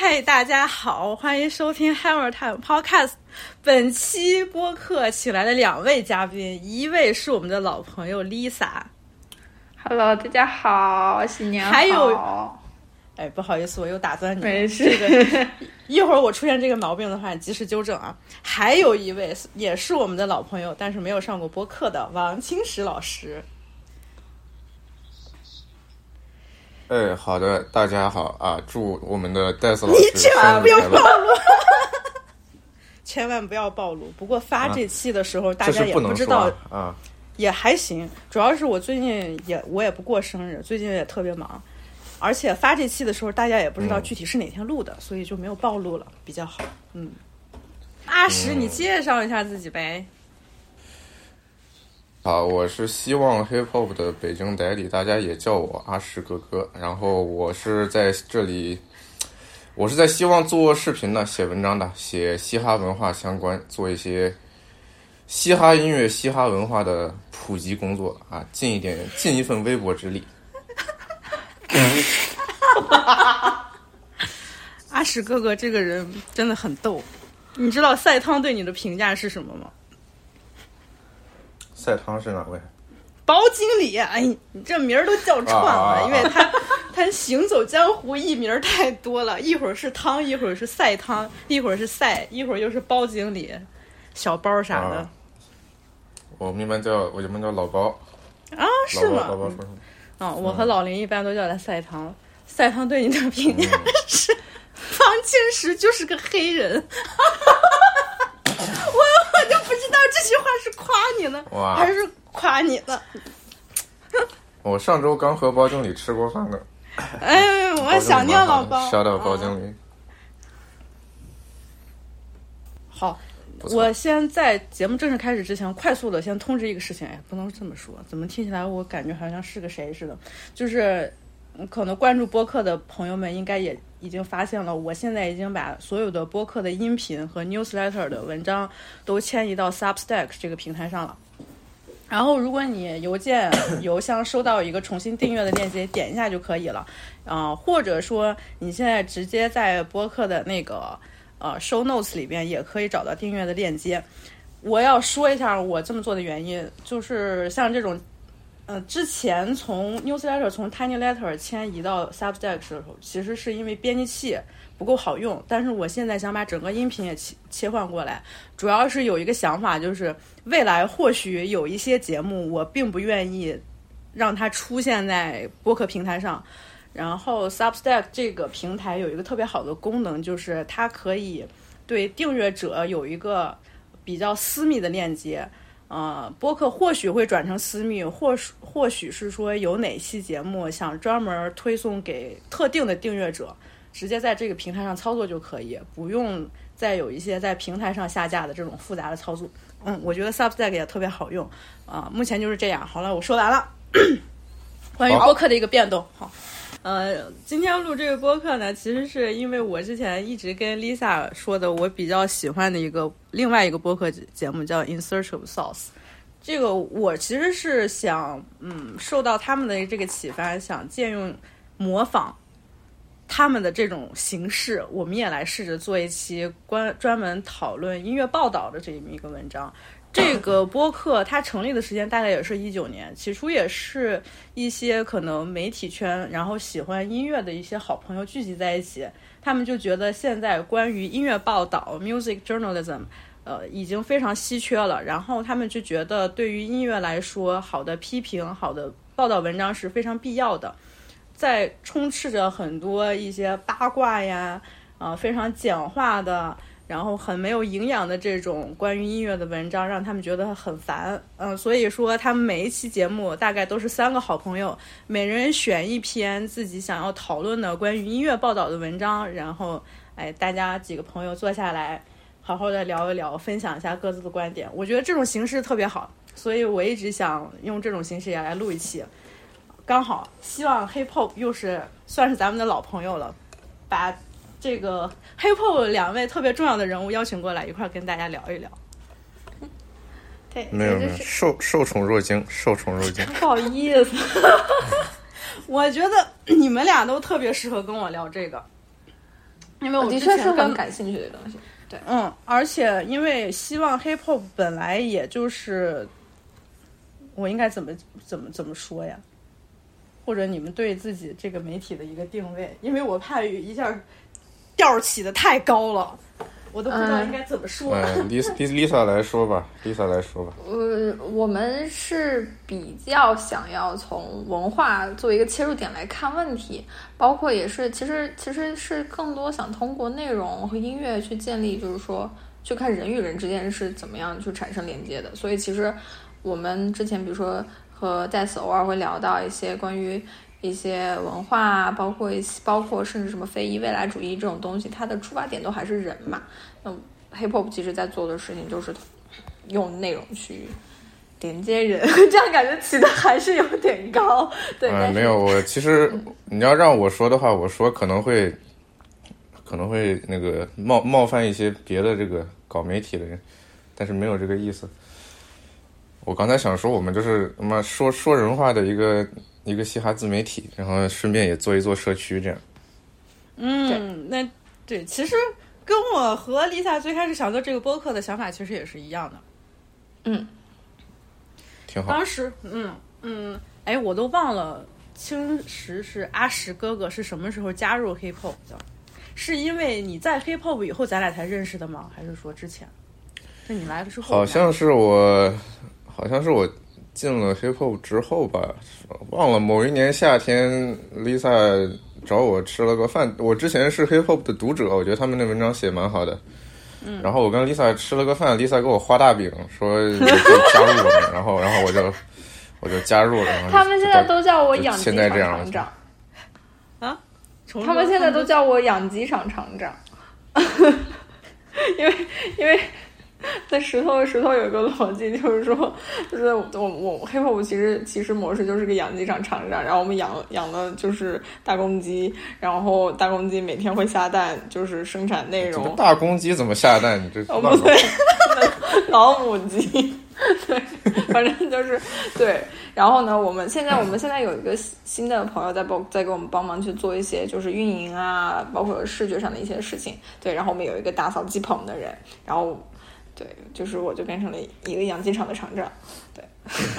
嗨，大家好，欢迎收听 Hammer Time Podcast。本期播客请来了两位嘉宾，一位是我们的老朋友 Lisa。Hello，大家好，新年好。还有哎，不好意思，我又打断你了。没事这个一会儿我出现这个毛病的话，你及时纠正啊。还有一位也是我们的老朋友，但是没有上过播客的王清石老师。哎，好的，大家好啊！祝我们的戴斯老师你千万不要暴露，千万不要暴露。不过发这期的时候，大家也不知道说啊啊。也还行，主要是我最近也我也不过生日，最近也特别忙，而且发这期的时候大家也不知道嗯具体是哪天录的，所以就没有暴露了，比较好。嗯，阿石，嗯你介绍一下自己呗。啊，我是希望 hip hop 的北京代理，大家也叫我阿石哥哥。然后我是在这里，我是在希望做视频的、写文章的，写嘻哈文化相关，做一些嘻哈音乐、嘻哈文化的普及工作啊，尽一点尽一份微薄之力。哈哈哈哈哈哈阿石哥哥这个人真的很逗，你知道赛汤对你的评价是什么吗？赛汤是哪位？包经理，哎，你这名儿都叫串了，啊啊啊因为他他行走江湖艺名儿太多了，一会儿是汤，一会儿是赛汤，一会儿是赛，一会儿又是包经理，小包啥的啊我们一般叫我一般叫老包，啊，是吗？老包说什么？嗯，我和老林一般都叫他赛汤。赛汤对你的评价嗯是，方清石就是个黑人。我 这句话是夸你呢，还是夸你呢？我上周刚和包经理吃过饭呢。哎，我想念老包。小到包嗯经理。好，我先在节目正式开始之前，快速的先通知一个事情。哎，不能这么说，怎么听起来我感觉好像是个谁似的？就是嗯可能关注播客的朋友们应该也已经发现了，我现在已经把所有的播客的音频和 newsletter 的文章都迁移到 Substack 这个平台上了。然后，如果你邮件邮箱收到一个重新订阅的链接，点一下就可以了。啊、或者说你现在直接在播客的那个呃 show notes 里边也可以找到订阅的链接。我要说一下我这么做的原因，就是像这种，呃，之前从 newsletter 从 tiny letter 迁移到 Substack 的时候，其实是因为编辑器不够好用，但是我现在想把整个音频也切切换过来，主要是有一个想法，就是未来或许有一些节目我并不愿意让它出现在播客平台上。然后 Substack 这个平台有一个特别好的功能，就是它可以对订阅者有一个比较私密的链接。呃，播客或许会转成私密，或许或许是说有哪期节目想专门推送给特定的订阅者，直接在这个平台上操作就可以，不用再有一些在平台上下架的这种复杂的操作。嗯，我觉得 Substack 也特别好用啊、目前就是这样。好了，我说完了。关于播客的一个变动，好。呃，今天录这个播客呢，其实是因为我之前一直跟 Lisa 说的，我比较喜欢的一个另外一个播客节目叫《In Search of Sauce》。这个我其实是想，嗯，受到他们的这个启发，想借用模仿他们的这种形式，我们也来试着做一期关专门讨论音乐报道的这么一个文章。这个播客它成立的时间大概也是一九年，起初也是一些可能媒体圈，然后喜欢音乐的一些好朋友聚集在一起，他们就觉得现在关于音乐报道 （music journalism） 呃已经非常稀缺了，然后他们就觉得对于音乐来说，好的批评、好的报道文章是非常必要的。在充斥着很多一些八卦呀，啊、非常简化的，然后很没有营养的这种关于音乐的文章，让他们觉得很烦。嗯、所以说他们每一期节目大概都是三个好朋友，每人选一篇自己想要讨论的关于音乐报道的文章，然后哎，大家几个朋友坐下来，好好的聊一聊，分享一下各自的观点。我觉得这种形式特别好，所以我一直想用这种形式也来录一期。刚好希望 Hip Hop 又是算是咱们的老朋友了，把这个 Hip Hop 两位特别重要的人物邀请过来一块儿跟大家聊一聊。对，没有没有，就是受受宠若惊，受宠若惊。不好意思，我觉得你们俩都特别适合跟我聊这个。因为我的确是之前很感兴趣的东西。对，嗯，而且因为希望 hip hop 本来也就是，我应该怎么怎么怎么说呀？或者你们对自己这个媒体的一个定位？因为我怕一下调起的太高了，我都不知道嗯应该怎么说。嗯，Lisa Lisa 来说吧，Lisa 来说吧。呃，我们是比较想要从文化作为一个切入点来看问题，包括也是其实其实是更多想通过内容和音乐去建立，就是说去看人与人之间是怎么样去产生连接的。所以其实我们之前比如说和戴斯偶尔会聊到一些关于。一些文化，包括一些，包括甚至什么非遗未来主义这种东西，它的出发点都还是人嘛。那，hip hop 其实在做的事情就是用内容去连接人，这样感觉起的还是有点高。对，没有，我其实你要让我说的话，我说可能会可能会那个冒冒犯一些别的这个搞媒体的人，但是没有这个意思。我刚才想说，我们就是他妈说说人话的一个一个嘻哈自媒体，然后顺便也做一做社区这样。嗯，那对，其实跟我和 Lisa 最开始想做这个播客的想法其实也是一样的。嗯挺好。当时，嗯嗯，哎，我都忘了青石是阿石哥哥是什么时候加入 hip hop 的？是因为你在 hip hop 以后咱俩才认识的吗？还是说之前？那你来了之后？好像是我，好像是我进了 hip hop 之后吧，忘了某一年夏天，Lisa 找我吃了个饭。我之前是 hip hop 的读者，我觉得他们那文章写蛮好的。嗯，然后我跟 Lisa 吃了个饭，Lisa 给我画大饼，说你可以加入我们，然后然后我就我就加入了。然后他们现在都叫我养鸡场厂长，啊他们现在都叫我养鸡场厂长，因为因为 在石头石头有一个逻辑，就是说，就是我我 hip hop 其实其实模式就是个养鸡场厂长，然后我们养养的就是大公鸡，然后大公鸡每天会下蛋，就是生产内容。这个大公鸡怎么下蛋？你这哦，不对，老母鸡，对，反正就是对。然后呢，我们现在我们现在有一个新的朋友在帮在给我们帮忙去做一些就是运营啊，包括视觉上的一些事情。对，然后我们有一个打扫鸡棚的人，然后对，就是我就变成了一个养鸡场的厂长。对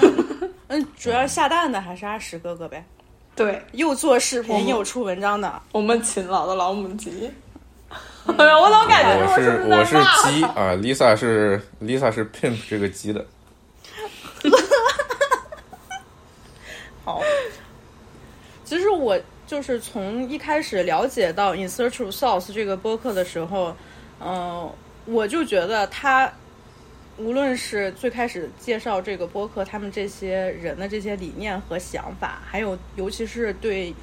嗯，主要下蛋的还是阿石哥哥呗，对又做视频又出文章的。我们勤劳的老母鸡。哎呀，我老感觉我是我是鸡啊，Lisa 是 Lisa 是 pimp 这个鸡的。好，其实我就是从一开始了解到《In Search of Sauce》这个播客的时候，嗯、我就觉得他无论是最开始介绍这个播客，他们这些人的这些理念和想法，还有尤其是对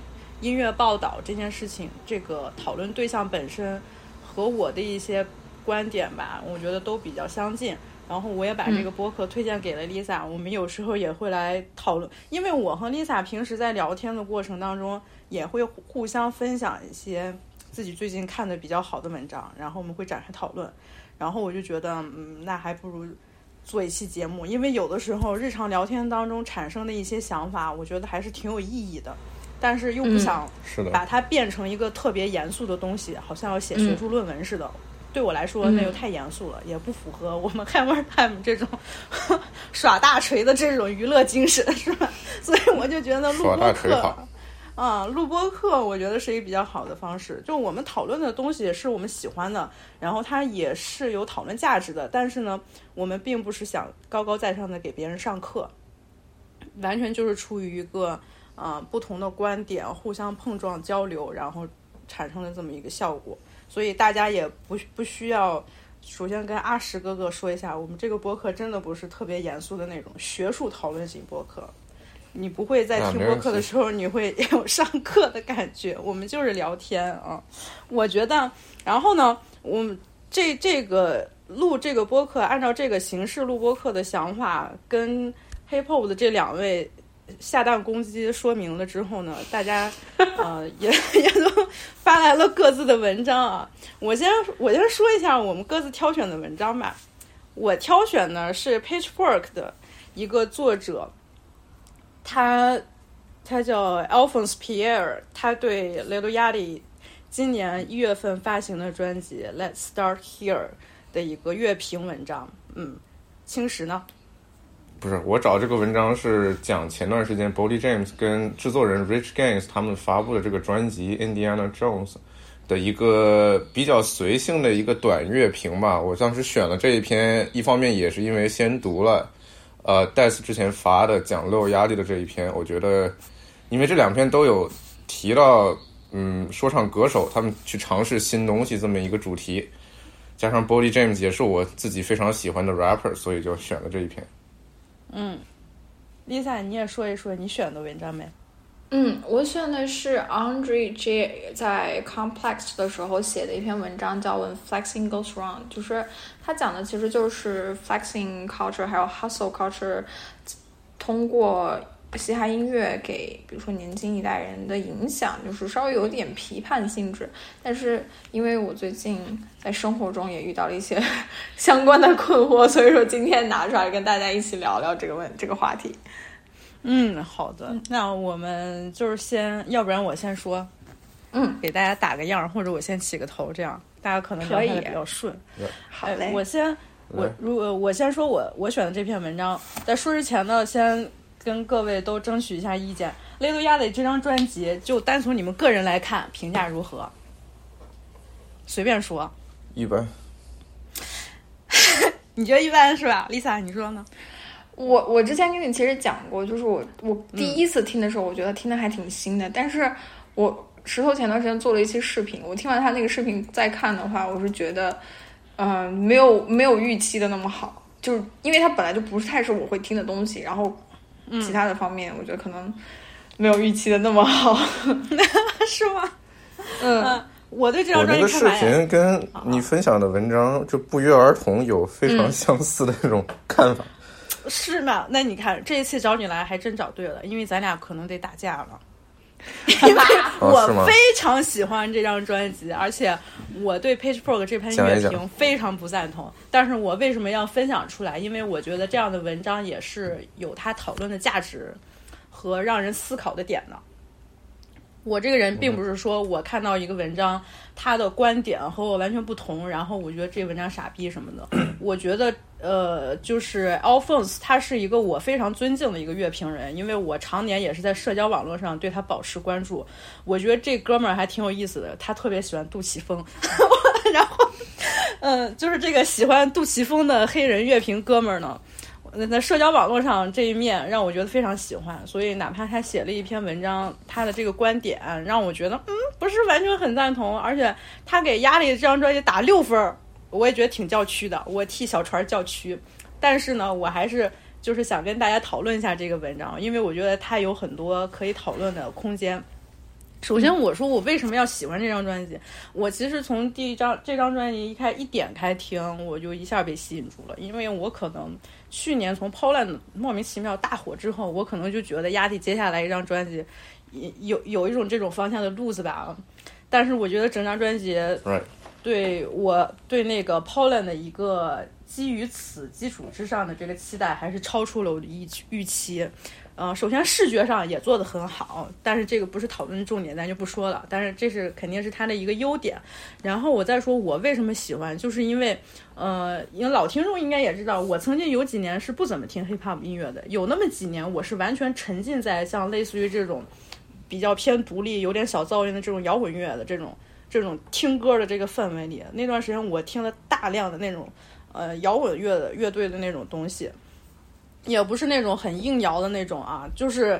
音乐报道这件事情，这个讨论对象本身和我的一些观点吧，我觉得都比较相近。然后我也把这个播客推荐给了 Lisa，、我们有时候也会来讨论，因为我和 Lisa 平时在聊天的过程当中，也会互互相分享一些自己最近看的比较好的文章，然后我们会展开讨论。然后我就觉得，嗯，那还不如做一期节目，因为有的时候日常聊天当中产生的一些想法，我觉得还是挺有意义的，但是又不嗯想是的，把它变成一个特别严肃的东西，好像要写学术论文似的。对我来说，嗯那又太严肃了，也不符合我们 Hammer Time 这种 耍大锤的这种娱乐精神，是吧？所以我就觉得录耍播课大锤好。啊，录播课我觉得是一个比较好的方式，就我们讨论的东西是我们喜欢的，然后它也是有讨论价值的，但是呢，我们并不是想高高在上的给别人上课，完全就是出于一个啊不同的观点互相碰撞交流，然后产生的这么一个效果，所以大家也不不需要。首先跟阿石哥哥说一下，我们这个播客真的不是特别严肃的那种学术讨论型播客，你不会在听播客的时候，你会 有上课的感觉。我们就是聊天啊，我觉得。然后呢，我们这这个录这个播客，按照这个形式录播客的想法，跟 Hip Hop 的这两位下蛋公鸡说明了之后呢，大家呃也也都发来了各自的文章啊。我先我先说一下我们各自挑选的文章吧。我挑选呢是 Pitchfork 的一个作者，他他叫 Alphonse Pierre，他对 Lil Yachty 今年一月份发行的专辑《Let's Start Here》的一个乐评文章。嗯，青石呢？不是，我找这个文章是讲前段时间 b o d y James 跟制作人 Rich Gaines 他们发布的这个专辑《Indiana Jones》的一个比较随性的一个短乐评吧。我当时选了这一篇，一方面也是因为先读了呃戴斯之前发的讲漏压力的这一篇，我觉得因为这两篇都有提到嗯说唱歌手他们去尝试新东西这么一个主题，加上 Body James 也是我自己非常喜欢的 rapper，所以就选了这一篇。嗯，Lisa，你也说一说你选的文章呗？嗯，我选的是 Andre J 在 Complex 的时候写的一篇文章，叫《When Flexing Goes Wrong》，就是他讲的其实就是 Flexing culture 还有 Hustle culture 通过嘻哈音乐给比如说年轻一代人的影响，就是稍微有点批判性质。但是因为我最近在生活中也遇到了一些 相关的困惑，所以说今天拿出来跟大家一起聊聊这个问这个话题。嗯，好的，那我们就是先，要不然我先说，嗯，给大家打个样，或者我先起个头，这样大家可能聊起来比较顺。好嘞，我先，我如果我先说我我选的这篇文章，在说之前呢，先跟各位都争取一下意见。雷多亚的这张专辑，就单从你们个人来看，评价如何？随便说。一般。你觉得一般是吧，Lisa？你说呢？我我之前跟你其实讲过，就是我我第一次听的时候，我觉得听的还挺新的。但是我石头前段时间做了一期视频，我听完他那个视频再看的话，我是觉得，嗯，没有没有预期的那么好，就是因为它本来就不是太是我会听的东西，然后其他的方面，我觉得可能没有预期的那么好，是吗？嗯，我对这张专辑我那个视频跟你分享的文章就不约而同有非常相似的那种看法。是吗？那你看这一次找你来还真找对了，因为咱俩可能得打架了。因为我非常喜欢这张专辑，而且我对 PagePro 这篇乐评非常不赞同。但是我为什么要分享出来？因为我觉得这样的文章也是有它讨论的价值和让人思考的点的。我这个人并不是说我看到一个文章，他的观点和我完全不同，然后我觉得这文章傻逼什么的。我觉得，呃，就是 Alphonse，他是一个我非常尊敬的一个乐评人，因为我常年也是在社交网络上对他保持关注。我觉得这哥们儿还挺有意思的，他特别喜欢杜琪峰，然后，嗯，就是这个喜欢杜琪峰的黑人乐评哥们儿呢。在社交网络上这一面让我觉得非常喜欢，所以哪怕他写了一篇文章，他的这个观点让我觉得，嗯，不是完全很赞同，而且他给压力这张专辑打六分，我也觉得挺叫屈的，我替小船叫屈。但是呢，我还是就是想跟大家讨论一下这个文章，因为我觉得它有很多可以讨论的空间。首先，我说我为什么要喜欢这张专辑？我其实从第一张这张专辑一开一点开听，我就一下被吸引住了，因为我可能。去年从 Poland 莫名其妙大火之后，我可能就觉得压力接下来一张专辑，有有一种这种方向的路子吧。但是我觉得整张专辑，对我对那个 Poland 的一个基于此基础之上的这个期待，还是超出了我的预预期。嗯，首先视觉上也做得很好，但是这个不是讨论重点，咱就不说了。但是这是肯定是它的一个优点。然后我再说，我为什么喜欢，就是因为，呃，因为老听众应该也知道，我曾经有几年是不怎么听 hip hop 音乐的，有那么几年我是完全沉浸在像类似于这种比较偏独立、有点小噪音的这种摇滚乐的这种这种听歌的这个氛围里。那段时间我听了大量的那种呃摇滚乐的乐队的那种东西。也不是那种很硬摇的那种啊，就是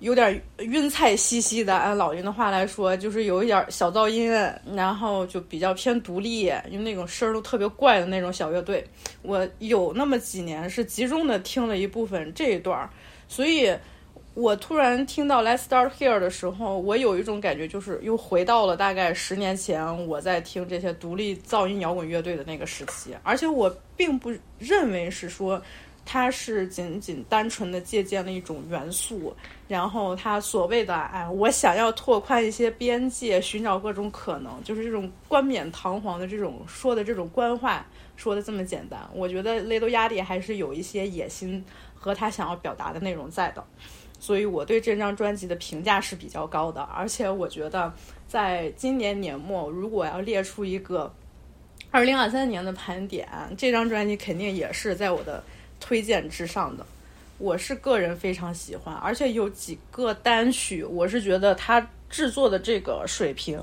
有点晕菜兮兮的。按老林的话来说，就是有一点小噪音，然后就比较偏独立，因为那种声儿都特别怪的那种小乐队。我有那么几年是集中的听了一部分这一段，所以我突然听到《Let's Start Here》的时候，我有一种感觉，就是又回到了大概十年前我在听这些独立噪音摇滚乐队的那个时期，而且我并不认为是说。它是仅仅单纯的借鉴了一种元素，然后它所谓的哎，我想要拓宽一些边界，寻找各种可能，就是这种冠冕堂皇的这种说的这种官话说的这么简单。我觉得雷多压力还是有一些野心和他想要表达的内容在的。所以我对这张专辑的评价是比较高的。而且我觉得，在今年年末，如果要列出一个二零二三年的盘点，这张专辑肯定也是在我的推荐之上的。我是个人非常喜欢，而且有几个单曲，我是觉得他制作的这个水平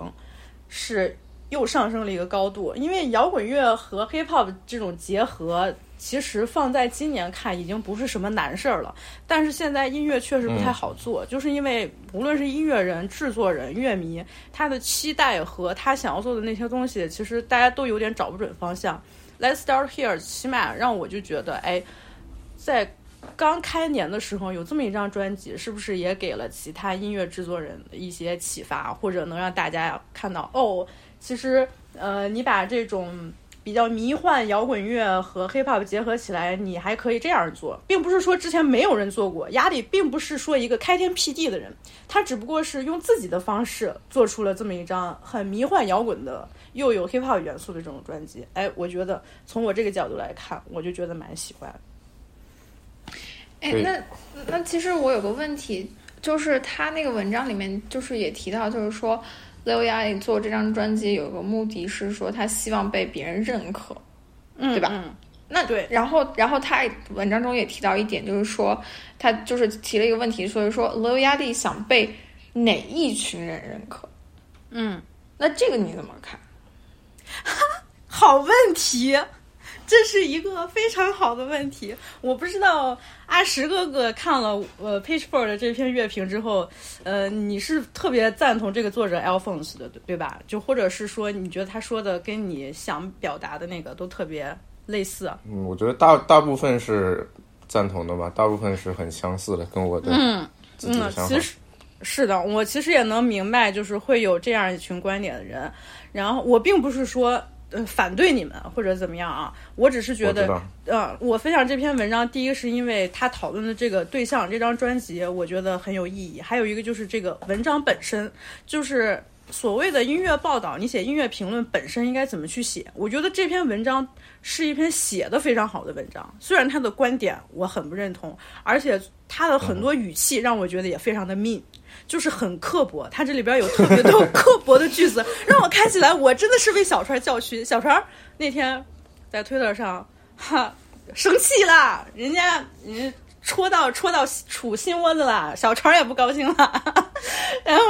是又上升了一个高度。因为摇滚乐和 hip hop 这种结合，其实放在今年看已经不是什么难事儿了。但是现在音乐确实不太好做，就是因为无论是音乐人、制作人、乐迷，他的期待和他想要做的那些东西，其实大家都有点找不准方向。Let's start here，起码让我就觉得，哎，在刚开年的时候有这么一张专辑，是不是也给了其他音乐制作人一些启发，或者能让大家看到哦，其实呃，你把这种比较迷幻摇滚乐和 hip hop 结合起来，你还可以这样做，并不是说之前没有人做过。亚里并不是说一个开天辟地的人，他只不过是用自己的方式做出了这么一张很迷幻摇滚的又有 hip hop 元素的这种专辑。哎，我觉得从我这个角度来看，我就觉得蛮喜欢。哎，那那其实我有个问题，就是他那个文章里面就是也提到，就是说 Lil Yachty 做这张专辑有个目的是说他希望被别人认可，嗯，对吧？嗯，那对然后然后他文章中也提到一点，就是说他就是提了一个问题，所以说 Lil Yachty 想被哪一群人认可？嗯，那这个你怎么看？哈 好问题，这是一个非常好的问题。我不知道阿石哥哥看了呃 Pitchfork 的这篇乐评之后，呃，你是特别赞同这个作者 Alphonse 的，对对吧？就或者是说，你觉得他说的跟你想表达的那个都特别类似？嗯，我觉得大大部分是赞同的吧，大部分是很相似的，跟我的嗯嗯。其实是的，我其实也能明白，就是会有这样一群观点的人。然后我并不是说呃反对你们或者怎么样啊，我只是觉得呃，我分享这篇文章，第一个是因为他讨论的这个对象，这张专辑，我觉得很有意义；还有一个就是这个文章本身，就是所谓的音乐报道，你写音乐评论本身应该怎么去写？我觉得这篇文章是一篇写的非常好的文章，虽然他的观点我很不认同，而且他的很多语气让我觉得也非常的 mean。就是很刻薄，他这里边有特别多 刻薄的句子，让我看起来我真的是为小川叫屈。小川那天在推特上，哈，生气了，人家人家戳到戳到杵心窝子了，小川也不高兴了，然后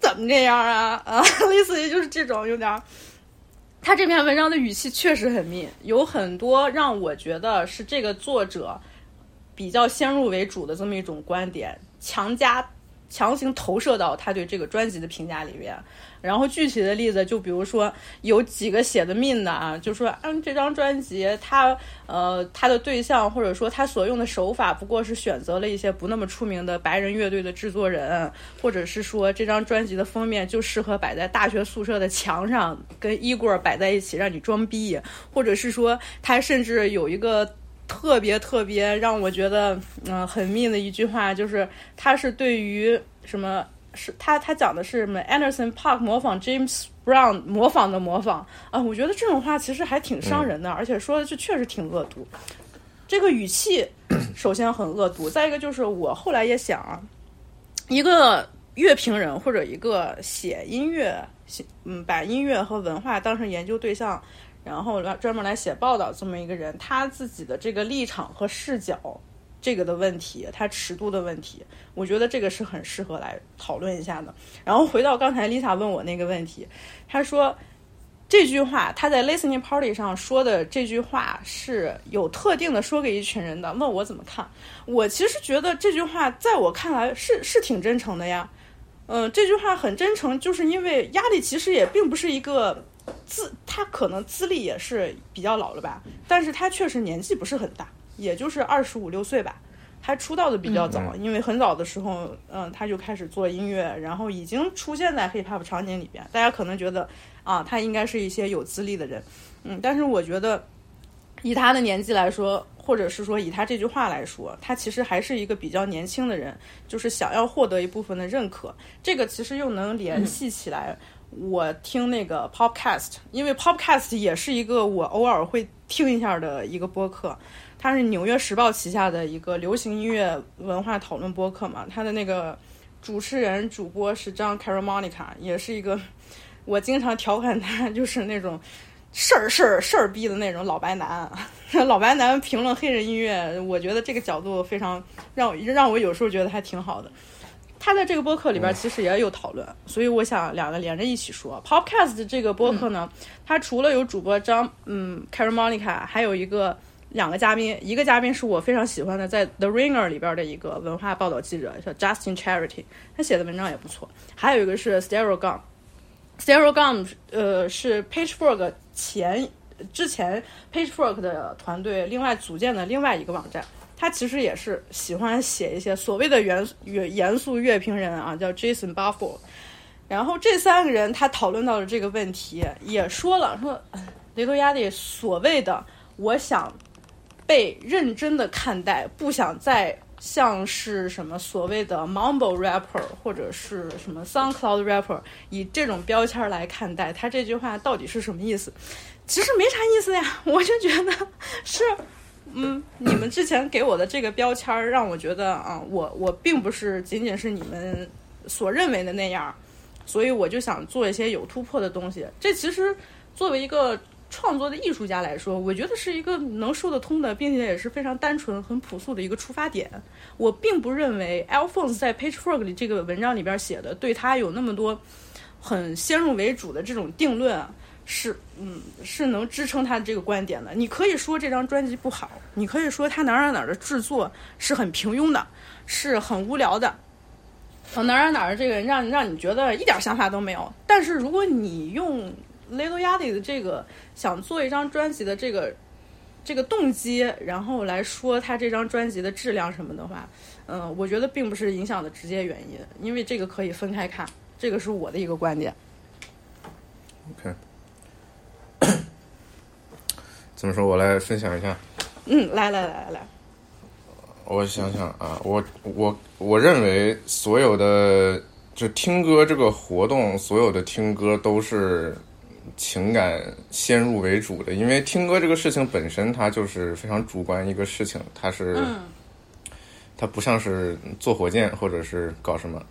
怎么这样啊啊，类似于就是这种有点。他这篇文章的语气确实很密，有很多让我觉得是这个作者比较先入为主的这么一种观点，强加强行投射到他对这个专辑的评价里面。然后具体的例子，就比如说有几个写的命的啊，就说嗯，这张专辑他呃他的对象或者说他所用的手法，不过是选择了一些不那么出名的白人乐队的制作人，或者是说这张专辑的封面就适合摆在大学宿舍的墙上，跟衣柜摆在一起让你装逼，或者是说他甚至有一个。特别特别让我觉得嗯、呃很命的一句话，就是他是对于什么是他他讲的是什么 Anderson Park 模仿 James Brown 模仿的模仿啊，我觉得这种话其实还挺伤人的，而且说的就确实挺恶毒。这个语气首先很恶毒，再一个就是我后来也想啊，一个乐评人或者一个写音乐，写嗯把音乐和文化当成研究对象。然后来专门来写报道，这么一个人，他自己的这个立场和视角，这个的问题，他尺度的问题，我觉得这个是很适合来讨论一下的。然后回到刚才 Lisa 问我那个问题，他说这句话他在 listening party 上说的这句话是有特定的说给一群人的，问我怎么看？我其实觉得这句话在我看来是是挺真诚的呀。嗯，这句话很真诚，就是因为压力其实也并不是一个。资他可能资历也是比较老了吧，但是他确实年纪不是很大，也就是二十五六岁吧。他出道的比较早，因为很早的时候，嗯，他就开始做音乐，然后已经出现在 hip hop 场景里边。大家可能觉得啊，他应该是一些有资历的人，嗯，但是我觉得以他的年纪来说，或者是说以他这句话来说，他其实还是一个比较年轻的人，就是想要获得一部分的认可。这个其实又能联系起来。我听那个 Popcast，因为 Popcast 也是一个我偶尔会听一下的一个播客。它是纽约时报旗下的一个流行音乐文化讨论播客嘛，它的那个主持人主播是 John Caramonica，也是一个我经常调侃他就是那种事儿事儿事儿逼的那种老白男。老白男评论黑人音乐，我觉得这个角度非常让让我有时候觉得还挺好的。他在这个播客里边其实也有讨论，所以我想两个连着一起说。Podcast 这个播客呢，它除了有主播张嗯 c a r a Monica，还有一个两个嘉宾，一个嘉宾是我非常喜欢的，在 The Ringer 里边的一个文化报道记者叫 Justin Charity，他写的文章也不错。还有一个是 Stereo Gum，Stereo Gum 呃是 Pagefork 前之前 Pagefork 的团队另外组建的另外一个网站。他其实也是喜欢写一些所谓的严严严肃乐评人啊，叫 Jason Buffalo。然后这三个人他讨论到了这个问题，也说了说雷多亚蒂所谓的我想被认真的看待，不想再像是什么所谓的 Mumble rapper 或者是什么 SoundCloud rapper 以这种标签来看待。他这句话到底是什么意思？其实没啥意思呀，我就觉得是。嗯，你们之前给我的这个标签儿，让我觉得啊，我我并不是仅仅是你们所认为的那样，所以我就想做一些有突破的东西。这其实作为一个创作的艺术家来说，我觉得是一个能说得通的，并且也是非常单纯、很朴素的一个出发点。我并不认为 Alphonse 在 PageFork 里这个文章里边写的，对他有那么多很先入为主的这种定论。是，嗯，是能支撑他的这个观点的。你可以说这张专辑不好，你可以说他哪儿哪儿的制作是很平庸的，是很无聊的，哪儿哪儿这个让让你觉得一点想法都没有。但是如果你用雷多亚蒂的这个想做一张专辑的这个这个动机，然后来说他这张专辑的质量什么的话，嗯，我觉得并不是影响的直接原因，因为这个可以分开看，这个是我的一个观点。OK。怎么说？我来分享一下。嗯，来来来来，我想想啊，我我我认为所有的就听歌这个活动，所有的听歌都是情感先入为主的，因为听歌这个事情本身它就是非常主观一个事情，它是，它不像是坐火箭或者是搞什么。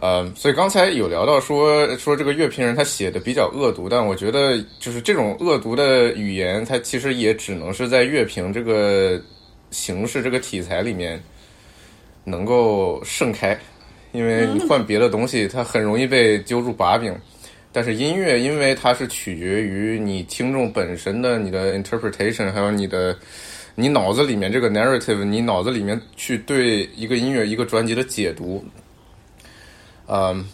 呃，所以刚才有聊到说说这个乐评人他写的比较恶毒，但我觉得就是这种恶毒的语言，它其实也只能是在乐评这个形式、这个题材里面能够盛开，因为你换别的东西，它很容易被揪住把柄。但是音乐，因为它是取决于你听众本身的你的 interpretation，还有你的你脑子里面这个 narrative，你脑子里面去对一个音乐、一个专辑的解读。嗯，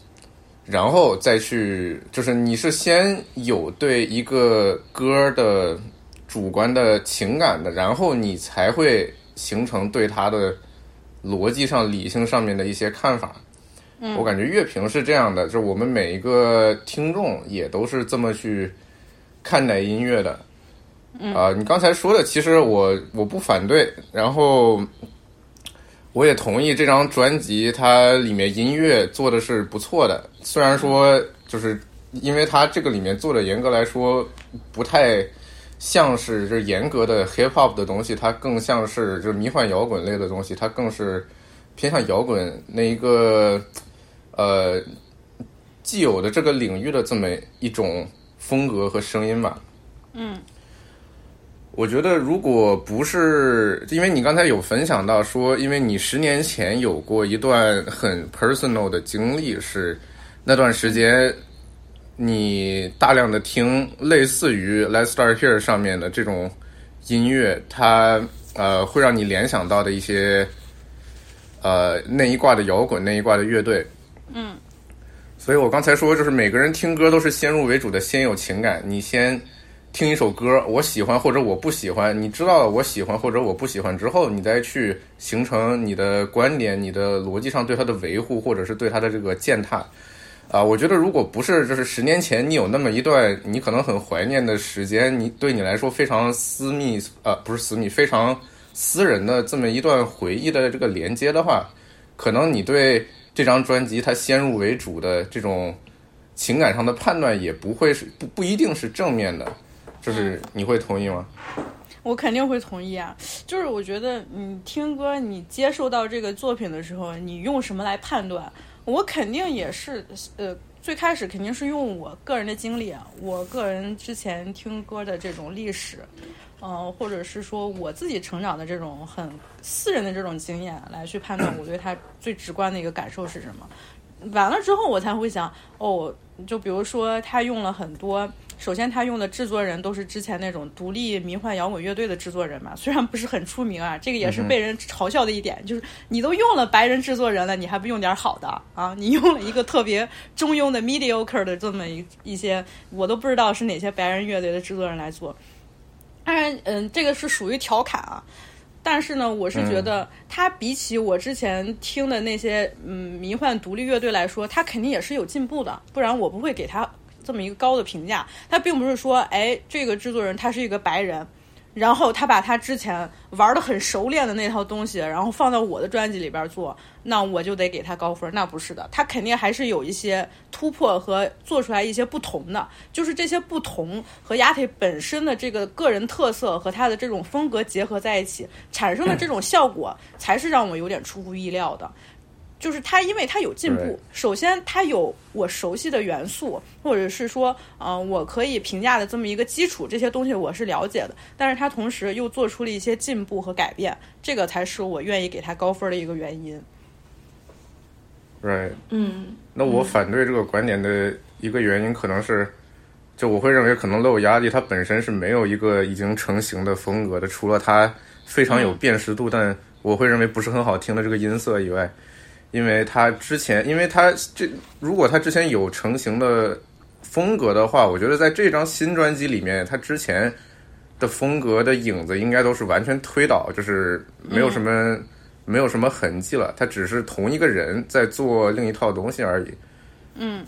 然后再去，就是你是先有对一个歌的主观的情感的，然后你才会形成对它的逻辑上、理性上面的一些看法。嗯，我感觉乐评是这样的，就是我们每一个听众也都是这么去看待音乐的。嗯，啊，你刚才说的，其实我我不反对，然后。我也同意这张专辑，它里面音乐做的是不错的。虽然说，就是因为它这个里面做的，严格来说不太像是就是严格的 hip hop 的东西，它更像是就是迷幻摇滚类的东西，它更是偏向摇滚那一个呃既有的这个领域的这么一种风格和声音吧。嗯。我觉得，如果不是因为你刚才有分享到说，因为你十年前有过一段很 personal 的经历，是那段时间你大量的听类似于 Let's Start Here 上面的这种音乐，它呃会让你联想到的一些呃那一挂的摇滚那一挂的乐队。嗯，所以我刚才说，就是每个人听歌都是先入为主的，先有情感，你先。听一首歌，我喜欢或者我不喜欢，你知道我喜欢或者我不喜欢之后，你再去形成你的观点、你的逻辑上对它的维护，或者是对它的这个践踏。啊，我觉得如果不是就是十年前你有那么一段你可能很怀念的时间，你对你来说非常私密啊，不是私密，非常私人的这么一段回忆的这个连接的话，可能你对这张专辑它先入为主的这种情感上的判断也不会是不不一定是正面的。就是你会同意吗？我肯定会同意啊。就是我觉得你听歌，你接受到这个作品的时候，你用什么来判断？我肯定也是，呃，最开始肯定是用我个人的经历，我个人之前听歌的这种历史，嗯，或者是说我自己成长的这种很私人的这种经验来去判断 我对他最直观的一个感受是什么。完了之后，我才会想，哦，就比如说他用了很多。首先，他用的制作人都是之前那种独立迷幻摇滚乐队的制作人嘛，虽然不是很出名啊，这个也是被人嘲笑的一点，就是你都用了白人制作人了，你还不用点好的啊？你用了一个特别中庸的 mediocre 的这么一一些，我都不知道是哪些白人乐队的制作人来做。当然，嗯，这个是属于调侃啊，但是呢，我是觉得他比起我之前听的那些嗯迷幻独立乐队来说，他肯定也是有进步的，不然我不会给他。这么一个高的评价，他并不是说，哎，这个制作人他是一个白人，然后他把他之前玩的很熟练的那套东西，然后放到我的专辑里边做，那我就得给他高分。那不是的，他肯定还是有一些突破和做出来一些不同的，就是这些不同和 Yati 本身的这个个人特色和他的这种风格结合在一起，产生的这种效果，才是让我有点出乎意料的。就是它，因为它有进步。首先，它有我熟悉的元素，或者是说，嗯，我可以评价的这么一个基础，这些东西我是了解的。但是它同时又做出了一些进步和改变，这个才是我愿意给它高分的一个原因。Right，嗯，那我反对这个观点的一个原因，可能是，就我会认为，可能《漏压力》它本身是没有一个已经成型的风格的，除了它非常有辨识度，但我会认为不是很好听的这个音色以外。因为他之前，因为他这如果他之前有成型的风格的话，我觉得在这张新专辑里面，他之前的风格的影子应该都是完全推倒，就是没有什么没有什么痕迹了。他只是同一个人在做另一套东西而已。嗯，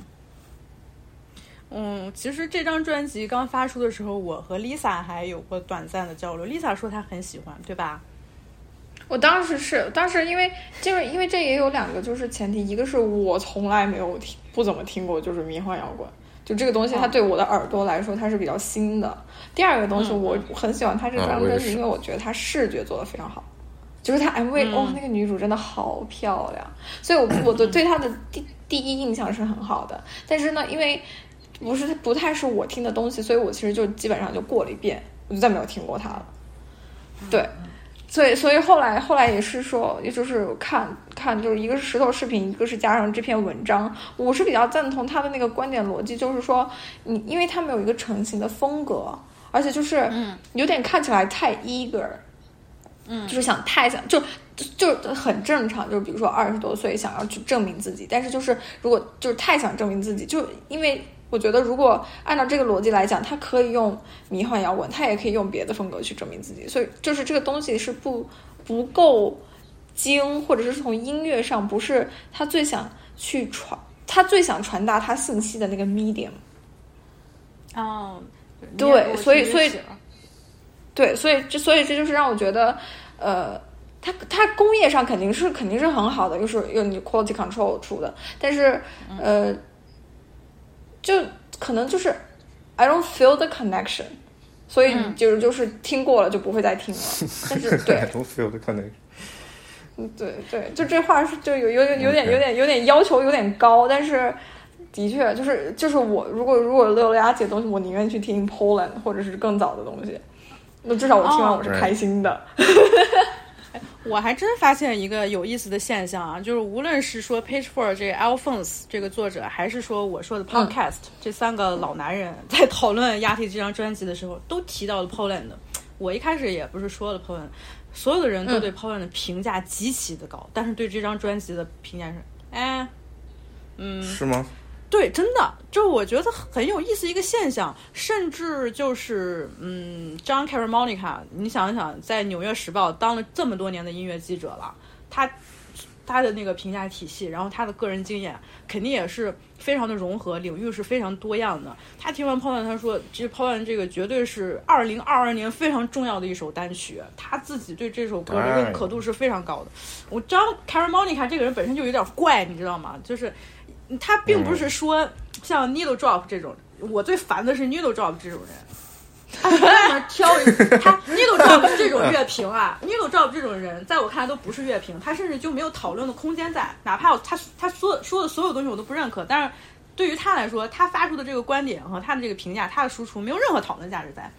嗯，其实这张专辑刚发出的时候，我和 Lisa 还有过短暂的交流。Lisa 说她很喜欢，对吧？我当时是，当时因为就是因为这也有两个就是前提，一个是我从来没有听不怎么听过就是迷幻摇滚，就这个东西它对我的耳朵来说它是比较新的。第二个东西我很喜欢它这张专辑，因为我觉得它视觉做的非常好，就是它 MV 哦那个女主真的好漂亮，所以我我的对她的第第一印象是很好的。但是呢，因为不是不太是我听的东西，所以我其实就基本上就过了一遍，我就再没有听过它了。对。所以，所以后来，后来也是说，也就是看看，就是一个是石头视频，一个是加上这篇文章。我是比较赞同他的那个观点逻辑，就是说，你因为他没有一个成型的风格，而且就是有点看起来太 eager，嗯，就是想太想，就就很正常。就是比如说二十多岁想要去证明自己，但是就是如果就是太想证明自己，就因为。我觉得，如果按照这个逻辑来讲，他可以用迷幻摇滚，他也可以用别的风格去证明自己。所以，就是这个东西是不不够精，或者是从音乐上不是他最想去传，他最想传达他信息的那个 medium。哦，对，所以，所以，对，所以，这，所以这就是让我觉得，呃，他他工业上肯定是肯定是很好的，又是用你 quality control 出的，但是，呃。就可能就是，I don't feel the connection，所以就是就是听过了就不会再听了。但是对，I don't feel the connection。嗯，对对，就这话是就有有有点有点有点要求有点高，但是的确就是就是我如果如果乐雅姐的东西，我宁愿去听 Poland 或者是更早的东西，那至少我听完我是开心的。我还真发现一个有意思的现象啊，就是无论是说 Page Four 这 Alphonse 这个作者，还是说我说的 Podcast 这三个老男人，在讨论《压力》这张专辑的时候，都提到了 Poland。我一开始也不是说了 Poland，所有的人都对 Poland 的评价极其的高，但是对这张专辑的评价是，哎，嗯，是吗？对，真的，就我觉得很有意思一个现象，甚至就是，嗯，John Caramonica，你想想，在《纽约时报》当了这么多年的音乐记者了，他他的那个评价体系，然后他的个人经验，肯定也是非常的融合，领域是非常多样的。他听完《抛万》，他说，其实《抛万》这个绝对是二零二二年非常重要的一首单曲，他自己对这首歌的认可度是非常高的。我 John Caramonica 这个人本身就有点怪，你知道吗？就是。他并不是说像 Needle Drop 这种，我最烦的是 Needle Drop 这种人，他专门挑 他 Needle Drop 这种乐评啊，Needle Drop 这种人，在我看来都不是乐评，他甚至就没有讨论的空间在，哪怕他他说说的所有东西我都不认可，但是对于他来说，他发出的这个观点和他的这个评价，他的输出没有任何讨论价值在。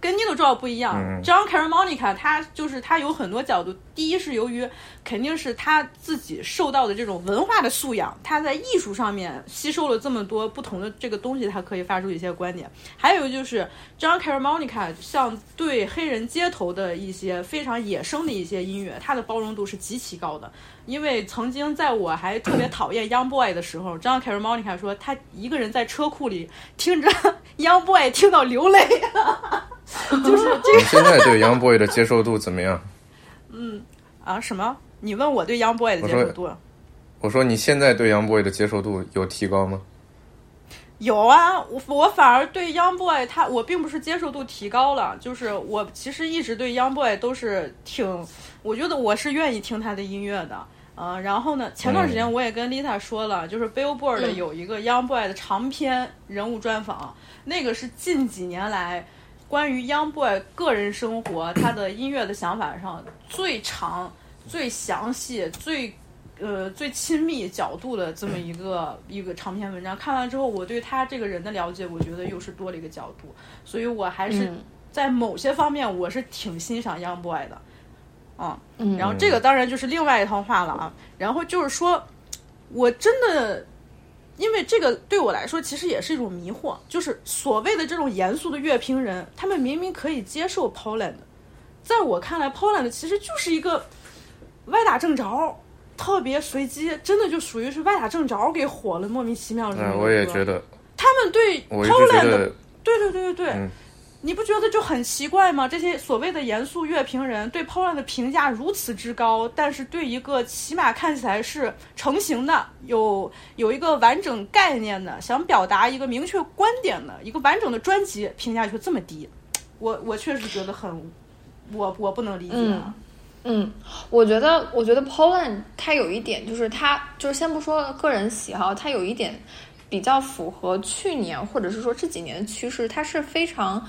跟 Needle Drop 不一样，John Caramonica 他就是他有很多角度。第一是由于肯定是他自己受到的这种文化的素养，他在艺术上面吸收了这么多不同的这个东西，他可以发出一些观点。还有就是 John Caramonica 像对黑人街头的一些非常野生的一些音乐，他的包容度是极其高的。因为曾经在我还特别讨厌 Young Boy 的时候，John Caramonica 说他一个人在车库里听着 Young Boy 听到流泪。就是这个。现在对 Young Boy 的接受度怎么样？嗯啊，什么？你问我对 Young Boy 的接受度？我说你现在对 Young Boy 的接受度有提高吗？有啊，我我反而对 Young Boy 他，我并不是接受度提高了，就是我其实一直对 Young Boy 都是挺，我觉得我是愿意听他的音乐的。嗯，然后呢，前段时间我也跟 Lisa 说了，就是 Billboard 有一个 Young Boy 的长篇人物专访，那个是近几年来。关于 Young Boy 个人生活，他的音乐的想法上最长、最详细、最呃最亲密角度的这么一个一个长篇文章，看完之后，我对他这个人的了解，我觉得又是多了一个角度，所以我还是在某些方面我是挺欣赏 Young Boy 的，嗯，然后这个当然就是另外一套话了啊，然后就是说，我真的。因为这个对我来说其实也是一种迷惑，就是所谓的这种严肃的乐评人，他们明明可以接受 Poland，在我看来，Poland 其实就是一个歪打正着，特别随机，真的就属于是歪打正着给火了，莫名其妙的。嗯，我也觉得。他们对 Poland，对对对对对。你不觉得就很奇怪吗？这些所谓的严肃乐评人对 Poland 的评价如此之高，但是对一个起码看起来是成型的、有有一个完整概念的、想表达一个明确观点的一个完整的专辑评价却这么低，我我确实觉得很，我我不能理解。嗯，我觉得我觉得 Poland 它有一点就是它就是先不说个人喜好，它有一点。比较符合去年或者是说这几年的趋势，它是非常，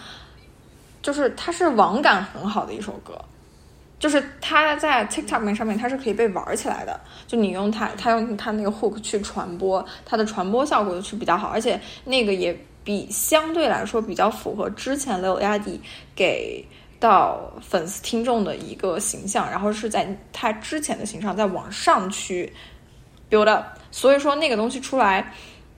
就是它是网感很好的一首歌，就是它在 TikTok 上面它是可以被玩起来的，就你用它，它用它那个 hook 去传播，它的传播效果是比较好，而且那个也比相对来说比较符合之前 Lil Yachty 给到粉丝听众的一个形象，然后是在他之前的形象再往上去 build up，所以说那个东西出来。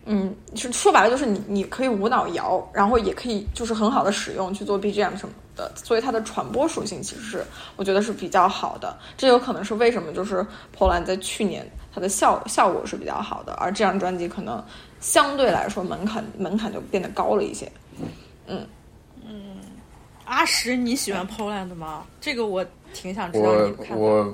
嗯，是说白了就是你你可以无脑摇，然后也可以就是很好的使用去做 BGM 什么的，所以它的传播属性其实是我觉得是比较好的。这有可能是为什么就是 Poland 在去年它的效效果是比较好的，而这张专辑可能相对来说门槛门槛就变得高了一些。嗯嗯，阿石你喜欢 Poland 吗？这个我挺想知道你看我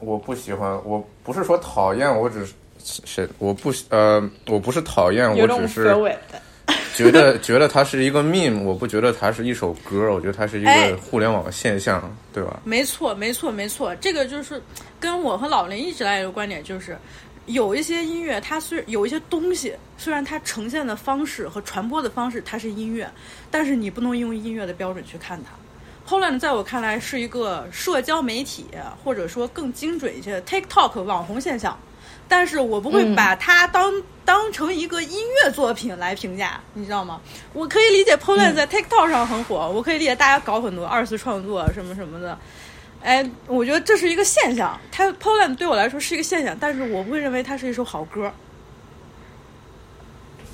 我不喜欢，我不是说讨厌，我只是。是，我不呃，我不是讨厌，我只是 觉得觉得它是一个 meme，我不觉得它是一首歌，我觉得它是一个互联网现象，对吧？没错，没错，没错，这个就是跟我和老林一直来的观点就是，有一些音乐，它虽有一些东西，虽然它呈现的方式和传播的方式它是音乐，但是你不能用音乐的标准去看它。后来呢，在我看来是一个社交媒体，或者说更精准一些，TikTok 网红现象。但是我不会把它当当成一个音乐作品来评价，你知道吗？我可以理解 Poland 在 TikTok 上很火，我可以理解大家搞很多二次创作什么什么的。哎，我觉得这是一个现象，它 Poland 对我来说是一个现象，但是我不会认为它是一首好歌。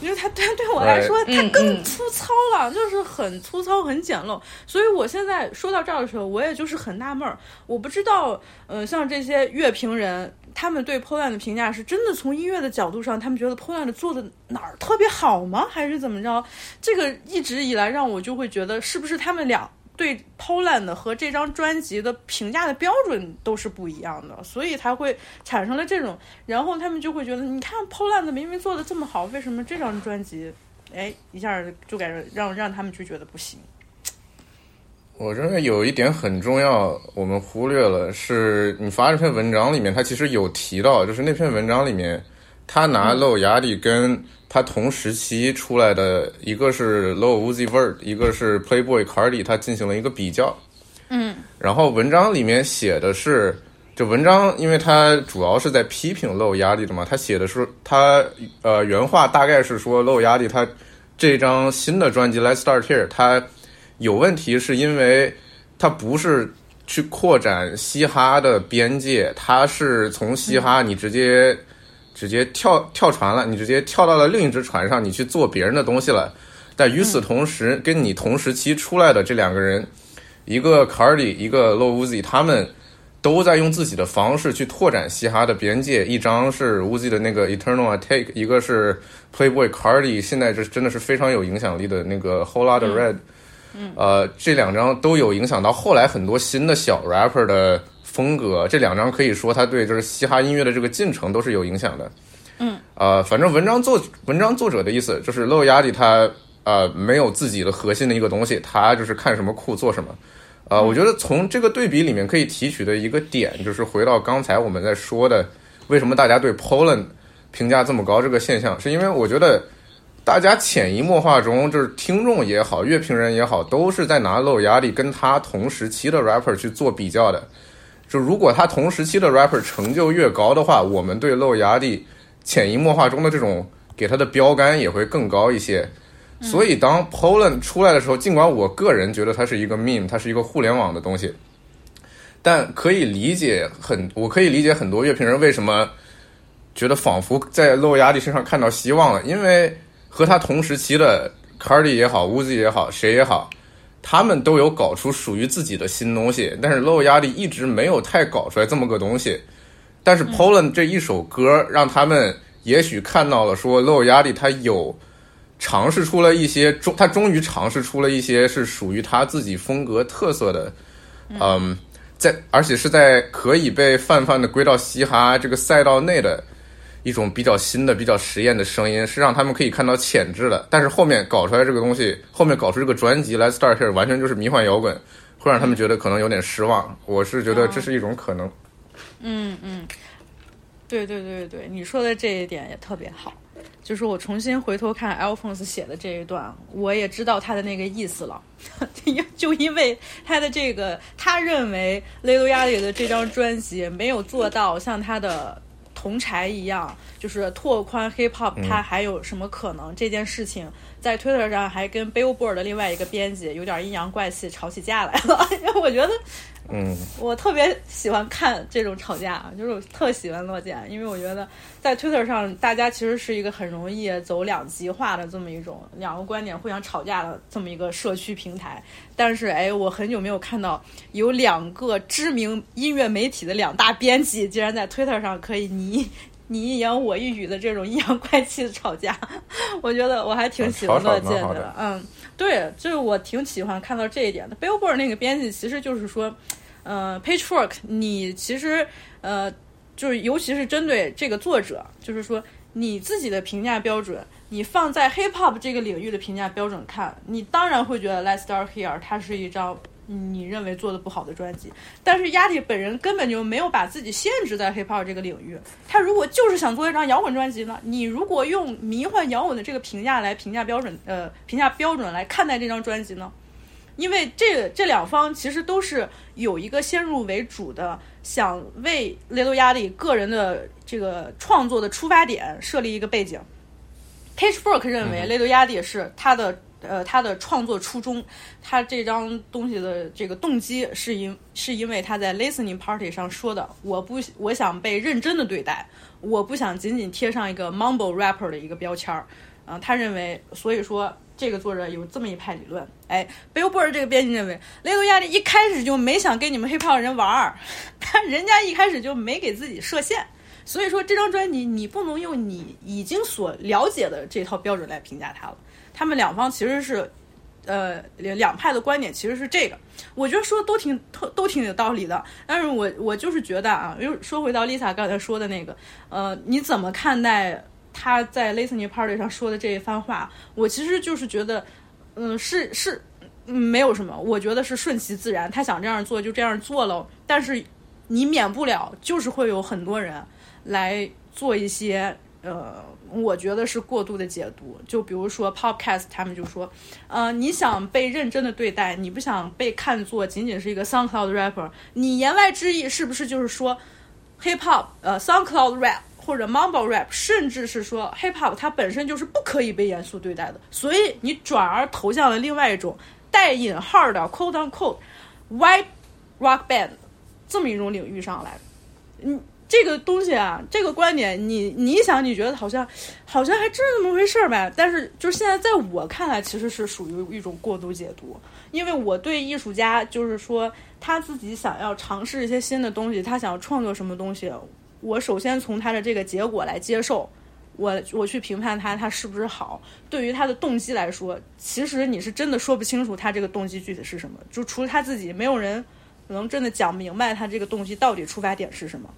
因为它对 对我来说，它更粗糙了，就是很粗糙、很简陋。所以我现在说到这儿的时候，我也就是很纳闷儿，我不知道，呃，像这些乐评人。他们对 Poland 的评价是真的从音乐的角度上，他们觉得 Poland 做的哪儿特别好吗？还是怎么着？这个一直以来让我就会觉得，是不是他们俩对 Poland 和这张专辑的评价的标准都是不一样的，所以才会产生了这种，然后他们就会觉得，你看 Poland 明明做的这么好，为什么这张专辑，哎，一下就感觉让让他们就觉得不行？我认为有一点很重要，我们忽略了，是你发这篇文章里面，他其实有提到，就是那篇文章里面，他拿 Low 压力跟他同时期出来的一个是 Low Uzi Vert，一个是 Playboy Cardi，他进行了一个比较。嗯，然后文章里面写的是，这文章因为他主要是在批评 Low 压力的嘛，他写的是他呃原话大概是说 Low 压力他这张新的专辑 Let's Start Here，他有问题是因为它不是去扩展嘻哈的边界，它是从嘻哈你直接。直接跳跳船了，你直接跳到了另一只船上，你去做别人的东西了。但与此同时，跟你同时期出来的这两个人，一个 Cardi，一个 Low Uzi，他们都在用自己的方式去拓展嘻哈的边界。一张是 Uzi 的那个 Eternal Atake，一个是 Playboy Cardi，现在这真的是非常有影响力的那个 Whole Lotta Red。嗯，呃，这两张都有影响到后来很多新的小 rapper 的。风格这两张可以说，他对就是嘻哈音乐的这个进程都是有影响的。嗯，呃，反正文章作文章作者的意思就是，Low 压力他呃没有自己的核心的一个东西，他就是看什么酷做什么。呃，我觉得从这个对比里面可以提取的一个点，就是回到刚才我们在说的，为什么大家对 Poland 评价这么高这个现象，是因为我觉得大家潜移默化中，就是听众也好，乐评人也好，都是在拿 Low 压力跟他同时期的 rapper 去做比较的。就如果他同时期的 rapper 成就越高的话，我们对露压力潜移默化中的这种给他的标杆也会更高一些。所以当 Poland 出来的时候，尽管我个人觉得它是一个 meme，它是一个互联网的东西，但可以理解很，我可以理解很多乐评人为什么觉得仿佛在露压力身上看到希望了，因为和他同时期的 Cardi 也好，Uzi 也好，谁也好。他们都有搞出属于自己的新东西，但是 Low 压力一直没有太搞出来这么个东西。但是 Poland 这一首歌让他们也许看到了，说 Low 压力他有尝试出了一些终，他终于尝试出了一些是属于他自己风格特色的，嗯，在而且是在可以被泛泛的归到嘻哈这个赛道内的。一种比较新的、比较实验的声音，是让他们可以看到潜质的。但是后面搞出来这个东西，后面搞出这个专辑来，Start Here 完全就是迷幻摇滚，会让他们觉得可能有点失望。我是觉得这是一种可能。嗯嗯，对对对对你说的这一点也特别好。就是我重新回头看 Alphonse 写的这一段，我也知道他的那个意思了。就因为他的这个，他认为雷多亚里的这张专辑没有做到像他的。同柴一样，就是拓宽 hip hop，它还有什么可能？这件事情在 Twitter 上还跟 Billboard 的另外一个编辑有点阴阳怪气，吵起架来了。因为我觉得。嗯，我特别喜欢看这种吵架，就是我特喜欢乐见，因为我觉得在 Twitter 上，大家其实是一个很容易走两极化的这么一种两个观点互相吵架的这么一个社区平台。但是，哎，我很久没有看到有两个知名音乐媒体的两大编辑，竟然在 Twitter 上可以 你你一言我一语的这种阴阳怪气的吵架。我觉得我还挺喜欢乐见的，嗯。对，就是我挺喜欢看到这一点的。Billboard 那个编辑其实就是说，呃，Pitchfork，你其实呃，就是尤其是针对这个作者，就是说你自己的评价标准，你放在 Hip Hop 这个领域的评价标准看，你当然会觉得 Let's Start Here 它是一张。你认为做的不好的专辑，但是亚迪本人根本就没有把自己限制在 hiphop 这个领域。他如果就是想做一张摇滚专辑呢？你如果用迷幻摇滚的这个评价来评价标准，呃，评价标准来看待这张专辑呢？因为这这两方其实都是有一个先入为主的，想为雷多亚历个人的这个创作的出发点设立一个背景。Pitchfork 认为雷多亚历是他的。呃，他的创作初衷，他这张东西的这个动机是因是因为他在 listening party 上说的，我不我想被认真的对待，我不想仅仅贴上一个 mumble rapper 的一个标签儿，啊，他认为，所以说这个作者有这么一派理论，哎，Billboard 这个编辑认为，雷多亚利一开始就没想跟你们 hiphop 人玩儿，他人家一开始就没给自己设限，所以说这张专辑你不能用你已经所了解的这套标准来评价它了。他们两方其实是，呃，两两派的观点其实是这个，我觉得说都挺特都挺有道理的。但是我我就是觉得啊，又说回到 Lisa 刚才说的那个，呃，你怎么看待他在 Listening Party 上说的这一番话？我其实就是觉得，嗯，是是，没有什么，我觉得是顺其自然，他想这样做就这样做了。但是你免不了就是会有很多人来做一些。呃，我觉得是过度的解读。就比如说 Podcast，他们就说，呃，你想被认真的对待，你不想被看作仅仅是一个 SoundCloud rapper，你言外之意是不是就是说 Hip Hop 呃 SoundCloud rap 或者 Mumble rap，甚至是说 Hip Hop 它本身就是不可以被严肃对待的，所以你转而投向了另外一种带引号的 quote unquote white rock band 这么一种领域上来。嗯，这个东西啊，这个观点，你你想，你觉得好像好像还真是那么回事儿呗。但是就是现在在我看来，其实是属于一种过度解读，因为我对艺术家就是说他自己想要尝试一些新的东西，他想要创作什么东西，我首先从他的这个结果来接受，我我去评判他他是不是好。对于他的动机来说，其实你是真的说不清楚他这个动机具体是什么，就除了他自己，没有人能真的讲明白他这个动机到底出发点是什么。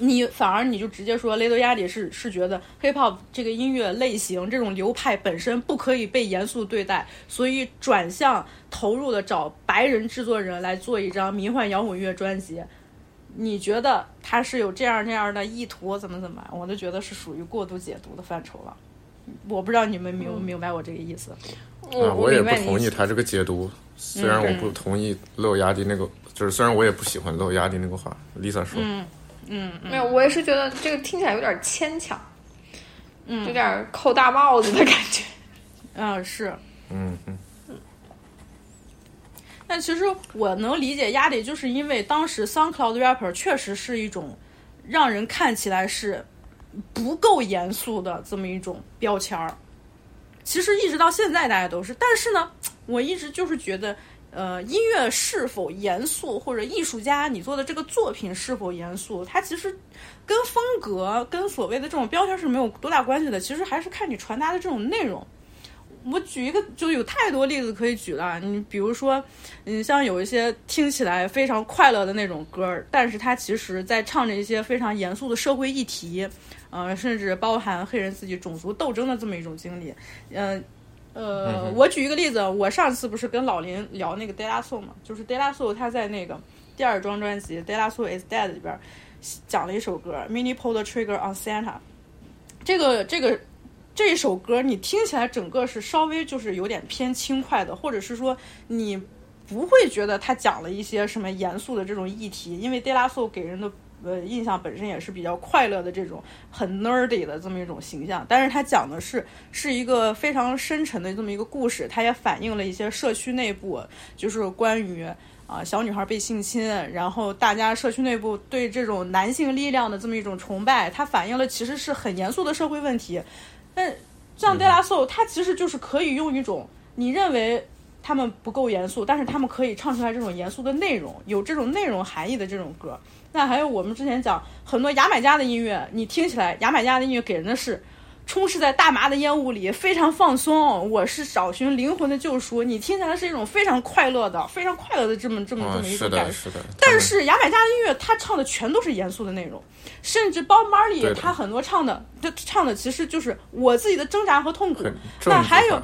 你反而你就直接说雷德亚里是是觉得 hip hop 这个音乐类型这种流派本身不可以被严肃对待，所以转向投入的找白人制作人来做一张迷幻摇滚乐专辑。你觉得他是有这样那样的意图，怎么怎么？我都觉得是属于过度解读的范畴了。我不知道你们明不明白我这个意思。啊，我也不同意他这个解读。虽然我不同意露压低那个，就是虽然我也不喜欢露压低那个话，Lisa 说。嗯嗯，没有，我也是觉得这个听起来有点牵强，嗯，有点扣大帽子的感觉。嗯，是，嗯嗯。但其实我能理解压力，就是因为当时 SoundCloud rapper 确实是一种让人看起来是不够严肃的这么一种标签儿。其实一直到现在大家都是，但是呢，我一直就是觉得。呃，音乐是否严肃，或者艺术家你做的这个作品是否严肃，它其实跟风格、跟所谓的这种标签是没有多大关系的。其实还是看你传达的这种内容。我举一个，就有太多例子可以举了。你比如说，你像有一些听起来非常快乐的那种歌，但是它其实在唱着一些非常严肃的社会议题，呃，甚至包含黑人自己种族斗争的这么一种经历，嗯。呃我举一个例子，我上次不是跟老林聊那个 De La Soul 嘛，就是 De La Soul 他在那个第二张专辑 De La Soul Is Dead 里边讲了一首歌 Mini Pull the Trigger on Santa。这个这个这首歌你听起来整个是稍微就是有点偏轻快的，或者是说你不会觉得他讲了一些什么严肃的这种议题，因为 De La Soul 给人的。呃，印象本身也是比较快乐的这种很 nerdy 的这么一种形象，但是它讲的是是一个非常深沉的这么一个故事，它也反映了一些社区内部，就是关于啊小女孩被性侵，然后大家社区内部对这种男性力量的这么一种崇拜，它反映了其实是很严肃的社会问题。但像 DE LA SOU，它其实就是可以用一种你认为他们不够严肃，但是他们可以唱出来这种严肃的内容，有这种内容含义的这种歌。那还有我们之前讲很多牙买加的音乐，你听起来牙买加的音乐给人的是充斥在大麻的烟雾里，非常放松。我是找寻灵魂的救赎，你听起来是一种非常快乐的、非常快乐的这么这么这么一种感受。但是牙买加的音乐，他唱的全都是严肃的内容，甚至 Bob Marley 他很多唱的，他唱的其实就是我自己的挣扎和痛苦。那还有，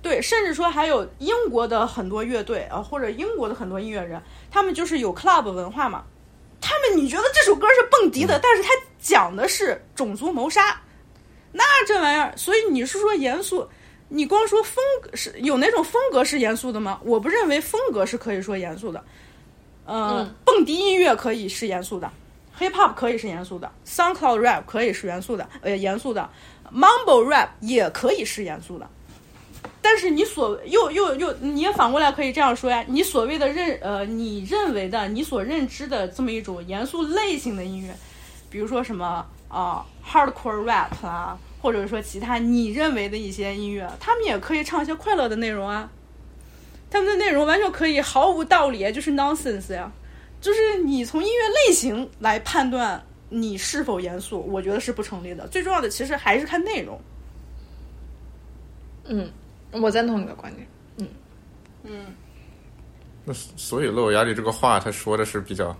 对，甚至说还有英国的很多乐队啊，或者英国的很多音乐人，他们就是有 club 文化嘛。他们，你觉得这首歌是蹦迪的，但是他讲的是种族谋杀，那这玩意儿，所以你是说严肃？你光说风格是有哪种风格是严肃的吗？我不认为风格是可以说严肃的。嗯，蹦迪音乐可以是严肃的，hip hop 可以是严肃的，SoundCloud rap 可以是严肃的，呃，严肃的，Mumble rap 也可以是严肃的。但是你所又又又，你也反过来可以这样说呀，你所谓的认呃，你认为的你所认知的这么一种严肃类型的音乐，比如说什么啊，hardcore rap 啊，或者说其他你认为的一些音乐，他们也可以唱一些快乐的内容啊，他们的内容完全可以毫无道理，就是 nonsense 呀，就是你从音乐类型来判断你是否严肃，我觉得是不成立的。最重要的其实还是看内容，嗯。我赞同你的观点，嗯。嗯，那所以露压力这个话，他说的是比较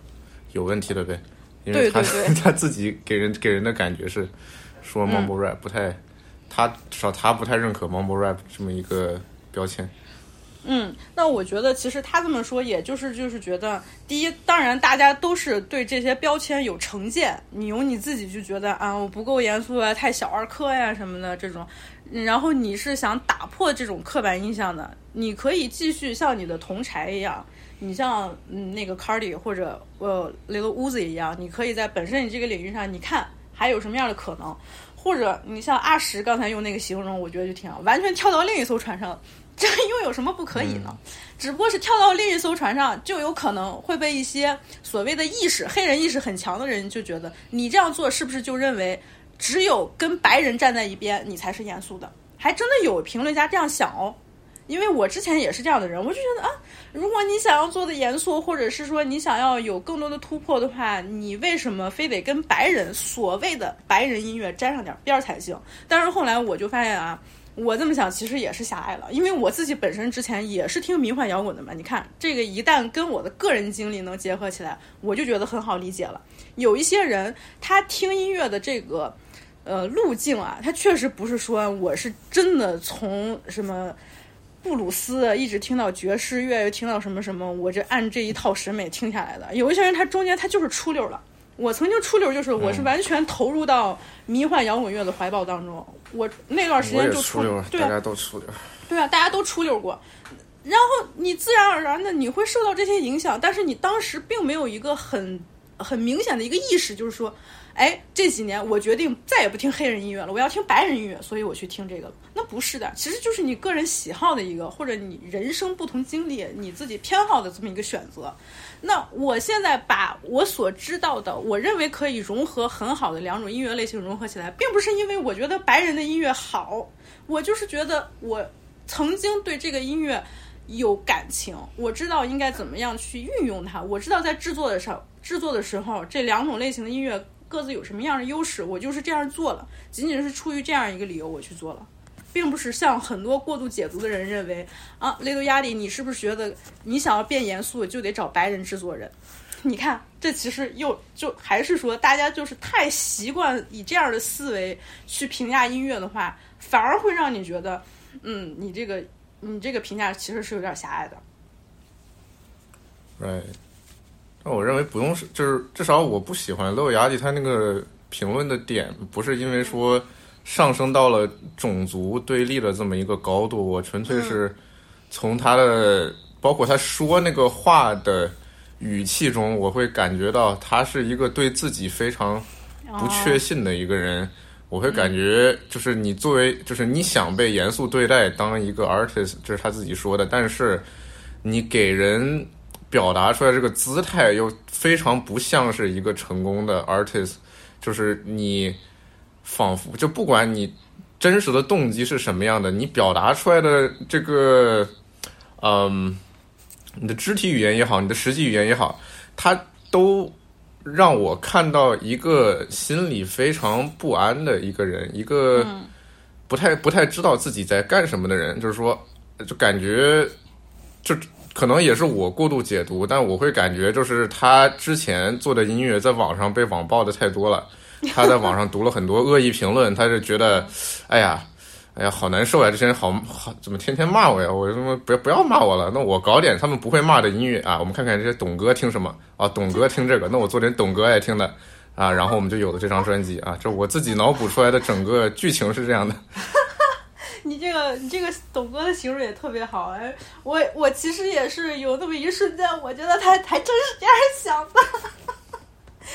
有问题的呗，因为他 他自己给人给人的感觉是说 mumble rap 不太，他至少他不太认可 mumble rap 这么一个标签。嗯，那我觉得其实他这么说，也就是就是觉得，第一，当然大家都是对这些标签有成见，你有你自己就觉得啊，我不够严肃啊，太小儿科呀什么的这种，然后你是想打破这种刻板印象的，你可以继续像你的同柴一样，你像嗯那个 Cardi 或者呃 Little Uzi 一样，你可以在本身你这个领域上，你看还有什么样的可能，或者你像阿石刚才用那个形容，我觉得就挺好，完全跳到另一艘船上。这又有什么不可以呢？只不过是跳到另一艘船上，就有可能会被一些所谓的意识、黑人意识很强的人就觉得你这样做是不是就认为只有跟白人站在一边，你才是严肃的？还真的有评论家这样想哦。因为我之前也是这样的人，我就觉得啊，如果你想要做的严肃，或者是说你想要有更多的突破的话，你为什么非得跟白人所谓的白人音乐沾上点边儿才行？但是后来我就发现啊。我这么想其实也是狭隘了，因为我自己本身之前也是听迷幻摇滚的嘛。你看，这个一旦跟我的个人经历能结合起来，我就觉得很好理解了。有一些人他听音乐的这个呃路径啊，他确实不是说我是真的从什么布鲁斯一直听到爵士乐，又听到什么什么，我这按这一套审美听下来的。有一些人他中间他就是出溜了。我曾经出溜，就是我是完全投入到迷幻摇滚乐的怀抱当中。我那段时间就出溜，对大家都出溜。对啊，大家都出溜过。然后你自然而然的你会受到这些影响，但是你当时并没有一个很很明显的一个意识，就是说。哎，这几年我决定再也不听黑人音乐了，我要听白人音乐，所以我去听这个了。那不是的，其实就是你个人喜好的一个，或者你人生不同经历，你自己偏好的这么一个选择。那我现在把我所知道的，我认为可以融合很好的两种音乐类型融合起来，并不是因为我觉得白人的音乐好，我就是觉得我曾经对这个音乐有感情，我知道应该怎么样去运用它，我知道在制作的时候，制作的时候这两种类型的音乐。各自有什么样的优势，我就是这样做了，仅仅是出于这样一个理由我去做了，并不是像很多过度解读的人认为啊，雷多亚里，你是不是觉得你想要变严肃就得找白人制作人？你看，这其实又就还是说，大家就是太习惯以这样的思维去评价音乐的话，反而会让你觉得，嗯，你这个你这个评价其实是有点狭隘的。Right. 那我认为不用是，就是至少我不喜欢乐雅迪他那个评论的点，不是因为说上升到了种族对立的这么一个高度，我纯粹是从他的包括他说那个话的语气中，我会感觉到他是一个对自己非常不确信的一个人，我会感觉就是你作为就是你想被严肃对待当一个 artist，这是他自己说的，但是你给人。表达出来这个姿态又非常不像是一个成功的 artist，就是你仿佛就不管你真实的动机是什么样的，你表达出来的这个，嗯，你的肢体语言也好，你的实际语言也好，它都让我看到一个心里非常不安的一个人，一个不太不太知道自己在干什么的人，就是说，就感觉就。可能也是我过度解读，但我会感觉就是他之前做的音乐在网上被网暴的太多了，他在网上读了很多恶意评论，他就觉得，哎呀，哎呀，好难受呀！这些人好好怎么天天骂我呀？我他妈不要不要骂我了，那我搞点他们不会骂的音乐啊！我们看看这些董哥听什么啊？董哥听这个，那我做点董哥爱听的啊！然后我们就有了这张专辑啊！这我自己脑补出来的整个剧情是这样的。你这个你这个董哥的形容也特别好哎，我我其实也是有那么一瞬间，我觉得他还真是这样想的，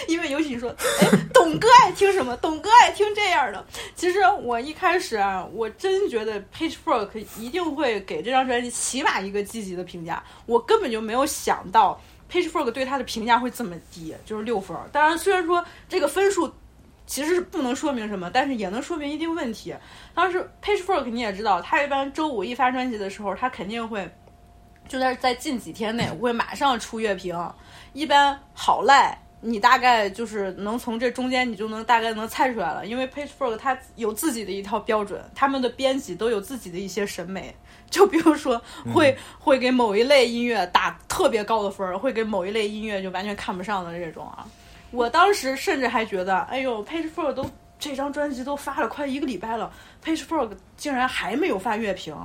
因为尤其说，哎，董哥爱听什么？董哥爱听这样的。其实我一开始啊，我真觉得 Pitchfork 一定会给这张专辑起码一个积极的评价，我根本就没有想到 Pitchfork 对他的评价会这么低，就是六分。当然，虽然说这个分数。其实是不能说明什么，但是也能说明一定问题。当时 Pitchfork 你也知道，他一般周五一发专辑的时候，他肯定会就在在近几天内我会马上出乐评。一般好赖，你大概就是能从这中间你就能大概能猜出来了。因为 Pitchfork 它有自己的一套标准，他们的编辑都有自己的一些审美。就比如说，会会给某一类音乐打特别高的分儿，会给某一类音乐就完全看不上的这种啊。我当时甚至还觉得，哎呦，Pitchfork 都这张专辑都发了快一个礼拜了，Pitchfork 竟然还没有发乐评，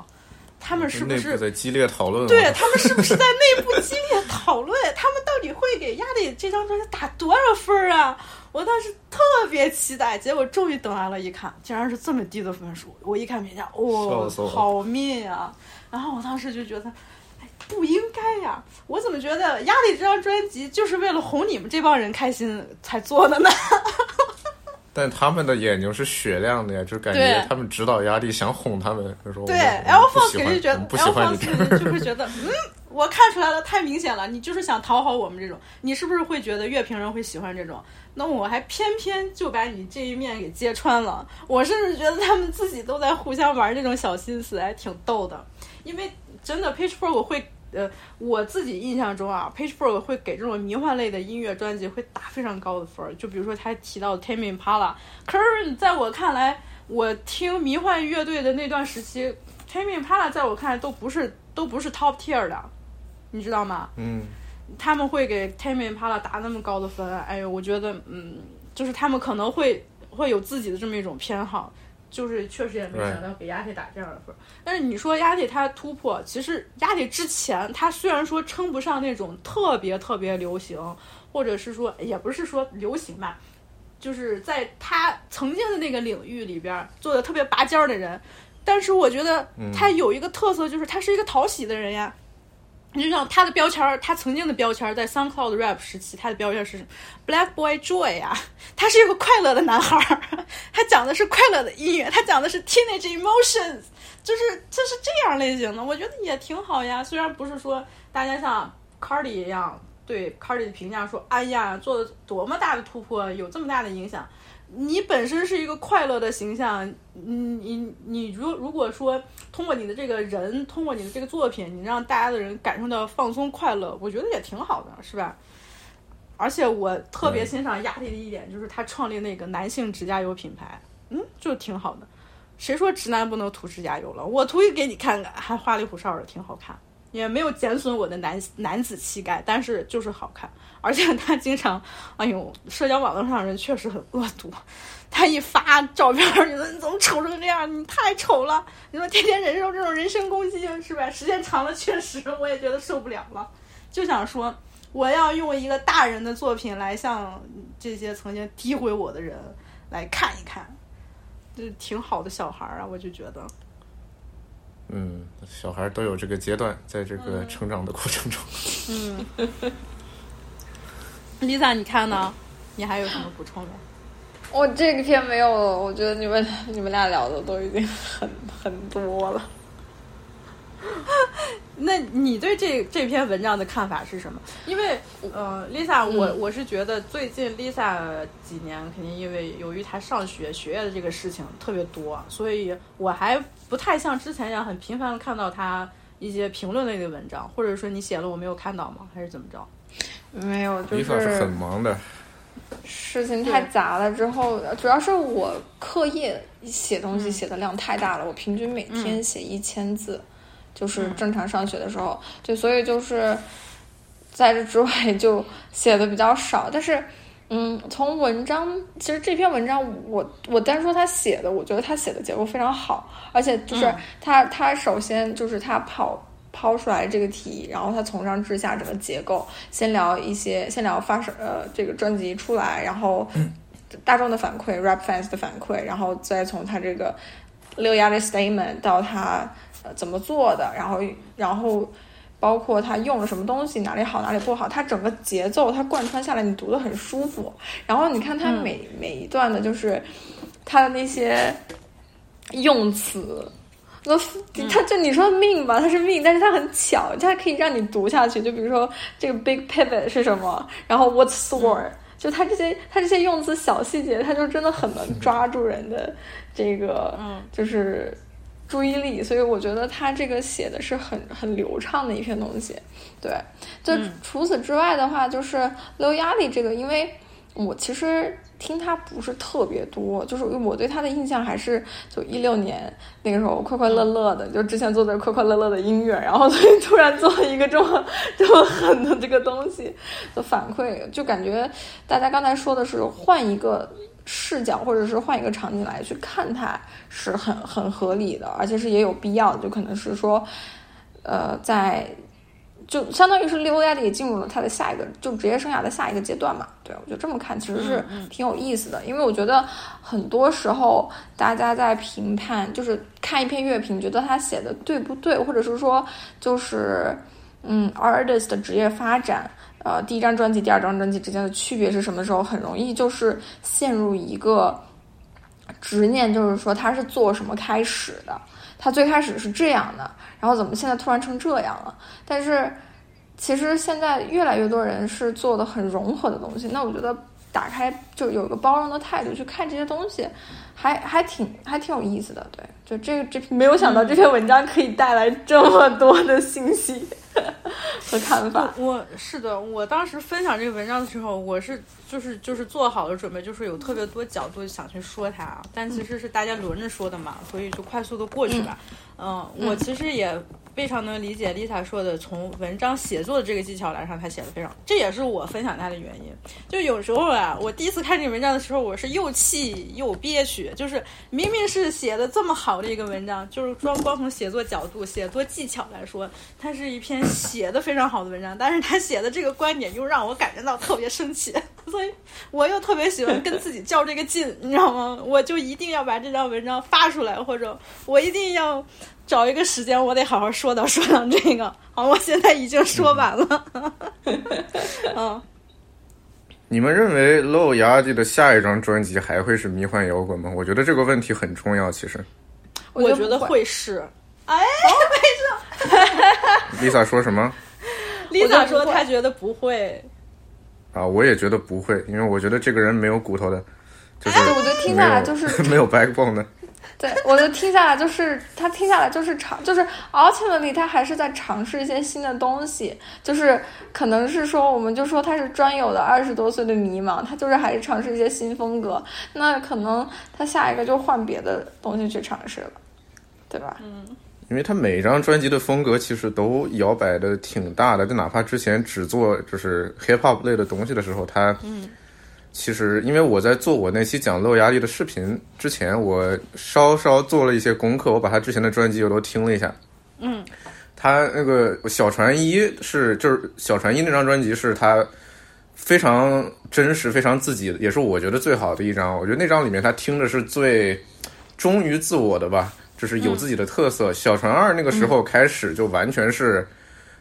他们是不是在激烈讨论？对他们是不是在内部激烈讨论？他们到底会给压力这张专辑打多少分啊？我当时特别期待，结果终于等来了，一看竟然是这么低的分数。我一看评价，哇、好命啊！然后我当时就觉得，哎，不应该呀！我怎么觉得压力这张专辑就是为了哄你们这帮人开心才做的呢？但他们的眼睛是雪亮的呀，就感觉他们指导压力想哄他们，就说对，L Fox 肯定觉得不喜欢你，就会觉得嗯，我看出来了，太明显了，你就是想讨好我们这种，你是不是会觉得乐评人会喜欢这种？那我还偏偏就把你这一面给揭穿了，我甚至觉得他们自己都在互相玩这种小心思，还挺逗的。因为真的 Pitchfork 会。呃，我自己印象中啊，Pitchfork 会给这种迷幻类的音乐专辑会打非常高的分儿。就比如说他提到 Tame Impala，可是在我看来，我听迷幻乐队的那段时期，Tame Impala 在我看来都不是都不是 Top Tier 的，你知道吗？嗯，他们会给 Tame Impala 打那么高的分，哎呦，我觉得，嗯，就是他们可能会会有自己的这么一种偏好。就是确实也没想到给亚铁打这样的分，但是你说亚铁他突破，其实亚铁之前他虽然说称不上那种特别特别流行，或者是说也不是说流行吧，就是在他曾经的那个领域里边做的特别拔尖儿的人，但是我觉得他有一个特色，就是他是一个讨喜的人呀。你就像他的标签儿，他曾经的标签儿在 SoundCloud rap 时期，他的标签是什么 Black Boy Joy 呀，他是一个快乐的男孩儿，他讲的是快乐的音乐，他讲的是 Teenage Emotions，就是就是这样类型的，我觉得也挺好呀。虽然不是说大家像 Cardi 一样对 Cardi 的评价说，哎呀，做的多么大的突破，有这么大的影响。你本身是一个快乐的形象，你你你如如果说通过你的这个人，通过你的这个作品，你让大家的人感受到放松快乐，我觉得也挺好的，是吧？而且我特别欣赏亚力的一点就是他创立那个男性指甲油品牌，嗯，就挺好的。谁说直男不能涂指甲油了？我涂一给你看看，还花里胡哨的，挺好看，也没有减损我的男男子气概，但是就是好看。而且他经常，哎呦，社交网络上人确实很恶毒。他一发照片，你说你怎么丑成这样？你太丑了！你说天天忍受这种人身攻击，是吧？时间长了，确实我也觉得受不了了。就想说，我要用一个大人的作品来向这些曾经诋毁我的人来看一看，就挺好的小孩儿啊，我就觉得。嗯，小孩都有这个阶段，在这个成长的过程中。嗯。Lisa，你看呢？你还有什么补充的？我这个片没有了。我觉得你们你们俩聊的都已经很很多了。那你对这这篇文章的看法是什么？因为呃，Lisa，我我是觉得最近 Lisa 几年肯定因为由于她上学学业的这个事情特别多，所以我还不太像之前一样很频繁的看到她一些评论类的文章，或者说你写了我没有看到吗？还是怎么着？没有，就是很忙的，事情太杂了。之后主要是我课业写东西写的量太大了，我平均每天写一千字，就是正常上学的时候，就所以就是在这之外 就写的比较少。但是，嗯，从文章其实这篇文章我我单说他写的，我觉得他写的结构非常好，而且就是他他首先就是他跑。抛出来这个题，然后他从上至下整个结构，先聊一些，先聊发生呃这个专辑出来，然后大众的反馈，rap fans 的反馈，然后再从他这个六压的 statement 到他呃怎么做的，然后然后包括他用了什么东西，哪里好哪里不好，他整个节奏他贯穿下来，你读的很舒服。然后你看他每每一段的就是他的那些用词。那他就你说命吧，他是命，但是他很巧，他可以让你读下去。就比如说这个 big pivot 是什么，然后 what's sword，就他这些他这些用词小细节，他就真的很能抓住人的这个，就是注意力。所以我觉得他这个写的是很很流畅的一篇东西。对，就除此之外的话，就是《low 压力》这个，因为我其实。听他不是特别多，就是我对他的印象还是就一六年那个时候快快乐乐的，就之前做的快快乐乐的音乐，然后所以突然做了一个这么这么狠的这个东西的反馈，就感觉大家刚才说的是换一个视角或者是换一个场景来去看它是很很合理的，而且是也有必要的，就可能是说，呃，在就相当于是利欧亚蒂也进入了他的下一个就职业生涯的下一个阶段嘛。对我觉得这么看其实是挺有意思的，因为我觉得很多时候大家在评判，就是看一篇乐评，觉得他写的对不对，或者是说就是嗯，artist 的职业发展。呃，第一张专辑、第二张专辑之间的区别是什么时候？很容易就是陷入一个执念，就是说他是做什么开始的？他最开始是这样的，然后怎么现在突然成这样了？但是其实现在越来越多人是做的很融合的东西。那我觉得打开就有个包容的态度去看这些东西，还还挺还挺有意思的。对，就这个这没有想到这篇文章可以带来这么多的信息。和看法，我是的，我当时分享这个文章的时候，我是就是就是做好了准备，就是有特别多角度想去说它，但其实是大家轮着说的嘛，所以就快速的过去吧。嗯，我其实也。非常能理解 Lisa 说的，从文章写作的这个技巧来上，他写的非常，这也是我分享他的原因。就有时候啊，我第一次看这个文章的时候，我是又气又憋屈。就是明明是写的这么好的一个文章，就是光光从写作角度、写作技巧来说，它是一篇写的非常好的文章。但是他写的这个观点又让我感觉到特别生气，所以我又特别喜欢跟自己较这个劲，你知道吗？我就一定要把这篇文章发出来，或者我一定要。找一个时间，我得好好说道说道这个。好，我现在已经说完了。嗯，你们认为 Low 牙蒂的下一张专辑还会是迷幻摇滚吗？我觉得这个问题很重要。其实，我觉得会是。哎，为什么？Lisa 说什么？Lisa 说她觉得不会。啊，我也觉得不会，因为我觉得这个人没有骨头的，就是我觉得听下来就是 没有 backbone 的。对，我就听下来就是他听下来就是尝，就是 ultimately 他还是在尝试一些新的东西，就是可能是说我们就说他是专有的二十多岁的迷茫，他就是还是尝试一些新风格，那可能他下一个就换别的东西去尝试了，对吧？嗯，因为他每张专辑的风格其实都摇摆的挺大的，就哪怕之前只做就是 hip hop 类的东西的时候，他嗯。其实，因为我在做我那期讲漏压力的视频之前，我稍稍做了一些功课，我把他之前的专辑我都听了一下。嗯，他那个小船一是就是小船一那张专辑是他非常真实、非常自己的，也是我觉得最好的一张。我觉得那张里面他听着是最忠于自我的吧，就是有自己的特色。小船二那个时候开始就完全是。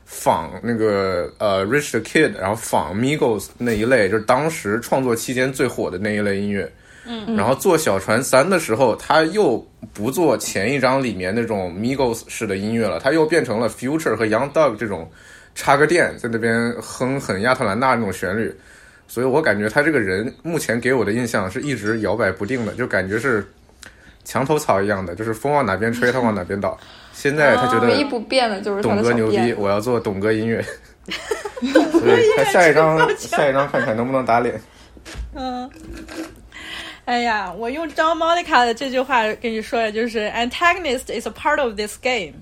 仿那个呃，Rich the Kid，然后仿 Migos 那一类，就是当时创作期间最火的那一类音乐。嗯，然后做小船三的时候，他又不做前一张里面那种 Migos 式的音乐了，他又变成了 Future 和 Young Dog 这种插个电在那边哼很亚特兰大那种旋律。所以我感觉他这个人目前给我的印象是一直摇摆不定的，就感觉是墙头草一样的，就是风往哪边吹，他往哪边倒。现在他觉得唯一不变的就是董哥牛逼，我要做董哥音乐。所以他下一张 下一张看看能不能打脸。嗯，哎呀，我用张猫妮卡的这句话跟你说，就是 antagonist is a part of this game。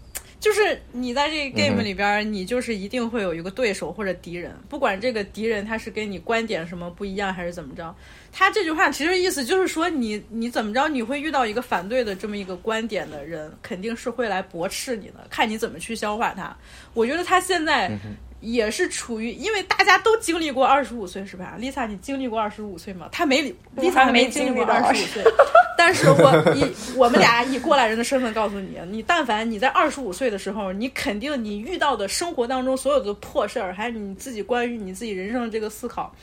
就是你在这个 game 里边，你就是一定会有一个对手或者敌人，不管这个敌人他是跟你观点什么不一样还是怎么着。他这句话其实意思就是说，你你怎么着，你会遇到一个反对的这么一个观点的人，肯定是会来驳斥你的，看你怎么去消化他。我觉得他现在。也是处于，因为大家都经历过二十五岁，是吧？Lisa，你经历过二十五岁吗？他没，Lisa 没经历过二十五岁。但是我以我们俩以过来人的身份告诉你，你但凡你在二十五岁的时候，你肯定你遇到的生活当中所有的破事儿，还有你自己关于你自己人生的这个思考，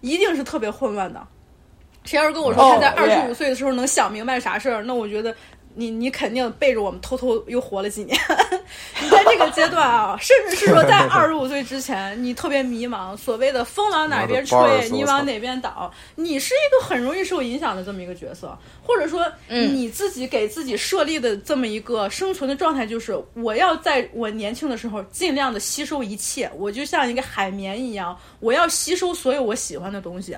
一定是特别混乱的。谁要是跟我说他在二十五岁的时候能想明白啥事儿，那我觉得。你你肯定背着我们偷偷又活了几年，你在这个阶段啊，甚至是说在 二十五岁之前，你特别迷茫，所谓的风往哪边吹，你往哪边倒，你是一个很容易受影响的这么一个角色，或者说你自己给自己设立的这么一个生存的状态，就是我要在我年轻的时候尽量的吸收一切，我就像一个海绵一样，我要吸收所有我喜欢的东西。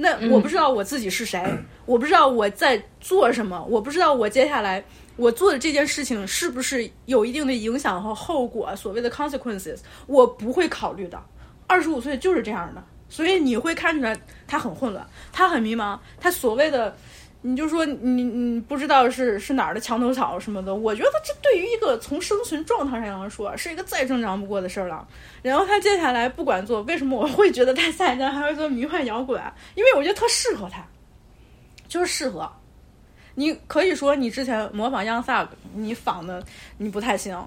那我不知道我自己是谁，我不知道我在做什么，我不知道我接下来我做的这件事情是不是有一定的影响和后果，所谓的 consequences，我不会考虑的。二十五岁就是这样的，所以你会看出来他很混乱，他很迷茫，他所谓的。你就说你你不知道是是哪儿的墙头草什么的，我觉得这对于一个从生存状态上来说，是一个再正常不过的事儿了。然后他接下来不管做，为什么我会觉得他下一站还会做迷幻摇滚？因为我觉得特适合他，就是适合。你可以说你之前模仿 Young Thug，你仿的你不太行，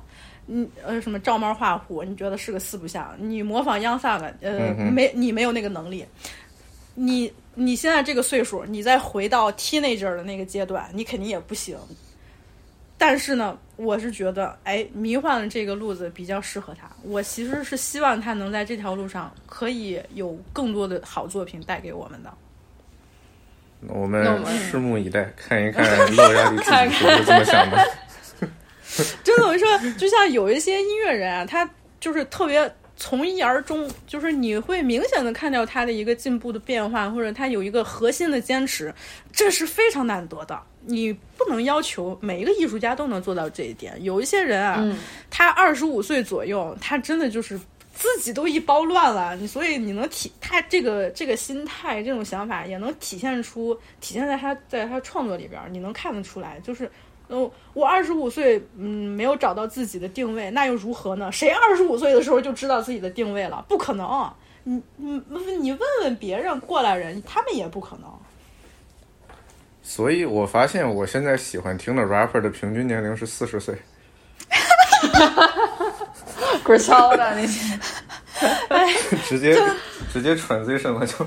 你呃什么照猫画虎，你觉得是个四不像。你模仿 Young Thug，呃没你没有那个能力，你。你现在这个岁数，你再回到 teenager 的那个阶段，你肯定也不行。但是呢，我是觉得，哎，迷幻的这个路子比较适合他。我其实是希望他能在这条路上可以有更多的好作品带给我们的。我们拭目以待，看一看乐压力自己是这么想的。真的，我说，就像有一些音乐人啊，他就是特别。从一而终，就是你会明显的看到他的一个进步的变化，或者他有一个核心的坚持，这是非常难得的。你不能要求每一个艺术家都能做到这一点。有一些人啊，他二十五岁左右，他真的就是自己都一包乱了。你所以你能体他这个这个心态、这种想法，也能体现出体现在他在他创作里边，你能看得出来，就是。哦，我二十五岁，嗯，没有找到自己的定位，那又如何呢？谁二十五岁的时候就知道自己的定位了？不可能！你你你问问别人过来人，他们也不可能。所以我发现，我现在喜欢听的 rapper 的平均年龄是四十岁。哈哈哈哈哈！滚操的那些，直接直接 transition 了就。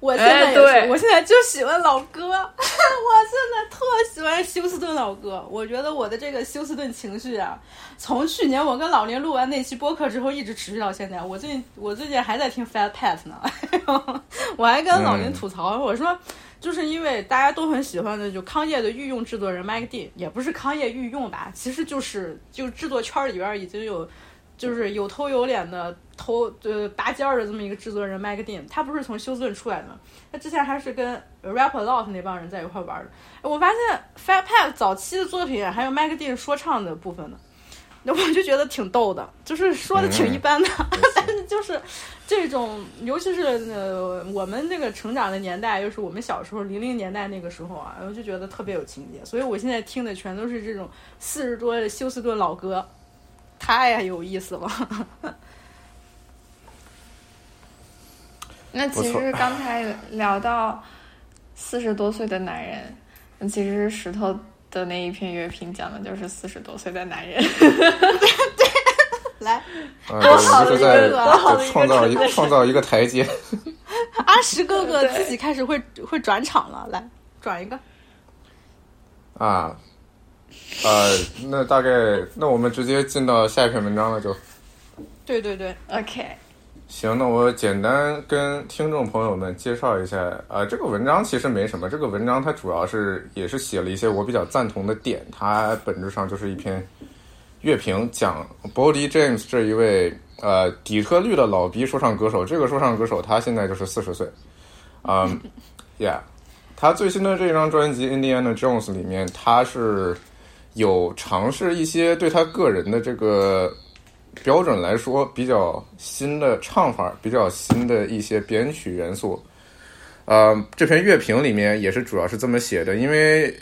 我现在也是，我现在就喜欢老歌，我现在特喜欢休斯顿老歌。我觉得我的这个休斯顿情绪啊，从去年我跟老林录完那期播客之后，一直持续到现在。我最近我最近还在听 Fat Pat 呢，我还跟老林吐槽，我说就是因为大家都很喜欢的，就康业的御用制作人 Mike D，也不是康业御用吧，其实就是就制作圈里边已经有。就是有头有脸的头呃拔尖儿的这么一个制作人 Mike Dean，他不是从休斯顿出来的吗？他之前还是跟 Rap A Lot 那帮人在一块玩的。我发现 Fat Pat 早期的作品还有 Mike Dean 说唱的部分呢，那我就觉得挺逗的，就是说的挺一般的，但是就是这种，尤其是呃我们那个成长的年代，又是我们小时候零零年代那个时候啊，我就觉得特别有情节，所以我现在听的全都是这种四十多的休斯顿老歌。太有意思了。那其实刚才聊到四十多岁的男人，那其实石头的那一篇乐评讲的就是四十多岁的男人。对，来，多好的一个，多好的创造一个创造一个台阶。阿石哥哥自己开始会会转场了，来转一个。啊。呃，那大概，那我们直接进到下一篇文章了，就。对对对，OK。行，那我简单跟听众朋友们介绍一下，呃，这个文章其实没什么，这个文章它主要是也是写了一些我比较赞同的点，它本质上就是一篇乐评，讲 Body James 这一位呃底特律的老逼说唱歌手，这个说唱歌手他现在就是四十岁，嗯，Yeah，他最新的这张专辑《Indiana Jones》里面，他是。有尝试一些对他个人的这个标准来说比较新的唱法，比较新的一些编曲元素。呃，这篇乐评里面也是主要是这么写的，因为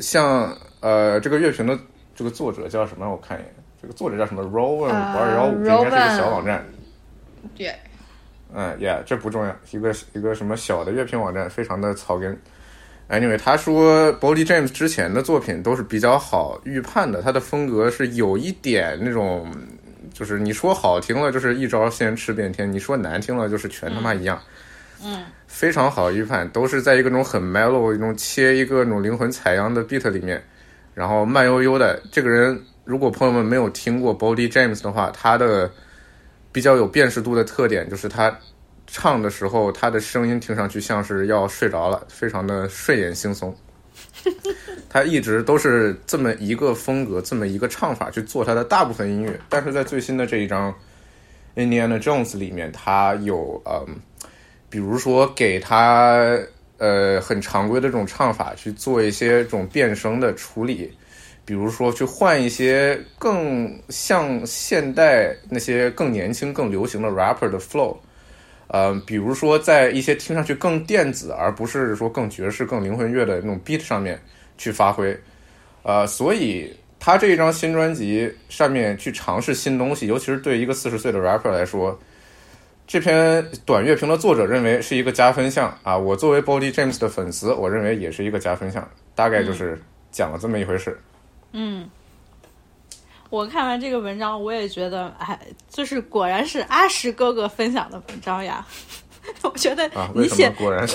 像呃这个乐评的这个作者叫什么？我看一眼，这个作者叫什么？Rowan 二幺五，应该是个小网站。对。嗯，Yeah，这不重要，一个一个什么小的乐评网站，非常的草根。Anyway，他说 Body James 之前的作品都是比较好预判的，他的风格是有一点那种，就是你说好听了就是一招先吃遍天，你说难听了就是全他妈一样。嗯，非常好预判，都是在一个种很 mellow 一种切一个那种灵魂采样的 beat 里面，然后慢悠悠的。这个人如果朋友们没有听过 Body James 的话，他的比较有辨识度的特点就是他。唱的时候，他的声音听上去像是要睡着了，非常的睡眼惺忪。他一直都是这么一个风格，这么一个唱法去做他的大部分音乐。但是在最新的这一张《Indiana Jones》里面，他有嗯，比如说给他呃很常规的这种唱法去做一些这种变声的处理，比如说去换一些更像现代那些更年轻、更流行的 rapper 的 flow。呃，比如说在一些听上去更电子，而不是说更爵士、更灵魂乐的那种 beat 上面去发挥。呃，所以他这一张新专辑上面去尝试新东西，尤其是对一个四十岁的 rapper 来说，这篇短乐评的作者认为是一个加分项啊。我作为 Body James 的粉丝，我认为也是一个加分项。大概就是讲了这么一回事。嗯，我看完这个文章，我也觉得，哎，就是果然是阿石哥哥分享的文章呀。我觉得啊，你写果然是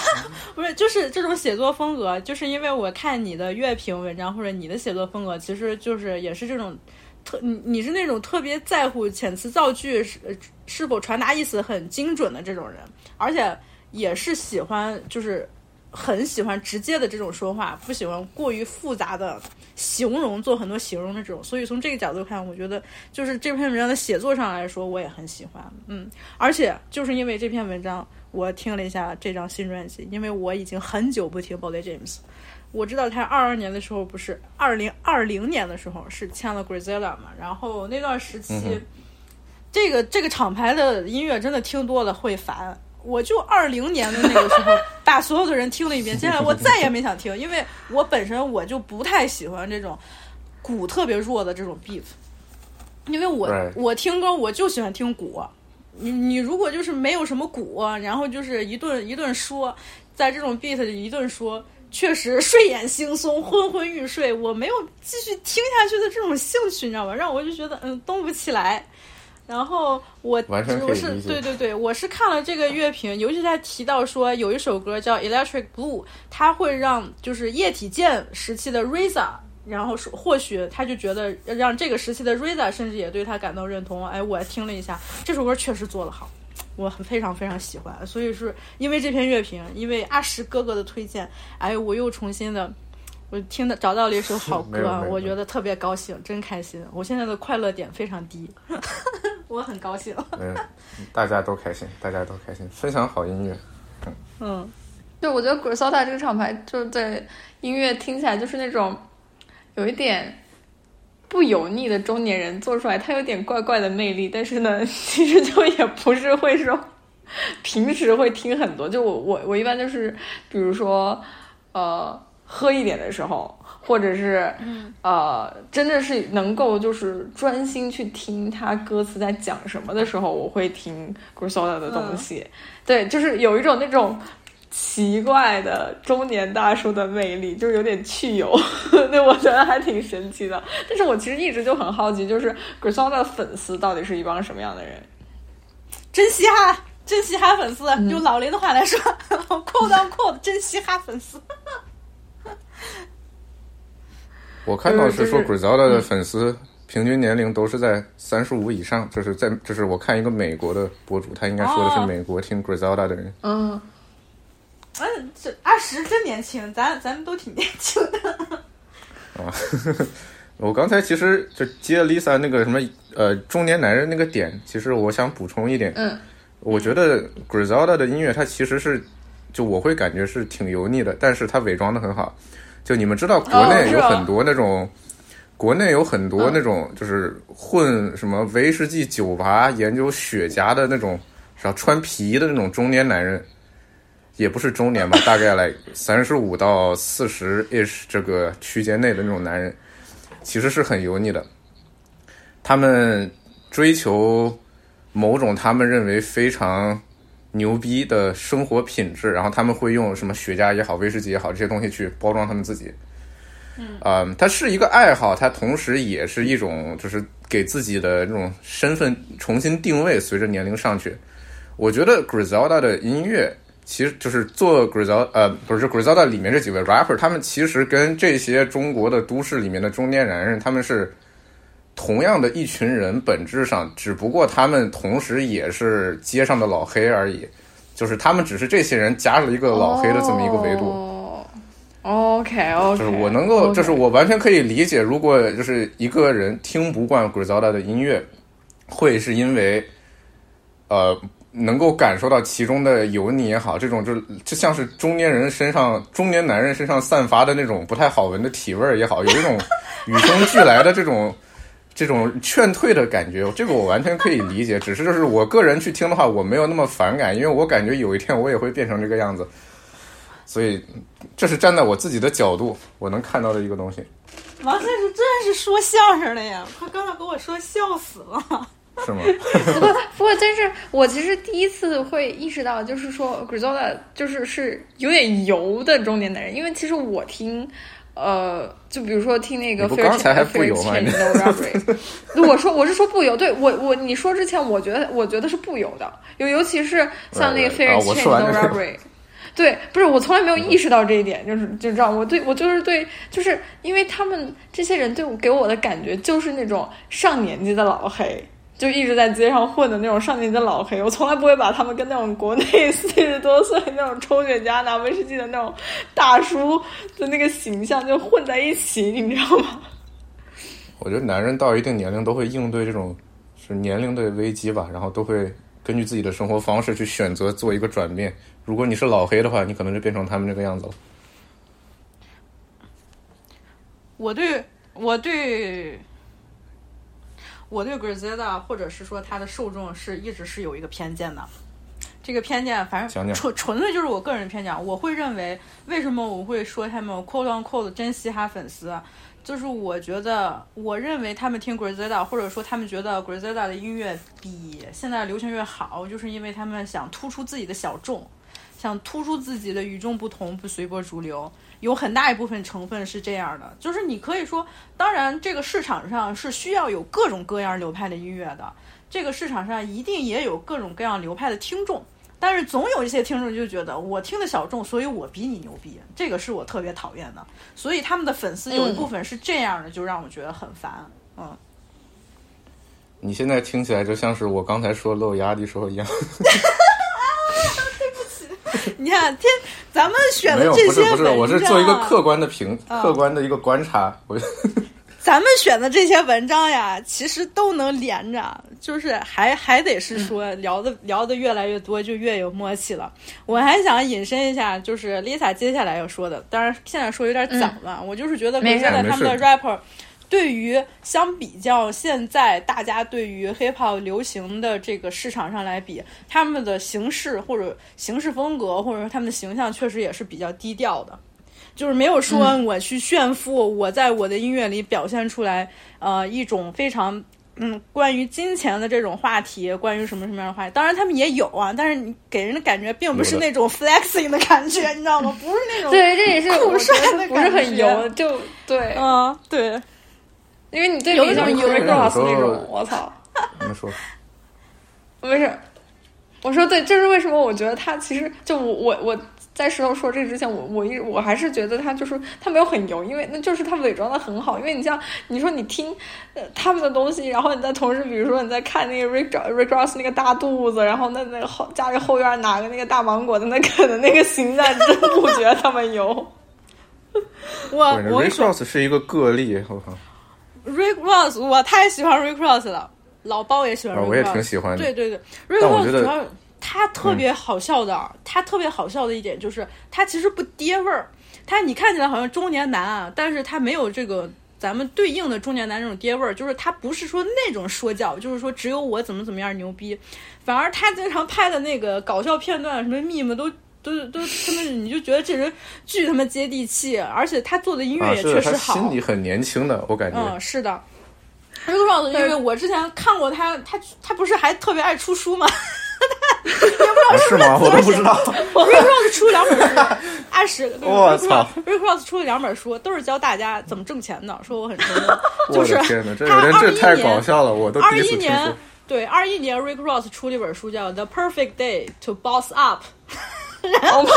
不是就是这种写作风格，就是因为我看你的乐评文章或者你的写作风格，其实就是也是这种特你你是那种特别在乎遣词造句是是否传达意思很精准的这种人，而且也是喜欢就是很喜欢直接的这种说话，不喜欢过于复杂的形容做很多形容的这种。所以从这个角度看，我觉得就是这篇文章的写作上来说，我也很喜欢。嗯，而且就是因为这篇文章。我听了一下这张新专辑，因为我已经很久不听 Bolly James。我知道他二二年的时候不是二零二零年的时候是签了 Griselda 嘛，然后那段时期，嗯这个这个厂牌的音乐真的听多了会烦。我就二零年的那个时候把所有的人听了一遍，接下来我再也没想听，因为我本身我就不太喜欢这种鼓特别弱的这种 beat，因为我我听歌我就喜欢听鼓。你你如果就是没有什么鼓，然后就是一顿一顿说，在这种 beat 里一顿说，确实睡眼惺忪、昏昏欲睡，我没有继续听下去的这种兴趣，你知道吗？让我就觉得嗯动不起来。然后我我是对对对，我是看了这个乐评，尤其他提到说有一首歌叫《Electric Blue》，它会让就是液体键时期的 RZA，然后说或许他就觉得让这个时期的 RZA 甚至也对他感到认同。哎，我听了一下这首歌，确实做得好，我很非常非常喜欢。所以是因为这篇乐评，因为阿石哥哥的推荐，哎，我又重新的。我听的找到了一首好歌 我觉得特别高兴，真开心。我现在的快乐点非常低，我很高兴。嗯，大家都开心，大家都开心，分享好音乐。嗯，对，我觉得 Griselda 这个厂牌就是在音乐听起来就是那种有一点不油腻的中年人做出来，它有点怪怪的魅力，但是呢，其实就也不是会说平时会听很多，就我我我一般就是比如说呃喝一点的时候。或者是，呃，真的是能够就是专心去听他歌词在讲什么的时候，我会听 Griselda 的东西。对，就是有一种那种奇怪的中年大叔的魅力，就是有点去油，对我觉得还挺神奇的。但是我其实一直就很好奇，就是 Griselda 的粉丝到底是一帮什么样的人？真嘻哈，真嘻哈粉丝，用老林的话来说，quote on quote，真嘻哈粉丝。我看到是说就是 Griselda 的粉丝平均年龄都是在三十五以上，就是在就是我看一个美国的博主，他应该说的是哦美国听 Griselda 的人。嗯，嗯，这二十真年轻，咱咱们都挺年轻的。我刚才其实就接 Lisa 那个什么呃中年男人那个点，其实我想补充一点，嗯，我觉得 Griselda 的音乐它其实是就我会感觉是挺油腻的，但是它伪装的很好。就你们知道国内有很多那种，国内有很多那种就是混什么威士忌酒吧研究雪茄的那种，然后穿皮的那种中年男人。也不是中年吧，大概来三十五到四十 ish 这个区间内的那种男人，其实是很油腻的。他们追求某种他们认为非常牛逼的生活品质，然后他们会用什么雪茄也好、威士忌也好这些东西去包装他们自己。嗯，它是一个爱好，它同时也是一种就是给自己的这种身份重新定位，随着年龄上去。我觉得 Griselda 的音乐其实就是做 Griselda 呃不是 Griselda 里面这几位 rapper，他们其实跟这些中国的都市里面的中年男人他们是同样的一群人，本质上只不过他们同时也是街上的老黑而已，就是他们只是这些人加了一个老黑的这么一个维度。哦、OK OK，就是我能够，就是我完全可以理解，如果就是一个人听不惯 Griselda 的音乐，会是因为，呃，能够感受到其中的油腻也好，这种就就像是中年人身上、中年男人身上散发的那种不太好闻的体味儿也好，有一种与生俱来的这种这种劝退的感觉，这个我完全可以理解。只是就是我个人去听的话，我没有那么反感，因为我感觉有一天我也会变成这个样子。所以这是站在我自己的角度，我能看到的一个东西。王先生真是说相声的呀！他刚才给我说笑死了。是吗？不过不过，真是我其实第一次会意识到，就是说 Griselda 就是是有点油的中年男人，因为其实我听。呃，就比如说听那个，刚才还不油吗？我说我是说不油，对我我你说之前，我觉得我觉得是不油的，尤尤其是像那个 Fair Chain No Rubbery，对，不是我从来没有意识到这一点，就是就这样，我对我就是对，就是因为他们这些人对我给我的感觉就是那种上年纪的老黑。就一直在街上混的那种上年纪的老黑，我从来不会把他们跟那种国内 四十多岁那种抽雪茄拿威士忌的那种大叔的那个形象就混在一起，你知道吗？我觉得男人到一定年龄都会应对这种是年龄的危机吧，然后都会根据自己的生活方式去选择做一个转变。如果你是老黑的话，你可能就变成他们这个样子了。我对我对。我对 Griselda 或者是说他的受众是一直是有一个偏见的，这个偏见反正纯纯粹就是我个人偏见。我会认为为什么我会说他们 quote on quote 真嘻哈粉丝，就是我觉得我认为他们听 Griselda 或者说他们觉得 Griselda 的音乐比现在流行乐好，就是因为他们想突出自己的小众，想突出自己的与众不同，不随波逐流。有很大一部分成分是这样的，就是你可以说，当然这个市场上是需要有各种各样流派的音乐的，这个市场上一定也有各种各样流派的听众，但是总有一些听众就觉得我听的小众，所以我比你牛逼，这个是我特别讨厌的，所以他们的粉丝有一部分是这样的，就让我觉得很烦。嗯，你现在听起来就像是我刚才说漏压的时候一样。你看，天，咱们选的这些不是不是，我是做一个客观的评，客观的一个观察。我，咱们选的这些文章呀，其实都能连着，就是还还得是说聊的聊的越来越多，就越有默契了。我还想引申一下，就是 Lisa 接下来要说的，当然现在说有点早了。我就是觉得，现在他们的 rapper。对于相比较现在大家对于 hip hop 流行的这个市场上来比，他们的形式或者形式风格，或者说他们的形象，确实也是比较低调的，就是没有说我去炫富，我在我的音乐里表现出来，呃，一种非常嗯关于金钱的这种话题，关于什么什么样的话题。当然他们也有啊，但是你给人的感觉并不是那种 flexing 的感觉，你知道吗？不是那种对，这也是酷帅的，不是很油，就对，嗯，对。因为你对比像 Rick Ross 那种，我操！你说，没事。我说对，这是为什么？我觉得他其实就我我我在石头说这之前，我我一我还是觉得他就是他没有很油，因为那就是他伪装的很好。因为你像你说你听他们的东西，然后你在同时比如说你在看那个 Rick Rick Ross 那个大肚子，然后那那后家里后院拿个那个大芒果在那啃 的那个形象，你真不觉得他们油。我我 Rick Ross 是一个个例，我靠。Rick Ross，我太喜欢 Rick Ross 了，老包也喜欢。我也挺喜欢的。对对对，Rick Ross 主要他特别好笑的，他特别好笑的一点就是他其实不爹味儿，他你看起来好像中年男啊，但是他没有这个咱们对应的中年男那种爹味儿，就是他不是说那种说教，就是说只有我怎么怎么样牛逼，反而他经常拍的那个搞笑片段，什么 meme 都。都都他们，你就觉得这人巨他妈接地气，而且他做的音乐也确实好。心里很年轻的，我感觉。嗯，是的。Rick Ross，因为我之前看过他，他他不是还特别爱出书吗？是吗？我都不知道。Rick Ross 出两本书，二十。我操！Rick Ross 出了两本书，都是教大家怎么挣钱的。说我很成功，就是天哪，这人这太搞笑了，我都二一年对二一年 Rick Ross 出了一本书，叫《The Perfect Day to Boss Up》。然后，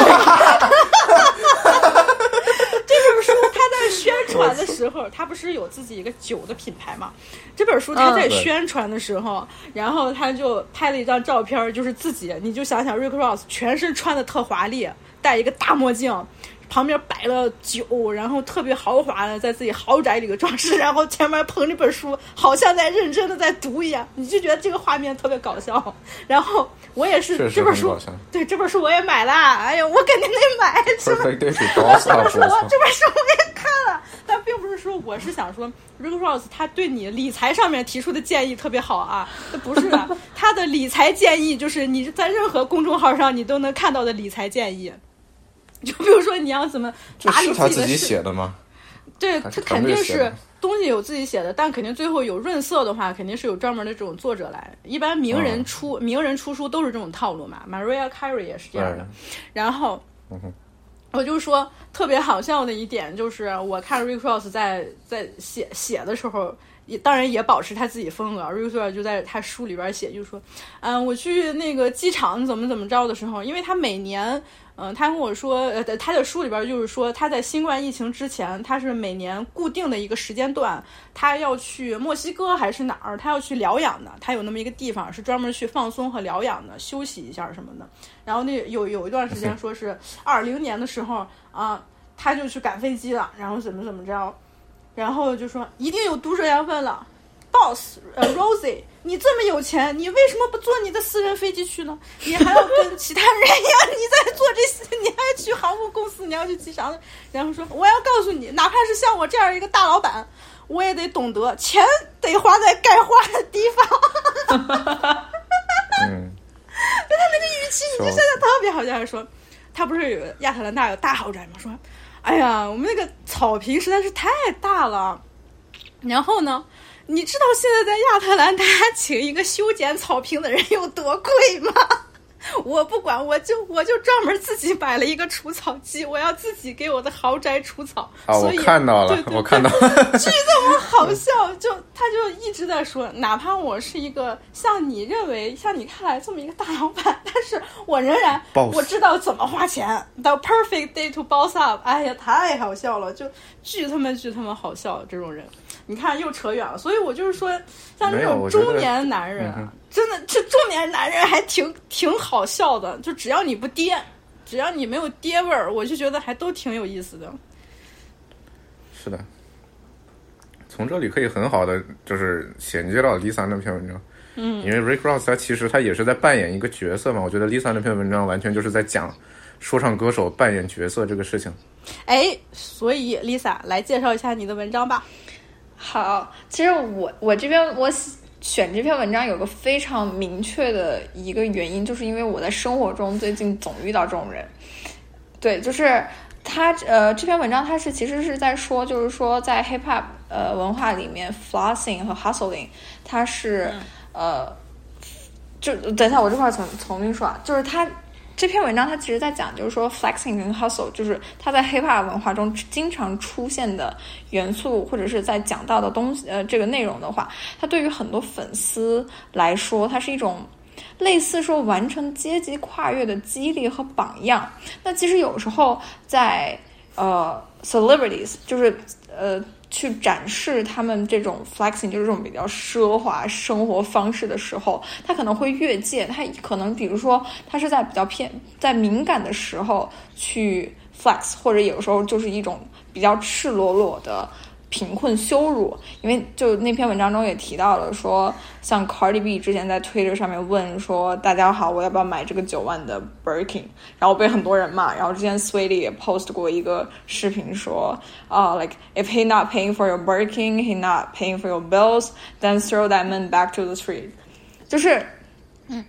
这本书他在宣传的时候，他不是有自己一个酒的品牌嘛？这本书他在宣传的时候，然后他就拍了一张照片，就是自己，你就想想 Rick Ross 全身穿的特华丽，戴一个大墨镜。旁边摆了酒，然后特别豪华的在自己豪宅里个装饰，然后前面捧着本书，好像在认真的在读一样，你就觉得这个画面特别搞笑。然后我也是这本书对这本书我也买了，哎呀，我肯定得买，这本书我操这本书我也看了，但并不是说我是想说 Rick Ross 他对你理财上面提出的建议特别好啊，这不是的，他的理财建议就是你在任何公众号上你都能看到的理财建议。就比如说你要怎么这打理是他自己自己的事，写的吗？对他还是团肯定是东西有自己写的，但肯定最后有润色的话，肯定是有专门的这种作者来。一般名人嗯出、名人出书都是这种套路嘛，Maria Carey 也是这样的对。然后，嗯我就说特别好笑的一点就是，我看 Rick Ross 在在写写的时候。也当然也保持他自己风格，Rick Ross 就在他书里边写，就说，嗯，我去那个机场怎么怎么着的时候，因为他每年，嗯、他跟我说，呃，他的书里边就是说，他在新冠疫情之前，他是每年固定的一个时间段，他要去墨西哥还是哪儿，他要去疗养的，他有那么一个地方是专门去放松和疗养的，休息一下什么的。然后那有有一段时间说是二零年的时候啊，他就去赶飞机了，然后怎么怎么着，然后就说一定有读者要问了，Boss，呃，Rosie，你这么有钱，你为什么不坐你的私人飞机去呢？你还要跟其他人一样，你在做这些，你还去航空公司，你要去机场，然后说我要告诉你，哪怕是像我这样一个大老板，我也得懂得钱得花在该花的地方。嗯，语气你就现在特别好像是说，他不是有亚特兰大有大豪宅吗？说，哎呀，我们那个草坪实在是太大了。然后呢，你知道现在在亚特兰大请一个修剪草坪的人有多贵吗？我不管，我就我就专门自己买了一个除草机，我要自己给我的豪宅除草。啊，我看到了对，对我看到了，剧 这么好笑，就他就一直在说，哪怕我是一个像你认为、像你看来这么一个大老板，但是我仍然我知道怎么花钱。The perfect day to boss up，哎呀，太好笑了，就巨他妈巨他妈好笑，这种人，你看又扯远了。所以我就是说，像这种中年男人真的这中年男人还挺挺好笑的，就只要你不爹。只要你没有爹味儿，我就觉得还都挺有意思的。是的，从这里可以很好的就是衔接到 Lisa 那篇文章。嗯，因为 Rick Ross 他其实他也是在扮演一个角色嘛，我觉得 Lisa 那篇文章完全就是在讲说唱歌手扮演角色这个事情。哎，所以 Lisa 来介绍一下你的文章吧。好，其实我我这边我选这篇文章有个非常明确的一个原因，就是因为我在生活中最近总遇到这种人。对，就是他呃这篇文章它是其实是在说，就是说在 hip hop 呃文化里面，flossing 和 hustling 它是、呃就等一下我这块儿重重新说啊，就是他这篇文章它其实在讲，就是说 flexing 跟 hustle，就是它在 hip hop 文化中经常出现的元素，或者是在讲到的东西，呃，这个内容的话，它对于很多粉丝来说，它是一种类似说完成阶级跨越的激励和榜样。那其实有时候在呃 celebrities，就是呃去展示他们这种 flexing，就是这种比较奢华生活方式的时候，他可能会越界，他可能比如说他是在比较偏在敏感的时候去 flex，或者有时候就是一种比较赤裸裸的。贫困羞辱，因为就那篇文章中也提到了说，像 Cardi B 之前在推特上面问说，大家好，我要不要买这个九万的 Birkin？然后被很多人骂。然后之前 Sweetie 也 post 过一个视频说啊、l i k e if he not paying for your Birkin, he not paying for your bills, then throw that man back to the street。就是，嗯，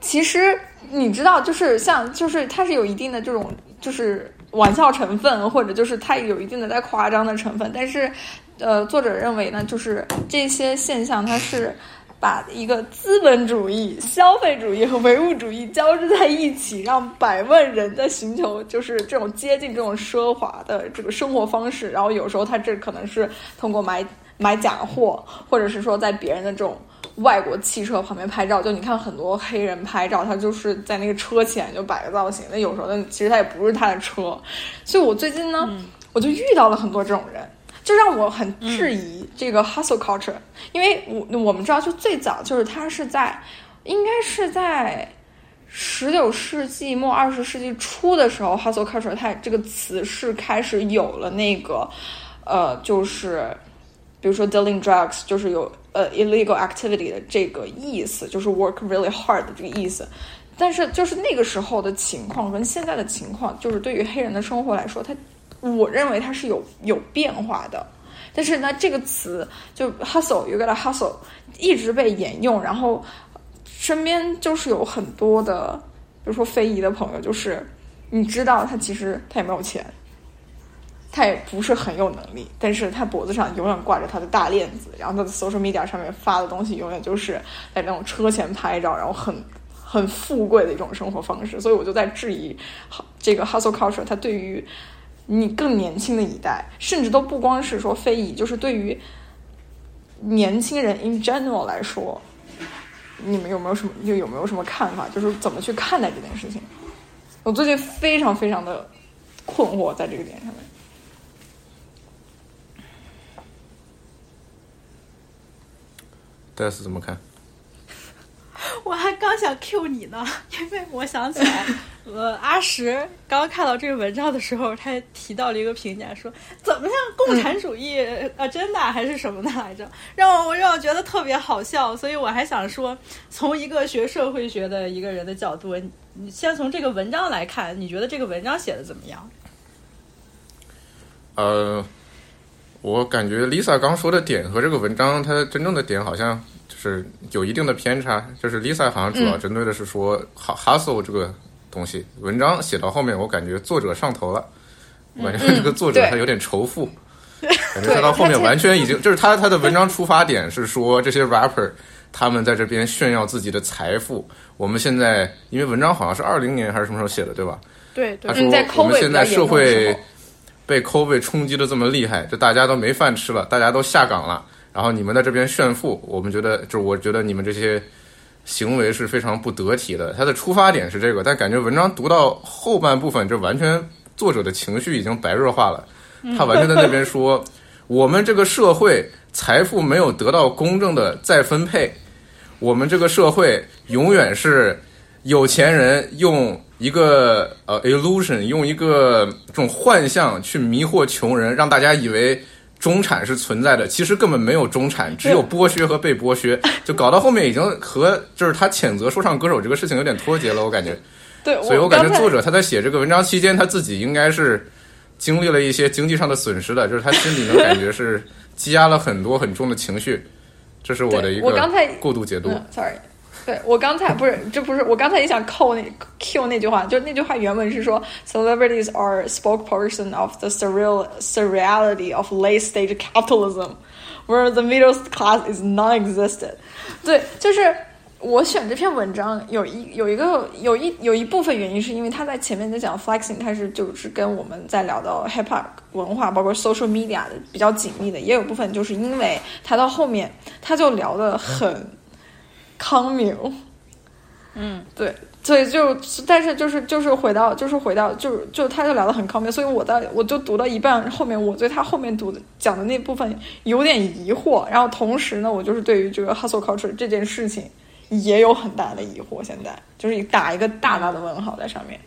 其实你知道，就是像就是它是有一定的这种就是玩笑成分，或者就是它有一定的在夸张的成分，但是，呃，作者认为呢，就是这些现象它是把一个资本主义、消费主义和唯物主义交织在一起，让百万人在寻求就是这种接近这种奢华的这个生活方式，然后有时候他这可能是通过买买假货，或者是说在别人的这种。外国汽车旁边拍照，就你看很多黑人拍照，他就是在那个车前就摆个造型。那有时候呢，其实他也不是他的车。所以我最近呢，我就遇到了很多这种人，就让我很质疑这个 hustle culture，、因为我我们知道，就最早就是他是在，应该是在十九世纪末二十世纪初的时候，hustle culture 它这个词是开始有了那个呃，就是比如说 dealing drugs，就是有呃 illegal activity 的这个意思，就是 work really hard 的这个意思。但是就是那个时候的情况跟现在的情况，就是对于黑人的生活来说，它我认为它是有有变化的。但是呢，这个词就 hustle，you gotta hustle，一直被沿用。然后身边就是有很多的，比如说非遗的朋友，就是你知道他其实他也没有钱，他也不是很有能力，但是他脖子上永远挂着他的大链子，然后他的 social media 上面发的东西永远就是在那种车前拍照，然后很。很富贵的一种生活方式，所以我就在质疑，这个 hustle culture 它对于你更年轻的一代，甚至都不光是说非遗，就是对于年轻人 in general 来说，你们有没有什么就有没有什么看法？就是怎么去看待这件事情？我最近非常非常的困惑在这个点上面。戴斯怎么看？我还刚想 Q 你呢，因为我想起来，呃，阿石刚看到这个文章的时候，他提到了一个评价，说怎么像共产主义啊，真的还是什么的来着，让我让我觉得特别好笑，所以我还想说，从一个学社会学的一个人的角度，你先从这个文章来看，你觉得这个文章写的怎么样？呃，我感觉 Lisa 刚说的点和这个文章它真正的点好像就。是有一定的偏差，就是 Lisa 好像主要针对的是说 hustle 这个东西。文章写到后面，我感觉作者上头了，我感觉这个作者他有点仇富，感觉他到后面完全已经就是他他的文章出发点是说这些 rapper 他们在这边炫耀自己的财富。我们现在因为文章好像是二零年还是什么时候写的，对吧？对，他说我们现在社会被 COVID 冲击的这么厉害，就大家都没饭吃了，大家都下岗了。然后你们在这边炫富，我们觉得就是我觉得你们这些行为是非常不得体的。他的出发点是这个，但感觉文章读到后半部分，就完全作者的情绪已经白热化了。他完全在那边说，我们这个社会财富没有得到公正的再分配，我们这个社会永远是有钱人用一个呃 illusion，用一个这种幻象去迷惑穷人，让大家以为。中产是存在的，其实根本没有中产，只有剥削和被剥削，就搞到后面已经和就是他谴责说唱歌手这个事情有点脱节了，我感觉。对，所以我感觉作者他在写这个文章期间，他自己应该是经历了一些经济上的损失的，就是他心里能感觉是积压了很多很重的情绪，这是我的一个过度解读。Sorry。对我刚才不是，这不是我刚才也想扣那 Q 那句话，就那句话原文是说，celebrities are spokesperson of the surreal surreality of late stage capitalism, where the middle class is non-existent。对，就是我选这篇文章有一有一个有一有一部分原因是因为他在前面在讲 flexing，他是就是跟我们在聊到 hip hop 文化，包括 social media 的比较紧密的，也有部分就是因为他到后面他就聊的很。康明，嗯，对，所以就，但是就是就是回到就是回到就是就他就聊得很康明，所以我在我就读到一半后面，我对他后面读的讲的那部分有点疑惑，然后同时呢，我就是对于这个 hustle culture 这件事情也有很大的疑惑，现在就是打一个大大的问号在上面。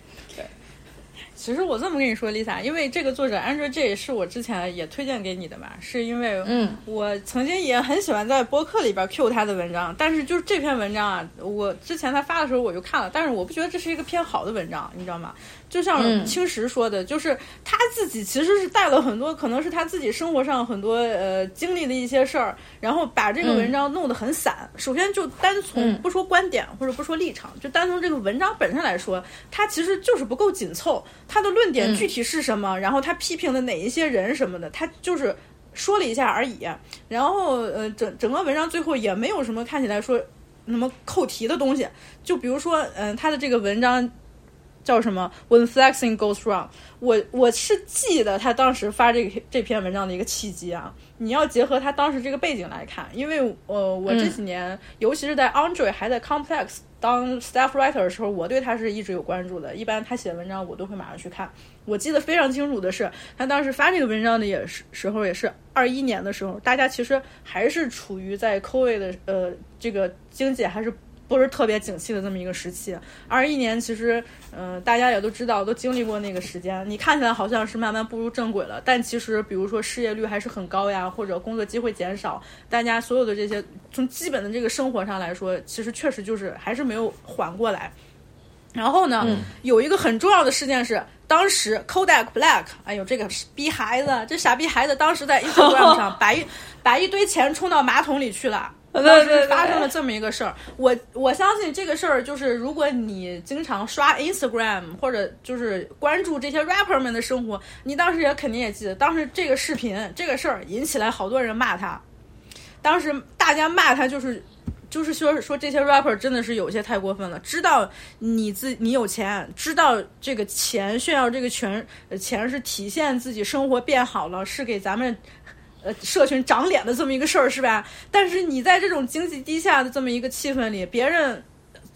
其实我这么跟你说，Lisa，因为这个作者 Andrew J 是我之前也推荐给你的嘛，是因为嗯，我曾经也很喜欢在播客里边 Q 他的文章，但是就是这篇文章啊，我之前他发的时候我就看了，但是我不觉得这是一个偏好的文章，你知道吗？就像青石说的，就是他自己其实是带了很多，可能是他自己生活上很多呃经历的一些事儿，然后把这个文章弄得很散。首先就单从不说观点或者不说立场，就单从这个文章本身来说，它其实就是不够紧凑。他的论点具体是什么？然后他批评的哪一些人什么的，他就是说了一下而已。然后呃，整整个文章最后也没有什么看起来说那么扣题的东西。就比如说，嗯，他的这个文章。叫什么？When flexing goes wrong，我我是记得他当时发这个这篇文章的一个契机啊。你要结合他当时这个背景来看，因为呃，我这几年，尤其是在 Andre 还在 Complex 当 staff writer 的时候，我对他是一直有关注的。一般他写文章，我都会马上去看。我记得非常清楚的是，他当时发这个文章的也是时候，也是二一年的时候，大家其实还是处于在 COVID 的呃这个经济还是。不是特别景气的这么一个时期。二一年其实，嗯、大家也都知道，都经历过那个时间。你看起来好像是慢慢步入正轨了，但其实比如说失业率还是很高呀，或者工作机会减少，大家所有的这些从基本的这个生活上来说，其实确实就是还是没有缓过来。然后呢，有一个很重要的事件是，当时 Kodak Black，哎呦，这个逼孩子，这傻逼孩子，当时在 Instagram 上把一把一堆钱冲到马桶里去了。对当时对对发生了这么一个事儿，我我相信这个事儿就是，如果你经常刷 Instagram 或者就是关注这些 rapper 们的生活，你当时也肯定也记得，当时这个视频这个事儿引起来好多人骂他，当时大家骂他就是就是说说这些 rapper 真的是有些太过分了，知道你自你有钱，知道这个钱炫耀这个权呃钱是体现自己生活变好了，是给咱们呃社群长脸的这么一个事儿是吧？但是你在这种经济低下的这么一个气氛里，别人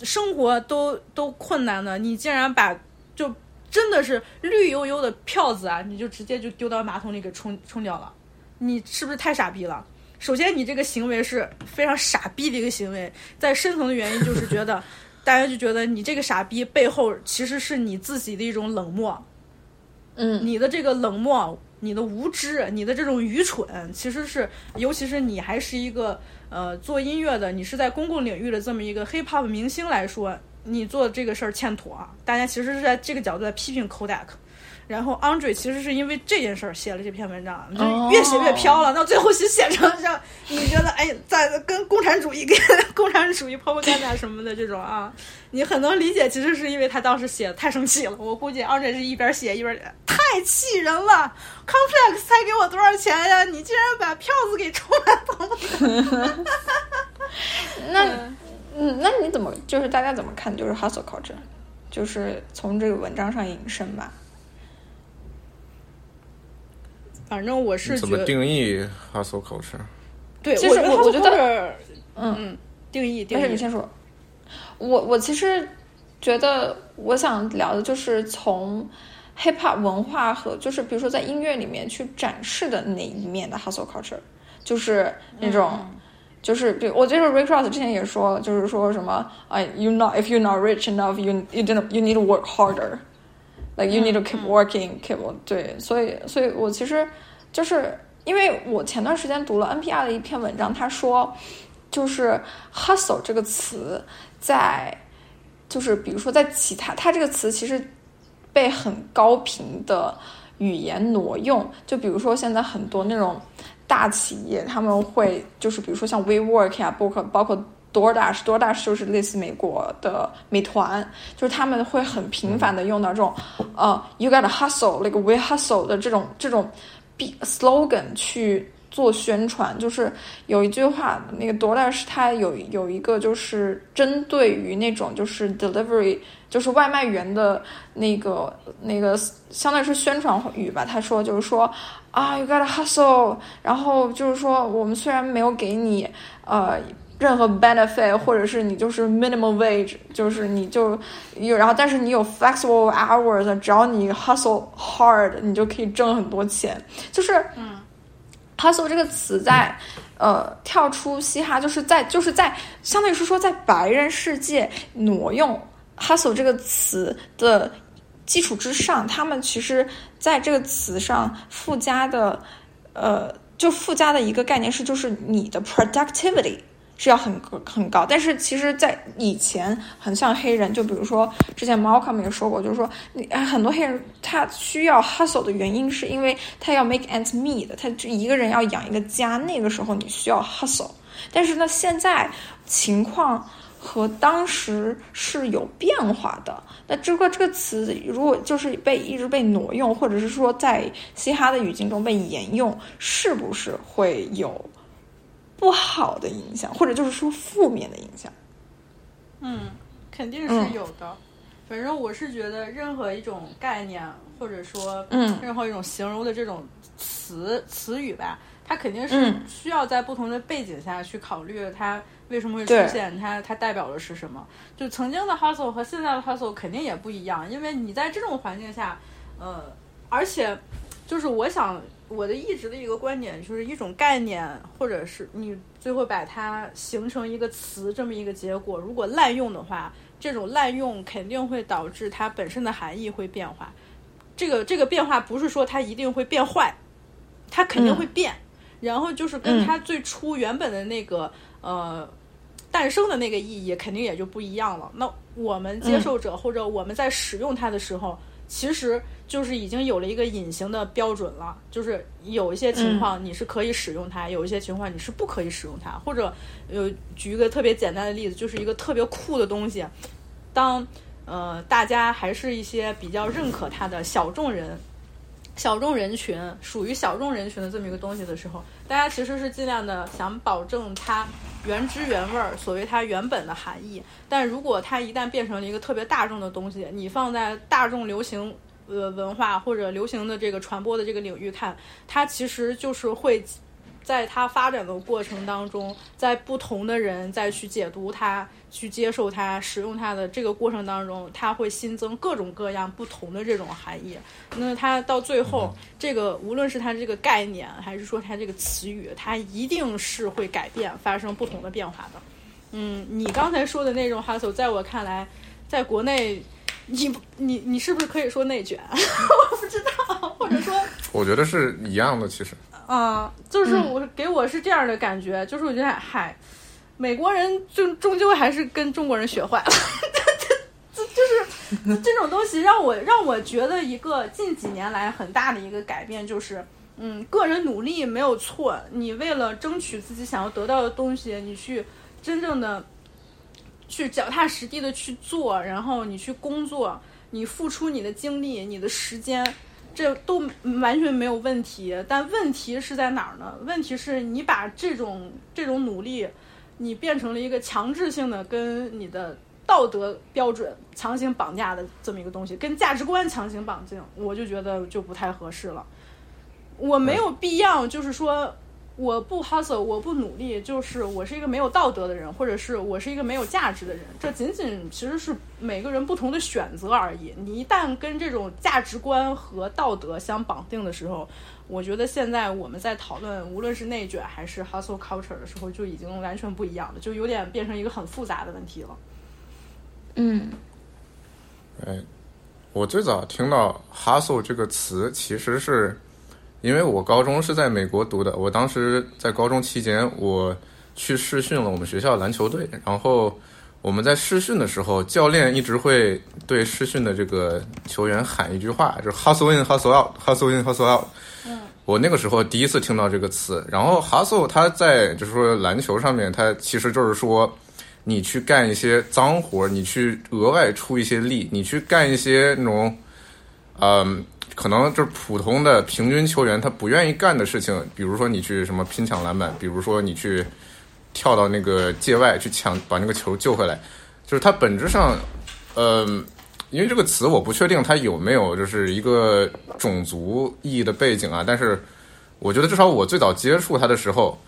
生活都都困难的，你竟然把就真的是绿油油的票子啊，你就直接就丢到马桶里给冲冲掉了，你是不是太傻逼了？首先，你这个行为是非常傻逼的一个行为，在深层的原因就是觉得，大家就觉得你这个傻逼背后其实是你自己的一种冷漠，嗯，你的这个冷漠、你的无知、你的这种愚蠢，其实是，尤其是你还是一个呃做音乐的，你是在公共领域的这么一个 hip hop 明星来说，你做这个事儿欠妥。大家其实是在这个角度在批评 Kodak。然后 Andre 其实是因为这件事儿写了这篇文章，就越写越飘了，到最后写写成像你觉得哎，在跟共产主义、跟共产主义 propaganda 什么的这种啊，你很能理解，其实是因为他当时写的太生气了。我估计 Andre 是一边写一边太气人了，Complex 才给我多少钱呀？你竟然把票子给冲了！那嗯，那你怎么就是大家怎么看就是 hustle culture，就是从这个文章上引申吧？反正我是怎么，定义 hustle culture？对，其实我我我觉得得，嗯嗯，定义定义没事，你先说。我我其实觉得我想聊的就是从 hip hop 文化和就是比如说在音乐里面去展示的那一面的 hustle culture，就是那种。就是，比如我觉得 Rick Ross 之前也说，就是说什么，哎、y o u not if you're not rich enough, you you didn't you need to work harder, like you need to keep working, keep 对，所以所以我其实就是因为我前段时间读了 NPR 的一篇文章，他说就是 hustle 这个词在就是比如说在其他，它这个词其实被很高频的语言挪用，就比如说现在很多那种大企业，他们会就是比如说像 WeWork 呀，包括包括 DoorDash，DoorDash 就是类似美国的美团，就是他们会很频繁的用到这种呃 “You gotta hustle”，like we hustle 的这种这种 big slogan 去做宣传。就是有一句话，那个 DoorDash 它有有一个就是针对于那种就是 delivery。就是外卖员的那个那个，相当于是宣传语吧。他说就是说啊，you gotta hustle，然后就是说我们虽然没有给你呃任何 benefit，或者是你就是 minimum wage，就是你就有，然后但是你有 flexible hours，只要你 hustle hard，你就可以挣很多钱。就是嗯，hustle 这个词在。呃，跳出嘻哈，就是在就是在，相当于是说，在白人世界挪用 hustle 这个词的基础之上，他们其实在这个词上附加的，呃，就附加的一个概念是，就是你的 productivity 是要很很高。但是其实，在以前，很像黑人，就比如说之前 Malcolm 也说过，就是说你很多黑人他需要 hustle 的原因，是因为他要 make ends meet，他就一个人要养一个家，那个时候你需要 hustle。但是呢，现在情况。和当时是有变化的。那这个这个词，如果就是被一直被挪用，或者是说在嘻哈的语境中被沿用，是不是会有不好的影响，或者就是说负面的影响？嗯，肯定是有的。反正我是觉得，任何一种概念，或者说，嗯，任何一种形容的这种词词语吧，它肯定是需要在不同的背景下去考虑它。为什么会出现？它它代表的是什么？就曾经的 hustle 和现在的 hustle 肯定也不一样，因为你在这种环境下，呃，而且就是我想我的一直的一个观点就是一种概念，或者是你最后把它形成一个词这么一个结果，如果滥用的话，这种滥用肯定会导致它本身的含义会变化。这个这个变化不是说它一定会变坏，它肯定会变。然后就是跟它最初原本的那个呃诞生的那个意义肯定也就不一样了。那我们接受者或者我们在使用它的时候，其实就是已经有了一个隐形的标准了。就是有一些情况你是可以使用它，有一些情况你是不可以使用它。或者呃，举一个特别简单的例子，就是一个特别酷的东西，当呃大家还是一些比较认可它的小众人。小众人群属于小众人群的这么一个东西的时候，大家其实是尽量的想保证它原汁原味儿，所谓它原本的含义。但如果它一旦变成了一个特别大众的东西，你放在大众流行呃文化或者流行的这个传播的这个领域看，它其实就是会。在它发展的过程当中，在不同的人再去解读它、去接受它、使用它的这个过程当中，它会新增各种各样不同的这种含义。那它到最后，这个无论是它这个概念，还是说它这个词语，它一定是会改变、发生不同的变化的。嗯，你刚才说的那种 hustle，在我看来，在国内，你你你是不是可以说内卷？我不知道，或者说，我觉得是一样的，其实。啊，就是我给我是这样的感觉，就是我觉得嗨，美国人就终究还是跟中国人学坏了，就就是这种东西让我让我觉得一个近几年来很大的一个改变就是，嗯，个人努力没有错，你为了争取自己想要得到的东西，你去真正的去脚踏实地的去做，然后你去工作，你付出你的精力、你的时间。这都完全没有问题，但问题是在哪儿呢？问题是你把这种这种努力，你变成了一个强制性的跟你的道德标准强行绑架的这么一个东西，跟价值观强行绑定，我就觉得就不太合适了。我没有必要，就是说。我不 hustle，我不努力，就是我是一个没有道德的人，或者是我是一个没有价值的人。这仅仅其实是每个人不同的选择而已。你一旦跟这种价值观和道德相绑定的时候，我觉得现在我们在讨论无论是内卷还是 hustle culture 的时候，就已经完全不一样了，就有点变成一个很复杂的问题了。嗯，哎，我最早听到 hustle 这个词，其实是。因为我高中是在美国读的，我当时在高中期间，我去试训了我们学校篮球队。然后我们在试训的时候，教练一直会对试训的这个球员喊一句话，就是 “hustle in, hustle out, hustle in, hustle out”。嗯，我那个时候第一次听到这个词。然后 “hustle” 它在就是说篮球上面，它其实就是说你去干一些脏活，你去额外出一些力，你去干一些那种，嗯。可能就是普通的平均球员他不愿意干的事情，比如说你去什么拼抢篮板，比如说你去跳到那个界外去抢把那个球救回来，就是它本质上，呃，因为这个词我不确定它有没有就是一个种族意义的背景啊，但是我觉得至少我最早接触它的时候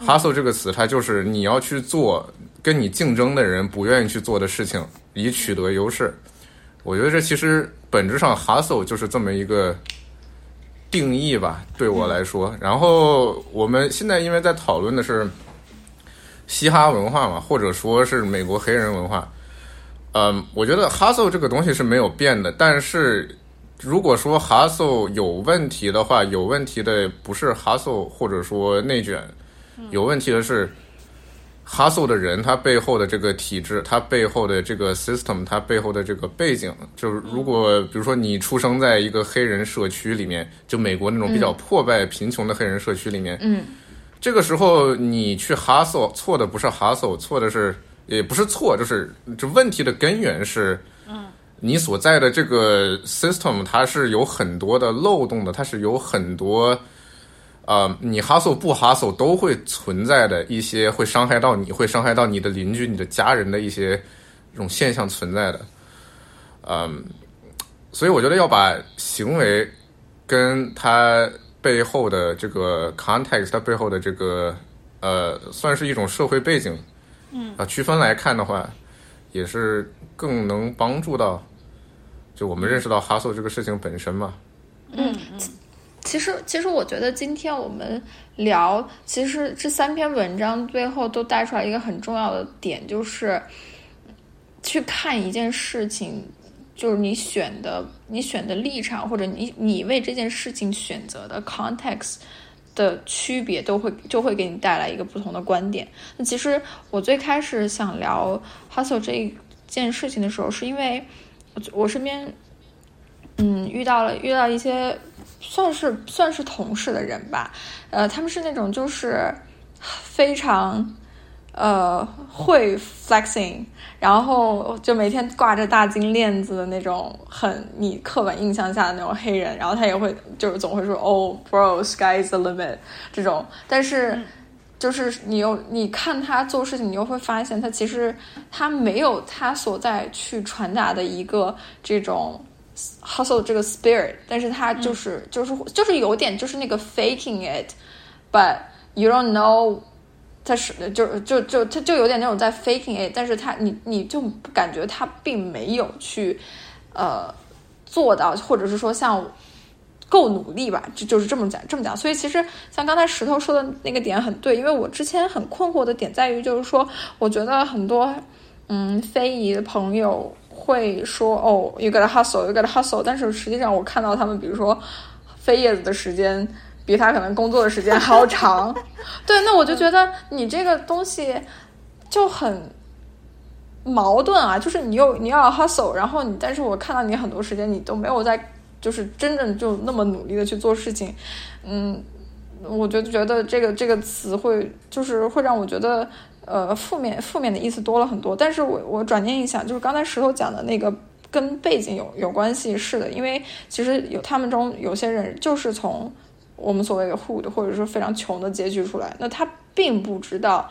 ，hustle 这个词它就是你要去做跟你竞争的人不愿意去做的事情，以取得优势。我觉得这其实本质上 hustle 就是这么一个定义吧，对我来说。然后我们现在因为在讨论的是嘻哈文化嘛，或者说是美国黑人文化，嗯，我觉得 hustle 这个东西是没有变的。但是如果说 hustle 有问题的话，有问题的不是 hustle，或者说内卷，有问题的是。Hustle 的人，他背后的这个体制，他背后的这个 system，他背后的这个背景，就是如果比如说你出生在一个黑人社区里面，就美国那种比较破败贫穷的黑人社区里面，嗯，这个时候你去 hustle，错的不是 hustle，错的是也不是错，就是这问题的根源是，嗯，你所在的这个 system 它是有很多的漏洞的，它是有很多。呃，你哈索不哈索都会存在的一些会伤害到你会伤害到你的邻居、你的家人的一些这种现象存在的，嗯，所以我觉得要把行为跟他背后的这个 context，它背后的这个呃，算是一种社会背景，嗯。啊，区分来看的话，也是更能帮助到就我们认识到哈索这个事情本身嘛，嗯嗯。其实，其实我觉得今天我们聊，其实这三篇文章最后都带出来一个很重要的点，就是去看一件事情，就是你选的你选的立场，或者你你为这件事情选择的 context 的区别，都会就会给你带来一个不同的观点。那其实我最开始想聊 hustle 这件事情的时候，是因为我我身边嗯遇到了遇到一些。算是算是同事的人吧，呃，他们是那种就是非常呃会 flexing，然后就每天挂着大金链子的那种，很你刻板印象下的那种黑人，然后他也会就是总会说哦，bro，sky is the limit 这种，但是就是你又你看他做事情，你又会发现他其实他没有他所在去传达的一个这种。Hustle 这个 spirit，但是他就是就是就是有点就是那个 faking it，but you don't know，他是就就就他就有点那种在 faking it，但是他你你就感觉他并没有去呃做到，或者是说像够努力吧，就就是这么讲这么讲。所以其实像刚才石头说的那个点很对，因为我之前很困惑的点在于，就是说我觉得很多嗯非遗的朋友。会说哦，you gotta hustle，you gotta hustle，但是实际上我看到他们，比如说飞叶子的时间比他可能工作的时间还要长。对，那我就觉得你这个东西就很矛盾啊，就是你又你要 hustle，然后你，但是我看到你很多时间你都没有在，就是真正就那么努力的去做事情。嗯，我就觉得这个这个词会就是会让我觉得。呃，负面负面的意思多了很多，但是我我转念一想，就是刚才石头讲的那个跟背景有有关系，是的，因为其实有他们中有些人就是从我们所谓的 hood 或者说非常穷的结局出来，那他并不知道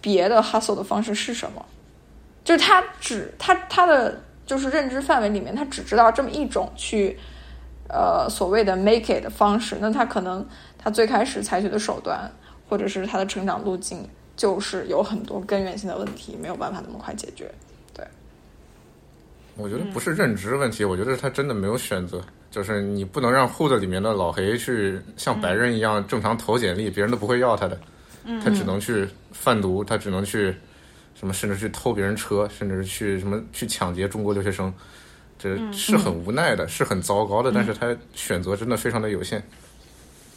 别的 hustle 的方式是什么，就是他只他他的就是认知范围里面，他只知道这么一种去呃所谓的 make it 的方式，那他可能他最开始采取的手段或者是他的成长路径。就是有很多根源性的问题没有办法那么快解决，对。我觉得不是认知问题，我觉得他真的没有选择，就是你不能让 Hood 里面的老黑去像白人一样正常投简历，别人都不会要他的，他只能去贩毒，他只能去什么，甚至去偷别人车，甚至是去什么去抢劫中国留学生，这是很无奈的，是很糟糕的，但是他选择真的非常的有限，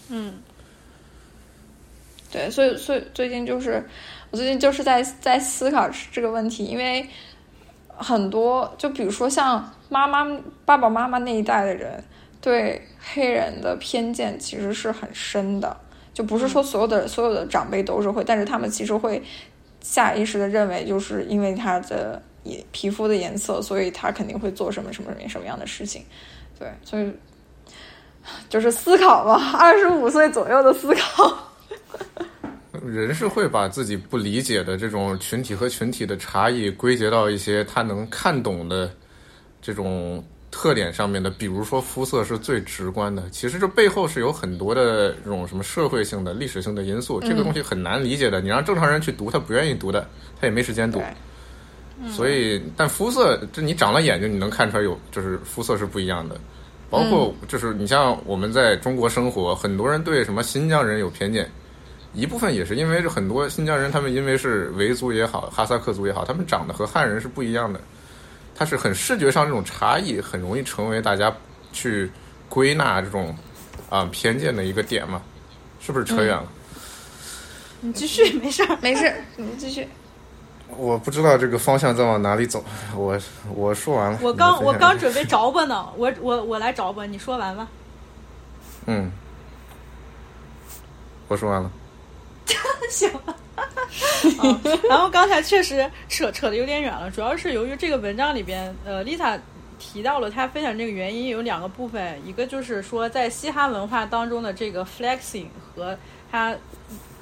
嗯。对，所以所以最近就是我最近就是在在思考这个问题，因为很多就比如说像妈妈爸爸妈妈那一代的人对黑人的偏见其实是很深的，就不是说所有的所有的长辈都是会，但是他们其实会下意识的认为，就是因为他的颜皮肤的颜色，所以他肯定会做什么什么什么什么样的事情。对，所以就是思考嘛，二十五岁左右的思考。人是会把自己不理解的这种群体和群体的差异归结到一些他能看懂的这种特点上面的，比如说肤色是最直观的。其实这背后是有很多的这种什么社会性的、历史性的因素，这个东西很难理解的。你让正常人去读，他不愿意读的，他也没时间读。所以，但肤色，这你长了眼睛，你能看出来有，就是肤色是不一样的。包括就是你像我们在中国生活，很多人对什么新疆人有偏见。一部分也是因为很多新疆人，他们因为是维族也好，哈萨克族也好，他们长得和汉人是不一样的，他是很视觉上这种差异，很容易成为大家去归纳这种啊偏见的一个点嘛，是不是扯远了？你继续，没事儿，没事，你继续。我不知道这个方向在往哪里走，我我说完了。我刚我刚准备着吧呢，我我我来着吧，你说完吧。嗯，我说完了。行，然后刚才确实扯扯的有点远了，主要是由于这个文章里边，呃，Lisa 提到了他分享这个原因有两个部分，一个就是说在嘻哈文化当中的这个 flexing 和他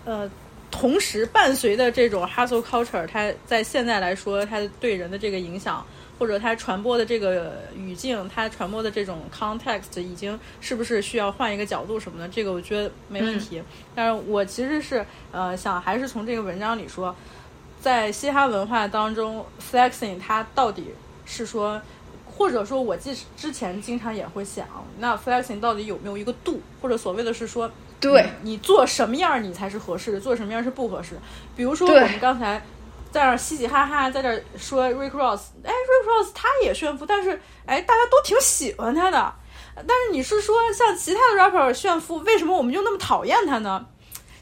呃同时伴随的这种 hustle culture，它在现在来说，它对人的这个影响。或者它传播的这个语境，它传播的这种 context 已经是不是需要换一个角度什么的？这个我觉得没问题。但是我其实是呃想还是从这个文章里说，在嘻哈文化当中，flexing 它到底是说或者说我记之前经常也会想，那 flexing 到底有没有一个度，或者所谓的是说，对你做什么样你才是合适的，做什么样是不合适。比如说我们刚才在那嘻嘻哈哈，在这说 Rick Ross，哎，Rick Ross 他也炫富，但是哎，大家都挺喜欢他的。但是你是说像其他的 rapper 炫富，为什么我们就那么讨厌他呢？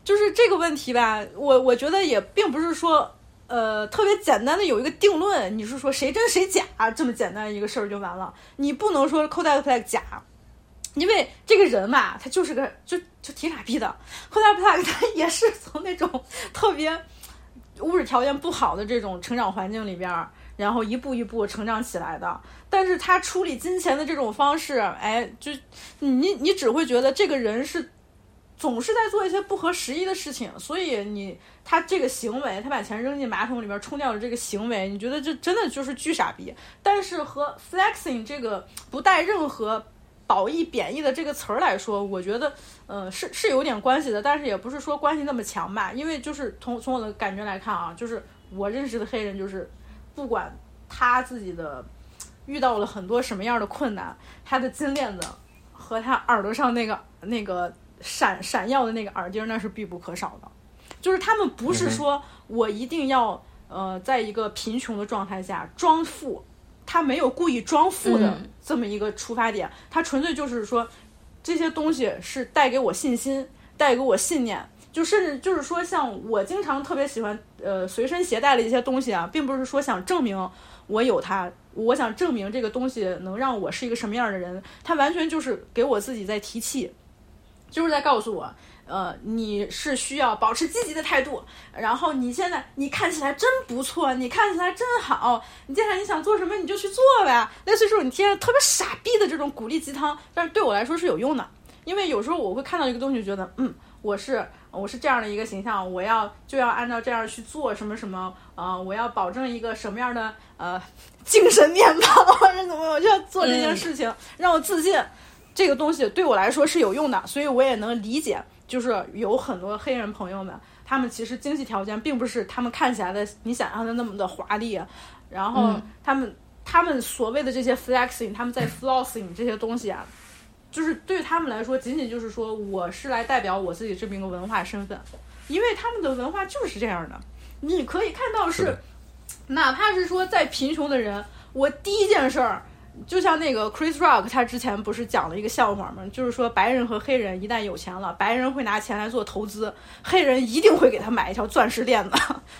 就是这个问题吧，我我觉得也并不是说，呃，特别简单的有一个定论，你是说谁真谁假这么简单一个事儿就完了，你不能说 Kodak Black 假，因为这个人嘛，他就是个就就挺傻逼的，Kodak Black 他也是从那种特别物质条件不好的这种成长环境里边，然后一步一步成长起来的。但是他处理金钱的这种方式，哎，就你你只会觉得这个人是总是在做一些不合时宜的事情，所以你他这个行为，他把钱扔进马桶里边冲掉的这个行为，你觉得这真的就是巨傻逼。但是和 flexing 这个不带任何褒义贬义的这个词儿来说，我觉得，呃，是是有点关系的，但是也不是说关系那么强吧。因为就是从从我的感觉来看啊，就是我认识的黑人，就是不管他自己的遇到了很多什么样的困难，他的金链子和他耳朵上那个那个闪闪耀的那个耳钉，那是必不可少的。就是他们不是说我一定要呃，在一个贫穷的状态下装富，他没有故意装富的嗯。这么一个出发点，他纯粹就是说这些东西是带给我信心，带给我信念。就甚至就是说，像我经常特别喜欢呃随身携带的一些东西啊，并不是说想证明我有它，我想证明这个东西能让我是一个什么样的人，它完全就是给我自己在提气，就是在告诉我，呃，你是需要保持积极的态度，然后你现在你看起来真不错，你看起来真好，你接下来你想做什么你就去做呗。类似这种你听着特别傻逼的这种鼓励鸡汤，但是对我来说是有用的，因为有时候我会看到一个东西，觉得嗯，我是我是这样的一个形象，我要就要按照这样去做什么什么，呃，我要保证一个什么样的呃精神面貌，或者怎么，我就要做这件事情，让我自信。这个东西对我来说是有用的，所以我也能理解，就是有很多黑人朋友们，他们其实经济条件并不是他们看起来的你想象的那么的华丽，然后嗯他们、他们所谓的这些 flexing，他们在 flossing 这些东西啊，就是对他们来说，仅仅就是说我是来代表我自己这么一个文化身份，因为他们的文化就是这样的。你可以看到是，是哪怕是说再贫穷的人，我第一件事儿。就像那个 Chris Rock，他之前不是讲了一个笑话吗？就是说白人和黑人一旦有钱了，白人会拿钱来做投资，黑人一定会给他买一条钻石链子，